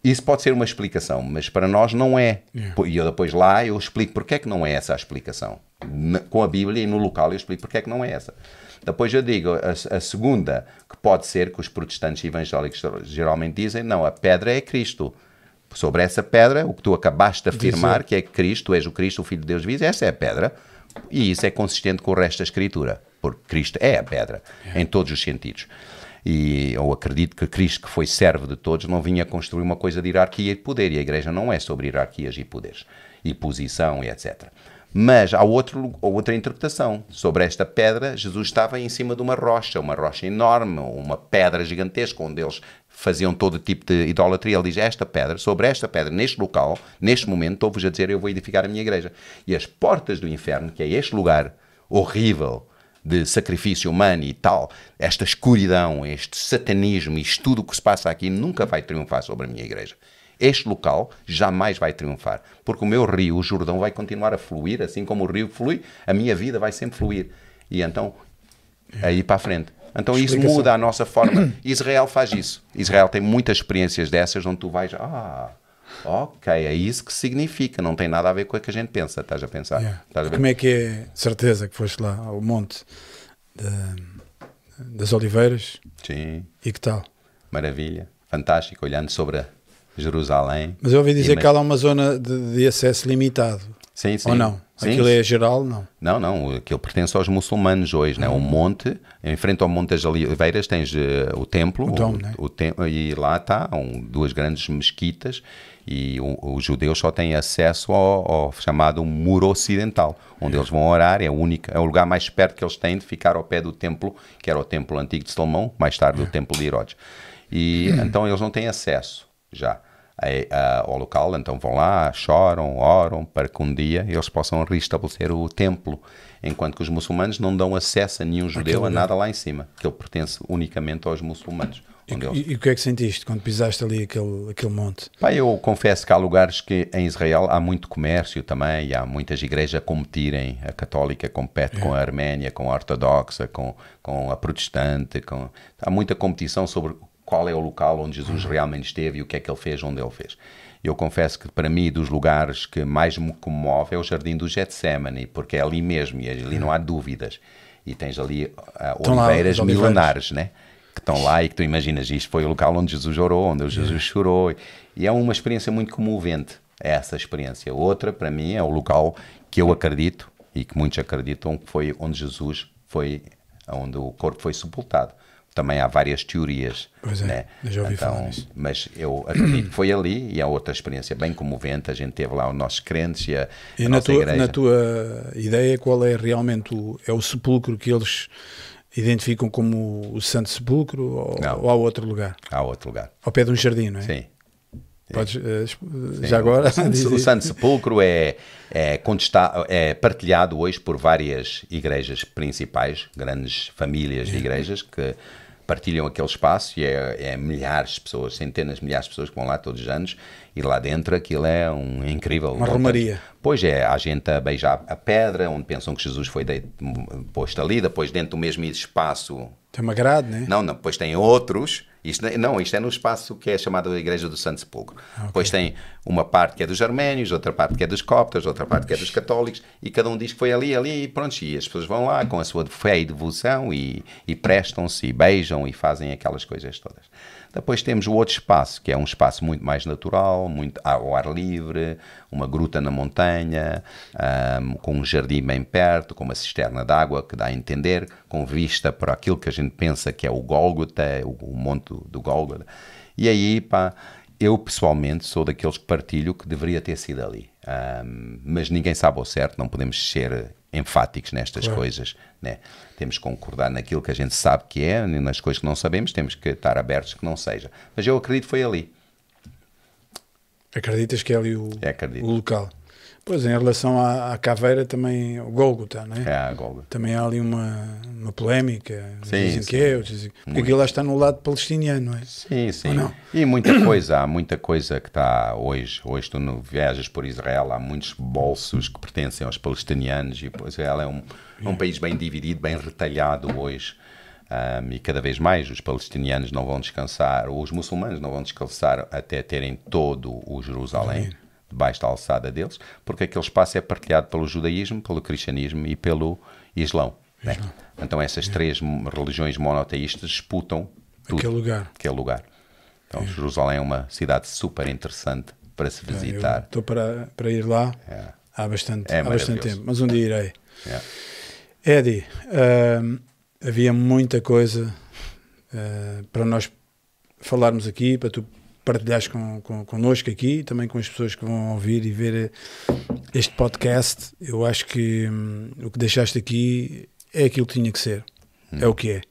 isso pode ser uma explicação, mas para nós não é. Yeah. E eu depois lá eu explico porque é que não é essa a explicação. com a Bíblia e no local eu explico porque é que não é essa. Depois eu digo, a, a, segunda, que pode ser, que os protestantes evangélicos geralmente dizem, não, a pedra é Cristo. Sobre essa pedra, o que tu acabaste de afirmar, que é Cristo, és o Cristo, o Filho de Deus vivo, essa é a pedra. E isso é consistente com o resto da Escritura, porque Cristo é a pedra, é. em todos os sentidos. E eu acredito que Cristo, que foi servo de todos, não vinha construir uma coisa de hierarquia e poder, e a igreja não é sobre hierarquias e poderes, e posição e etc. Mas há outro, outra interpretação. Sobre esta pedra, Jesus estava em cima de uma rocha, uma rocha enorme, uma pedra gigantesca, onde eles faziam todo tipo de idolatria. Ele diz: Esta pedra, sobre esta pedra, neste local, neste momento, estou-vos a dizer: Eu vou edificar a minha igreja. E as portas do inferno, que é este lugar horrível de sacrifício humano e tal, esta escuridão, este satanismo, isto tudo o que se passa aqui, nunca vai triunfar sobre a minha igreja. Este local jamais vai triunfar, porque o meu rio, o Jordão, vai continuar a fluir, assim como o rio flui, a minha vida vai sempre fluir. E então, aí para a frente. Então isso muda a nossa forma. Israel faz isso. Israel tem muitas experiências dessas onde tu vais, ah, ok, é isso que significa, não tem nada a ver com o que a gente pensa, estás a pensar.
Yeah.
Estás
a Como é que é, certeza que foste lá ao monte de, das Oliveiras?
Sim.
E que tal?
Maravilha, fantástico, olhando sobre a Jerusalém.
Mas eu ouvi dizer que há lá uma zona de, de acesso limitado.
Sim, sim.
Ou não?
Sim.
Aquilo é geral, não?
Não, não. Aquilo pertence aos muçulmanos hoje, né? O monte, em frente ao Monte das Oliveiras, tens uh, o templo.
O dom, né?
o, o e lá está, um, duas grandes mesquitas. E os judeus só têm acesso ao, ao, chamado Muro Ocidental, onde é. eles vão orar. É, única, é o lugar mais perto que eles têm de ficar ao pé do templo, que era o templo antigo de Salomão, mais tarde é. o templo de Herodes. E então eles não têm acesso já ao local, então vão lá, choram, oram para que um dia eles possam restabelecer o templo, enquanto que os muçulmanos não dão acesso a nenhum judeu a nada lá em cima, que ele pertence unicamente aos muçulmanos.
E, e, o que é que sentiste quando pisaste ali aquele, aquele monte?
Pá, eu confesso que há lugares que em Israel há muito comércio também, há muitas igrejas a competirem, a católica compete é. com a arménia, com a ortodoxa, com, com a protestante, com... há muita competição sobre qual é o local onde Jesus uhum. realmente esteve e o que é que ele fez, onde ele fez. Eu confesso que para mim, dos lugares que mais me comove é o Jardim do Getsemane, porque é ali mesmo e ali não há dúvidas. E tens ali uh, oliveiras milenares, né? que estão lá e que tu imaginas, isto foi o local onde Jesus orou, onde Jesus chorou. E é uma experiência muito comovente, essa experiência. Outra, para mim, é o local que eu acredito e que muitos acreditam que foi onde Jesus foi, onde o corpo foi sepultado também há várias teorias.
Pois é,
né?
já ouvi então, falar nisso.
Mas eu acredito que foi ali e é outra experiência bem comovente. A gente teve lá os nossos crentes e a,
e
a
na tua,
igreja.
na tua ideia, qual é realmente o, é o sepulcro que eles identificam como o Santo Sepulcro ou, ou há outro lugar?
Há outro lugar.
Ao pé de um jardim, não é?
Sim.
Podes, uh, já agora?
O Santo, o Santo Sepulcro é, é, é, partilhado hoje por várias igrejas principais, grandes famílias de igrejas que partilham aquele espaço e é, é, milhares de pessoas, centenas de milhares de pessoas que vão lá todos os anos e lá dentro aquilo é um incrível.
Uma romaria.
Pois é, há gente a beijar a pedra, onde pensam que Jesus foi de, posto ali, depois dentro do mesmo espaço.
Tem uma grade, né?
Não, não, depois tem outros isto, não, isto é no espaço que é chamado a Igreja do Santo Sepulcro. Okay. Depois tem uma parte que é dos arménios, outra parte que é dos coptas, outra parte que é dos católicos, e cada um diz que foi ali, ali, e pronto, e as pessoas vão lá com a sua fé e devoção e, e prestam-se, e beijam, e fazem aquelas coisas todas. Depois temos o outro espaço, que é um espaço muito mais natural, muito ao ar livre, uma gruta na montanha, um, com um jardim bem perto, com uma cisterna de água que dá a entender, com vista para aquilo que a gente pensa que é o Gólgota, o monte do Gólgota. E aí, pá, eu pessoalmente sou daqueles que partilho que deveria ter sido ali. Um, mas ninguém sabe ao certo, não podemos ser enfáticos nestas claro. coisas. Né? Temos que concordar naquilo que a gente sabe que é, nas coisas que não sabemos, temos que estar abertos que não seja. Mas eu acredito que foi ali.
Acreditas que é ali o, o local? Pois, em relação à, à caveira, também o Gólgota, não
É
é?
a Golga.
Também há ali uma, uma polémica.
Sim,
dizem
sim.
que é, dizem Porque aquilo lá está no lado palestiniano, não é?
Sim, sim. E muita coisa, há muita coisa que está hoje. Hoje tu não viajas por Israel, há muitos bolsos que pertencem aos palestinianos e pois, Israel é um, é um país bem dividido, bem retalhado hoje. Ahm, e cada vez mais os palestinianos não vão descansar, ou os muçulmanos não vão descansar até terem todo o Jerusalém debaixo da alçada deles, porque aquele espaço é partilhado pelo judaísmo, pelo cristianismo e pelo islão. né? Então essas três mo- religiões monoteístas disputam tudo
Aquele lugar.
aquele lugar. Então, Jerusalém é uma cidade super interessante para se visitar.
Estou para, para ir lá
É.
há bastante,
É
há bastante tempo, mas um dia irei.
É.
Eddie, havia muita coisa ah, para nós falarmos aqui, para tu partilhares com, com, connosco aqui, também com as pessoas que vão ouvir e ver eh, este podcast. Eu acho que hum, o que deixaste aqui é aquilo que tinha que ser,
Hum.
é o que é.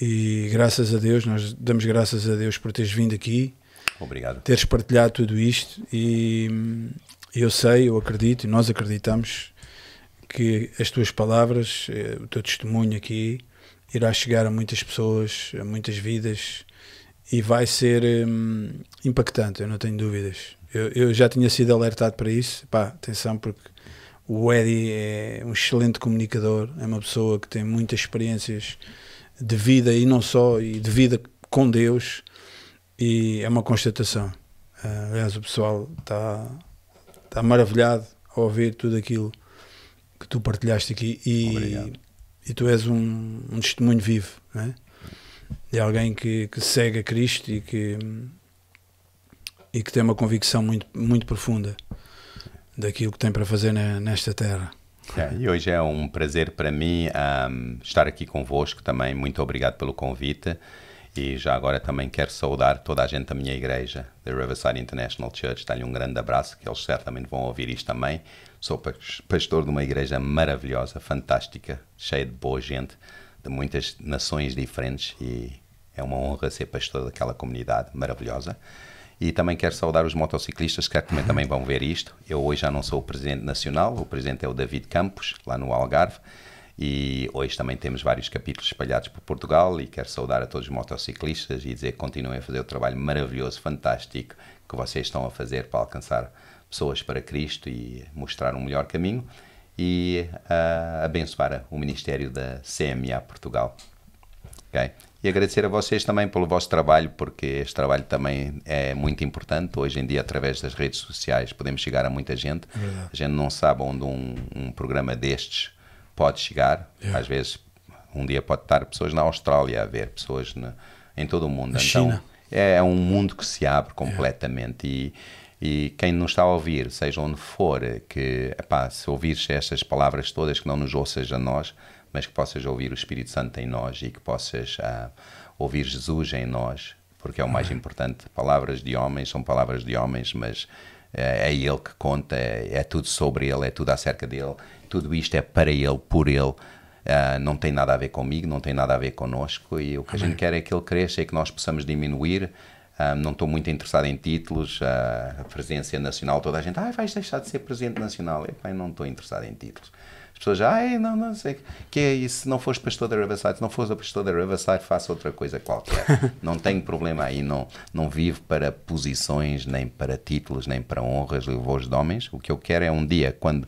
E graças a Deus, nós damos graças a Deus por teres vindo aqui,
Obrigado.
teres partilhado tudo isto e hum, eu sei, eu acredito e nós acreditamos que as tuas palavras, eh, o teu testemunho aqui irá chegar a muitas pessoas, a muitas vidas e vai ser hum, impactante, eu não tenho dúvidas. Eu, eu já tinha sido alertado para isso, pá, atenção porque o Eddie é um excelente comunicador, é uma pessoa que tem muitas experiências de vida e não só, e de vida com Deus e é uma constatação. Ah, aliás, o pessoal está tá maravilhado a ouvir tudo aquilo que tu partilhaste aqui e, e tu és um, um testemunho vivo, não é? De alguém que, que segue a Cristo e que, e que tem uma convicção muito, muito profunda daquilo que tem para fazer ne- nesta terra.
É, e hoje é um prazer para mim ahm, estar aqui convosco também. Muito obrigado pelo convite. E já agora também quero saudar toda a gente da minha igreja, da Riverside International Church. Dar-lhe um grande abraço, que eles certamente vão ouvir isto também. Sou pas- pastor de uma igreja maravilhosa, fantástica, cheia de boa gente, de muitas nações diferentes. E é uma honra ser pastor daquela comunidade maravilhosa. E também quero saudar os motociclistas que também, vão ver isto. Eu hoje já não sou o presidente nacional, o presidente é o David Campos, lá no Algarve. E hoje também temos vários capítulos espalhados por Portugal e quero saudar a todos os motociclistas e dizer que continuem a fazer o trabalho maravilhoso, fantástico que vocês estão a fazer para alcançar pessoas para Cristo e mostrar um melhor caminho e ah, abençoar o Ministério da CMA Portugal. Ok? E agradecer a vocês também pelo vosso trabalho, porque este trabalho também é muito importante. Hoje em dia, através das redes sociais, podemos chegar a muita gente. a gente não sabe onde um, um programa destes pode chegar.
Yeah.
Às vezes, um dia pode estar pessoas na Austrália a ver, pessoas na- em todo o mundo.
Na
então,
China.
é um mundo que se abre completamente e, e quem nos está a ouvir, seja onde for, que epá, se ouvires estas palavras todas, que não nos ouças a nós, mas que possas ouvir o Espírito Santo em nós e que possas ah, ouvir Jesus em nós, porque é o mais importante. Palavras de homens são palavras de homens, mas é, é Ele que conta, é, é tudo sobre Ele, é tudo acerca dele, tudo isto é para Ele, por Ele. Ah, não tem nada a ver comigo, não tem nada a ver connosco e o que a gente quer é que ele cresça e que nós possamos diminuir. Ah, não estou muito interessado em títulos, ah, a presença nacional, toda a gente, ah, vais deixar de ser presidente nacional. Epá, eu não estou interessado em títulos. As pessoas, ai, não, não sei, que é isso, se não fores pastor da Riverside, se não fores pastor da Riverside, faça outra coisa qualquer. não tenho problema aí, não, não vivo para posições, nem para títulos, nem para honras, louvores de homens. O que eu quero é um dia, quando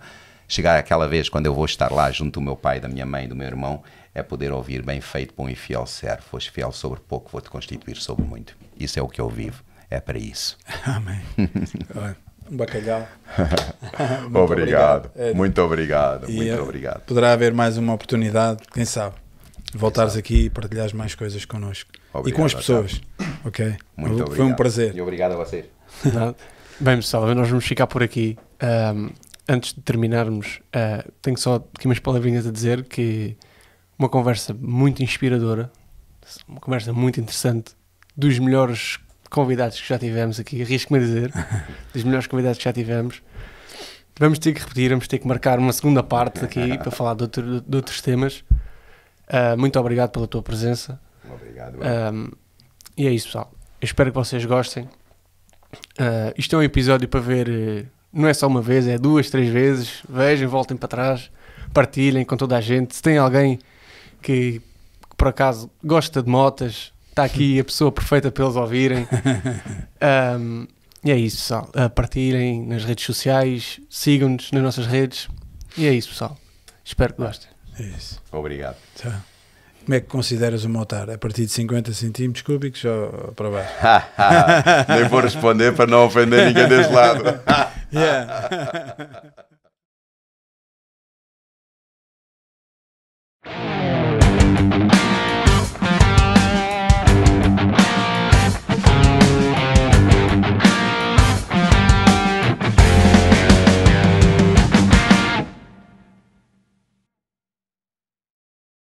chegar aquela vez quando eu vou estar lá junto do meu pai, da minha mãe, do meu irmão, é poder ouvir bem feito, bom e fiel servo. Foste fiel sobre pouco, vou-te constituir sobre muito. Isso é o que eu vivo. É para isso.
Amém. Um bacalhau. Muito
obrigado.
Eddie.
Muito obrigado.
E,
muito
eh,
obrigado.
Poderá haver mais uma oportunidade, quem sabe, voltares aqui e partilhares mais coisas connosco. e
Obrigado,
com as pessoas. Ok?
Muito
Foi
obrigado.
um prazer.
E obrigado a vocês.
Bem, pessoal, nós vamos ficar por aqui. Ahm, antes de terminarmos, ah, tenho só aqui umas palavrinhas a dizer que uma conversa muito inspiradora, uma conversa muito interessante, dos melhores convidados que já tivemos aqui, arrisco-me a dizer, dos melhores convidados que já tivemos. Vamos ter que repetir, vamos ter que marcar uma segunda parte aqui para falar de, outro- de outros temas. Ah, muito obrigado pela tua presença.
Obrigado.
Um, e é isso, pessoal. Eu espero que vocês gostem. Uh, isto é um episódio para ver uh, não é só uma vez, é duas, três vezes. Vejam, voltem para trás, partilhem com toda a gente. Se tem alguém que, que por acaso gosta de motas, Está aqui a pessoa perfeita para eles ouvirem. Um, e é isso, pessoal. Ah, partilhem nas redes sociais, sigam-nos nas nossas redes. E é isso, pessoal. Espero que gostem.
É isso.
Obrigado.
Tá. Como é que consideras o motar? A partir de 50 centímetros cúbicos ou para baixo?
Nem vou responder para não ofender ninguém desse lado.
yeah.